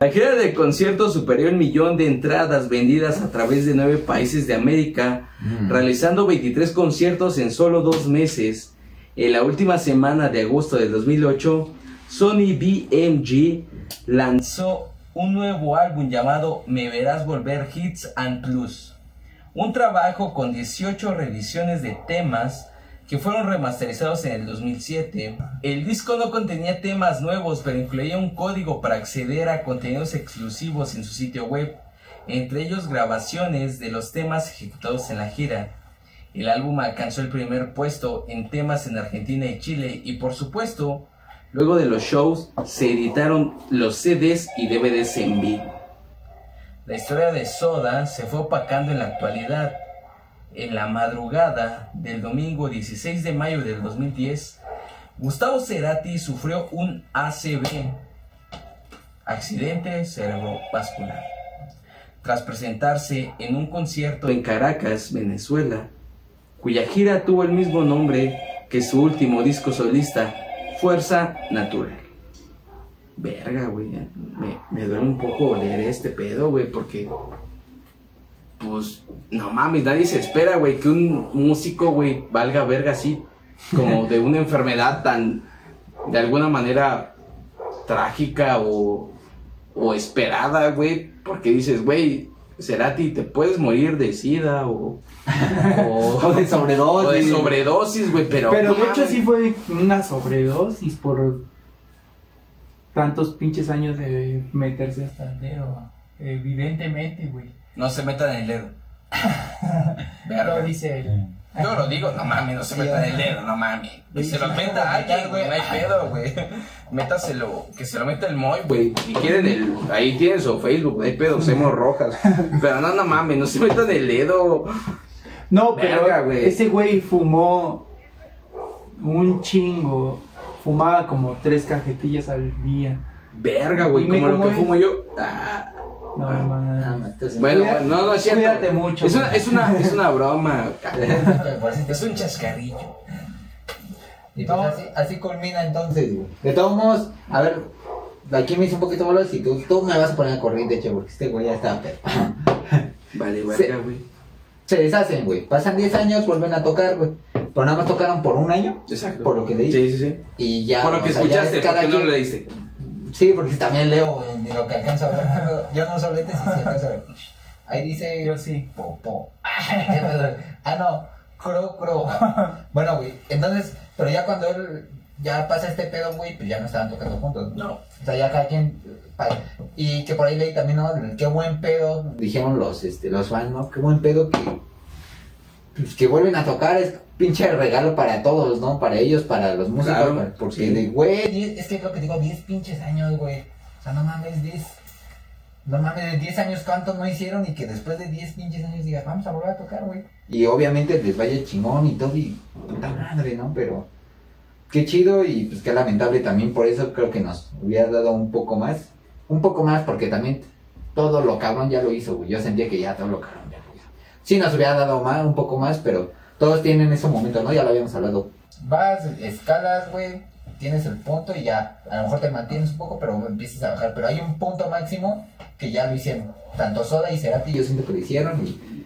Speaker 1: La gira de conciertos superó el millón de entradas vendidas a través de nueve países de América,
Speaker 3: Mm.
Speaker 1: realizando 23 conciertos en solo dos meses. En la última semana de agosto de 2008, Sony BMG lanzó un nuevo álbum llamado Me Verás Volver Hits and Plus. Un trabajo con 18 revisiones de temas que fueron remasterizados en el 2007. El disco no contenía temas nuevos, pero incluía un código para acceder a contenidos exclusivos en su sitio web, entre ellos grabaciones de los temas ejecutados en la gira. El álbum alcanzó el primer puesto en temas en Argentina y Chile y por supuesto, luego de los shows se editaron los CDs y DVDs en vivo. La historia de Soda se fue opacando en la actualidad. En la madrugada del domingo 16 de mayo del 2010, Gustavo Cerati sufrió un ACV, accidente cerebrovascular. Tras presentarse en un concierto en Caracas, Venezuela, cuya gira tuvo el mismo nombre que su último disco solista, Fuerza Natural. Verga, güey. Me, me duele un poco leer este pedo, güey, porque. Pues, no mames, nadie se espera, güey, que un músico, güey, valga verga así, como de una enfermedad tan, de alguna manera, trágica o, o esperada, güey, porque dices, güey, Cerati, te puedes morir de sida o. o,
Speaker 3: O de sobredosis.
Speaker 1: o de sobredosis, güey, pero.
Speaker 4: Pero de hecho sí fue una sobredosis por tantos pinches años de meterse hasta el dedo. Evidentemente, güey.
Speaker 1: No se metan en el dedo.
Speaker 5: Lo
Speaker 1: Verga.
Speaker 5: dice él.
Speaker 1: Yo lo digo, no mames, no se metan el dedo, no mames. Que se lo meta alguien, güey, no hay pedo, güey. Métaselo, que se lo meta el Moy, güey. Si quieren el, ahí tienen su Facebook, no hay pedo, hacemos rojas. Pero no, no mames, no se metan el dedo.
Speaker 4: No, pero
Speaker 1: Verga, güey.
Speaker 4: ese güey fumó un chingo. Fumaba como tres cajetillas al día.
Speaker 1: Verga, güey,
Speaker 4: Dime
Speaker 1: como lo que
Speaker 4: es.
Speaker 1: fumo yo. Ah.
Speaker 4: No,
Speaker 1: Ah.
Speaker 4: man.
Speaker 3: No, entonces-
Speaker 1: Bueno, no, no es cierto.
Speaker 4: cuídate mucho,
Speaker 1: Es una, es una, es una broma. Es un chascarrillo.
Speaker 3: Y pues así, así culmina entonces, güey. De todos modos, a ver, aquí me hice un poquito bolas y tú, tú me vas a poner a correr, de hecho, porque este güey ya está pedo.
Speaker 1: Vale, güey.
Speaker 3: Se deshacen, güey. Pasan 10 años, vuelven a tocar, güey. Pero nada más tocaron por un año.
Speaker 1: Exacto.
Speaker 3: Por lo que leí.
Speaker 1: Sí, sí, sí.
Speaker 3: Y ya.
Speaker 1: Por lo que
Speaker 3: o sea,
Speaker 1: escuchaste,
Speaker 3: es cada
Speaker 1: porque no
Speaker 3: quien-
Speaker 1: lo leíste.
Speaker 3: Sí, porque también leo lo que alcanzo a ver. Yo no uso lentes y sí alcanzo a ver. Ahí dice.
Speaker 5: Yo sí.
Speaker 3: Popo. ah, no. Cro, cro. Bueno, güey. Entonces, pero ya cuando él ya pasa este pedo, güey, pues ya no estaban tocando juntos.
Speaker 1: No.
Speaker 3: O sea, ya cada quien. Y que por ahí leí también, ¿no? Qué buen pedo. Dijeron los, este, los fans, ¿no? Qué buen pedo que. Pues que vuelven a tocar. Es pinche regalo para todos, ¿no? Para ellos, para los músicos.
Speaker 1: Claro,
Speaker 3: para- porque,
Speaker 1: sí.
Speaker 3: de, güey, es que lo que digo, 10 pinches años, güey. O sea, no mames, 10. No mames, de 10 años cuántos no hicieron y que después de 10 pinches años digas, vamos a volver a tocar, güey. Y obviamente les vaya chingón y todo y puta madre, ¿no? Pero qué chido y pues qué lamentable también, por eso creo que nos hubiera dado un poco más. Un poco más porque también todo lo cabrón ya lo hizo, güey. Yo sentía que ya todo lo cabrón ya lo hizo. Sí nos hubiera dado más, un poco más, pero todos tienen ese momento, ¿no? Ya lo habíamos hablado. Vas, escalas, güey, tienes el punto y ya. A lo mejor te mantienes un poco, pero empiezas a bajar. Pero hay un punto máximo que ya lo hicieron. Tanto Soda y Cerati yo siento que lo hicieron y...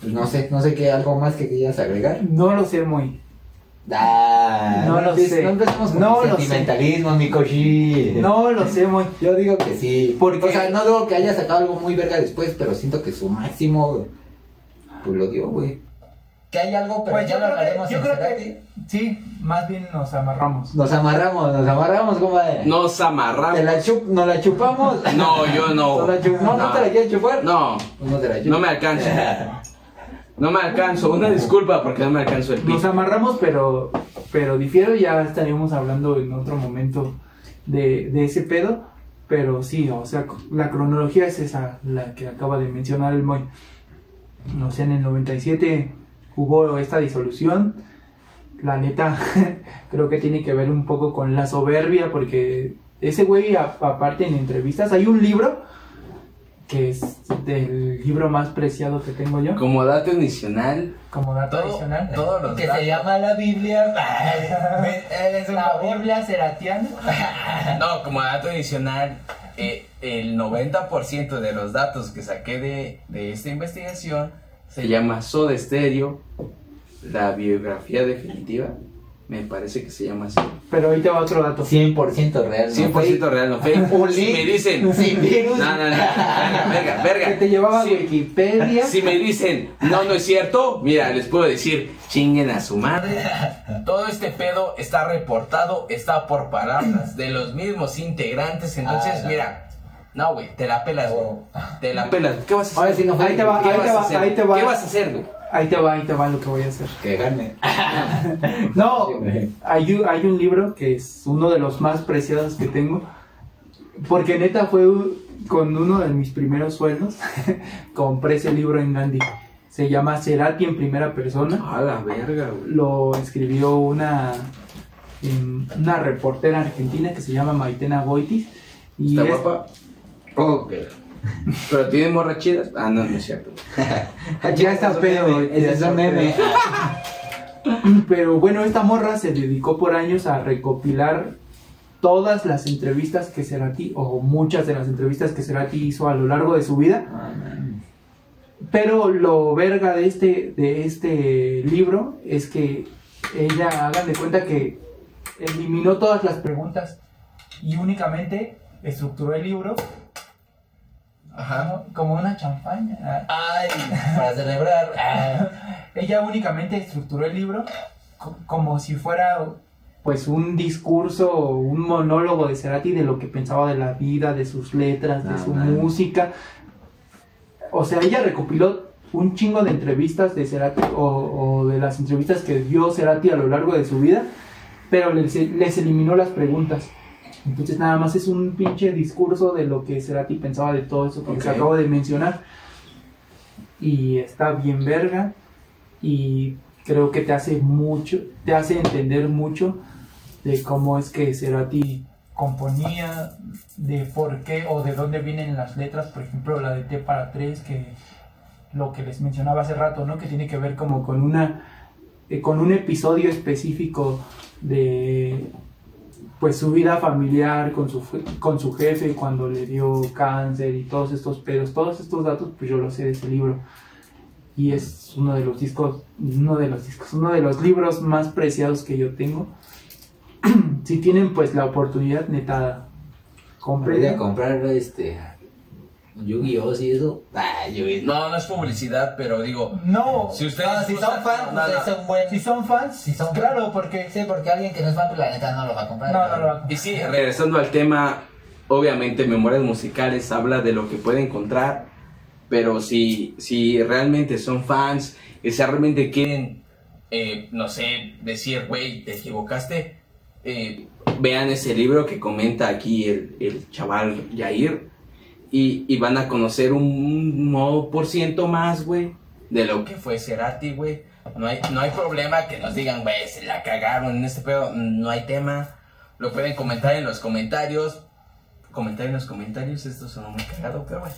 Speaker 3: Pues no sé, no sé qué, algo más que quieras agregar.
Speaker 4: No lo sé muy.
Speaker 3: Ah,
Speaker 4: No lo sé.
Speaker 3: No con
Speaker 4: lo sé.
Speaker 3: sentimentalismo, mi Koshi.
Speaker 4: No lo sé muy.
Speaker 3: Yo digo que sí.
Speaker 4: Porque-
Speaker 3: O sea, no digo que haya sacado algo muy verga después, pero siento que su máximo pues lo dio, güey. Que hay algo, pero
Speaker 5: Pues
Speaker 3: ya lo
Speaker 5: creo que-
Speaker 3: hablaremos
Speaker 5: yo
Speaker 3: en
Speaker 5: creo
Speaker 3: Cerati.
Speaker 5: que sí, más bien nos amarramos.
Speaker 3: Nos amarramos, nos amarramos, compadre.
Speaker 1: Nos amarramos.
Speaker 3: ¿Te la chup ¿Nos la chupamos?
Speaker 1: No, yo no.
Speaker 3: ¿No, la chup- no, no te la quieres chupar?
Speaker 1: No,
Speaker 3: Pues no te la chupas.
Speaker 1: no me alcanzo. No me alcanzo. Una disculpa porque no me alcanzo el
Speaker 4: Nos
Speaker 1: pito.
Speaker 4: amarramos, pero, pero difiero, ya estaríamos hablando en otro momento de, de ese pedo. Pero sí, o sea, la cronología es esa, la que acaba de mencionar el Moy. O sea, en el 97 hubo esta disolución. La neta, creo que tiene que ver un poco con la soberbia, porque ese güey, a- aparte en entrevistas, hay un libro que es del libro más preciado que tengo yo,
Speaker 1: Como dato adicional,
Speaker 4: como dato
Speaker 1: Todo-
Speaker 4: adicional.
Speaker 1: todos los
Speaker 3: Que
Speaker 1: datos-
Speaker 3: se llama la Biblia. Eres un
Speaker 5: La. Biblia seratiana.
Speaker 1: No, como dato adicional, eh, el 90% de los datos que saqué de, de esta investigación se llama Soda Stereo, la biografía definitiva, me parece que se llama así.
Speaker 4: Pero te va otro dato.
Speaker 3: 100% real. ¿no?
Speaker 1: 100% real, no fake.
Speaker 3: Un
Speaker 1: Si
Speaker 3: link
Speaker 1: me dicen,
Speaker 3: sin virus.
Speaker 1: no, no, no, verga, verga, verga.
Speaker 4: Que te llevaba
Speaker 1: Si-
Speaker 4: Wikipedia.
Speaker 1: Si me dicen, no, no es cierto, mira, les puedo decir, chinguen a su madre. Todo este pedo está reportado, está por palabras de los mismos integrantes. Entonces,
Speaker 3: Ah, no.
Speaker 1: mira, no, güey, te la pelas, güey. Te la pelas. ¿Qué vas a hacer?
Speaker 3: sí no fue.
Speaker 4: Ahí te va,
Speaker 1: ¿Qué
Speaker 4: ahí
Speaker 1: vas
Speaker 4: te
Speaker 1: a
Speaker 4: va,
Speaker 1: hacer?
Speaker 4: ahí te va.
Speaker 1: ¿Qué vas a hacer, güey?
Speaker 4: Ahí te va, ahí te va lo que voy a hacer.
Speaker 3: Que gane.
Speaker 4: No, hay, un- hay un libro que es uno de los más preciados que tengo. Porque neta fue u- con uno de mis primeros sueldos. compré ese libro en Gandhi. Se llama Cerati en primera persona.
Speaker 1: A la verga, güey.
Speaker 4: Lo escribió una, em, una reportera argentina que se llama Maitena Boitis. Y
Speaker 1: ¿Está
Speaker 4: es-
Speaker 1: guapa? Oh, pero, tiene morras chidas. Ah, no, no es cierto.
Speaker 4: Ya está pedo.
Speaker 3: Es un meme.
Speaker 4: Pero bueno, esta morra se dedicó por años a recopilar todas las entrevistas que Cerati, o muchas de las entrevistas que Cerati hizo a lo largo de su vida. Pero lo verga de este, de este libro es que ella, hagan de cuenta que eliminó todas las preguntas y únicamente estructuró el libro
Speaker 3: Ajá.
Speaker 4: como una champaña.
Speaker 3: Ay, para celebrar. Ah.
Speaker 4: Ella únicamente estructuró el libro co- como si fuera pues un discurso, un monólogo de Cerati de lo que pensaba de la vida, de sus letras, de
Speaker 3: Ah,
Speaker 4: su
Speaker 3: man.
Speaker 4: música. O sea, ella recopiló un chingo de entrevistas de Cerati o, o de las entrevistas que dio Cerati a lo largo de su vida, pero les, les eliminó las preguntas. Entonces nada más es un pinche discurso de lo que Cerati pensaba de todo eso que les
Speaker 1: Ok.
Speaker 4: acabo de mencionar. Y está bien verga. Y creo que te hace mucho, te hace entender mucho de cómo es que Cerati componía, de por qué o de dónde vienen las letras, por ejemplo la de T para tres, que lo que les mencionaba hace rato, ¿no? Que tiene que ver como con una eh, con un episodio específico de pues su vida familiar con su con su jefe cuando le dio cáncer y todos estos pedos, todos estos datos pues yo los sé de ese libro y es uno de los discos, uno de los discos, uno de los libros más preciados que yo tengo. si tienen pues la oportunidad, neta,
Speaker 6: Compre.
Speaker 3: Voy a comprar este. Yu-Gi-Oh! y eso. Ah!
Speaker 7: No, no es publicidad, pero digo,
Speaker 4: No,
Speaker 7: si ustedes
Speaker 8: No, si
Speaker 7: gustan-
Speaker 8: son fans,
Speaker 7: no, no,
Speaker 8: pues es un buen.
Speaker 4: si son fans,
Speaker 8: Si son-
Speaker 4: claro, porque
Speaker 8: Sí, porque alguien que no es fan, pues la neta no lo va a comprar.
Speaker 4: no, no lo va a
Speaker 7: Y sí, re-
Speaker 1: Regresando al tema, obviamente Memorias Musicales habla de lo que puede encontrar, pero si, si realmente son fans y si realmente quieren,
Speaker 7: eh, no sé, decir, güey, te equivocaste, eh,
Speaker 1: vean ese libro que comenta aquí el, el chaval Yair y, van a conocer un nuevo por ciento más, güey, de lo
Speaker 7: que fue Cerati, güey. No hay, no hay problema que nos digan, güey, se la cagaron en este pedo. No hay tema. Lo pueden comentar en los comentarios. Comentar en los comentarios, esto suena muy cagado, pero bueno.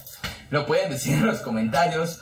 Speaker 7: Lo pueden decir en los comentarios.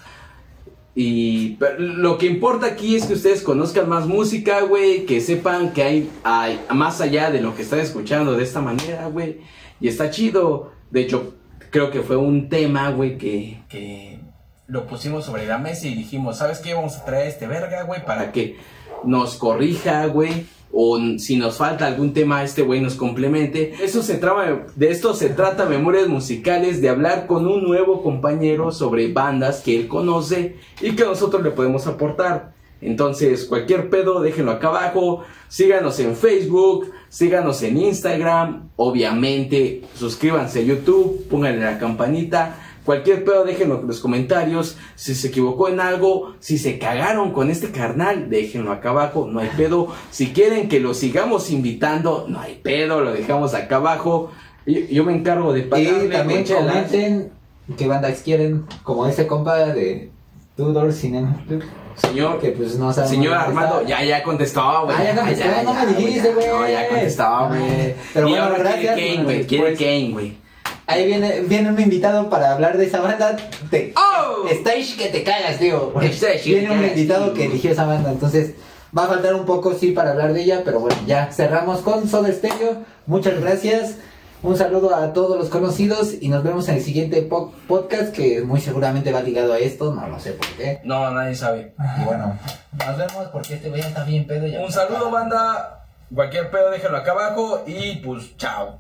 Speaker 1: Y lo que importa aquí es que ustedes conozcan más música, güey, que sepan que hay, hay más allá de lo que están escuchando de esta manera, güey. Y está chido. De hecho, creo que fue un tema, güey, que,
Speaker 7: Que lo pusimos sobre la mesa y dijimos, ¿sabes qué? Vamos a traer a este verga, güey, para
Speaker 1: que nos corrija, güey. O si nos falta algún tema, este güey nos complemente. Eso se traba, de esto se trata Memorias Musicales, de hablar con un nuevo compañero sobre bandas que él conoce y que nosotros le podemos aportar. Entonces, cualquier pedo, déjenlo acá abajo. Síganos en Facebook, síganos en Instagram. Obviamente, suscríbanse a YouTube, pónganle la campanita. Cualquier pedo, déjenlo en los comentarios. Si se equivocó en algo, si se cagaron con este carnal, déjenlo acá abajo, no hay pedo. Si quieren que lo sigamos invitando, no hay pedo, lo dejamos acá abajo. Yo, yo me encargo de
Speaker 3: Y
Speaker 1: pagarle
Speaker 3: también
Speaker 1: con chelas.
Speaker 3: comenten qué bandas quieren, como ese compa de Tudor Cinema Club,
Speaker 1: Señor,
Speaker 3: que pues no sabe.
Speaker 1: Señor Armando, ya, ya contestó, güey.
Speaker 3: Ah, ya contestó, no me dijiste, güey.
Speaker 1: No, ya contestó, güey.
Speaker 3: Pero
Speaker 1: Y
Speaker 3: bueno,
Speaker 1: ahora
Speaker 3: gracias
Speaker 1: quiere Kane,
Speaker 3: por
Speaker 1: güey. Quiere
Speaker 3: después.
Speaker 1: Kane, güey.
Speaker 3: Ahí viene, viene un invitado para hablar de esa banda. Te,
Speaker 1: ¡Oh!
Speaker 3: Stage que te cagas, tío.
Speaker 1: Stage
Speaker 3: viene un invitado
Speaker 1: tío.
Speaker 3: que eligió esa banda, entonces va a faltar un poco, sí, para hablar de ella, pero bueno, ya cerramos con Soda Stereo. Muchas gracias. Un saludo a todos los conocidos y nos vemos en el siguiente po- podcast que muy seguramente va ligado a esto, no lo sé por qué.
Speaker 7: No, nadie sabe.
Speaker 8: Y bueno, nos vemos porque este güey está bien pedo. ya
Speaker 7: Un saludo, banda. Cualquier pedo, déjenlo acá abajo. Y pues, chao.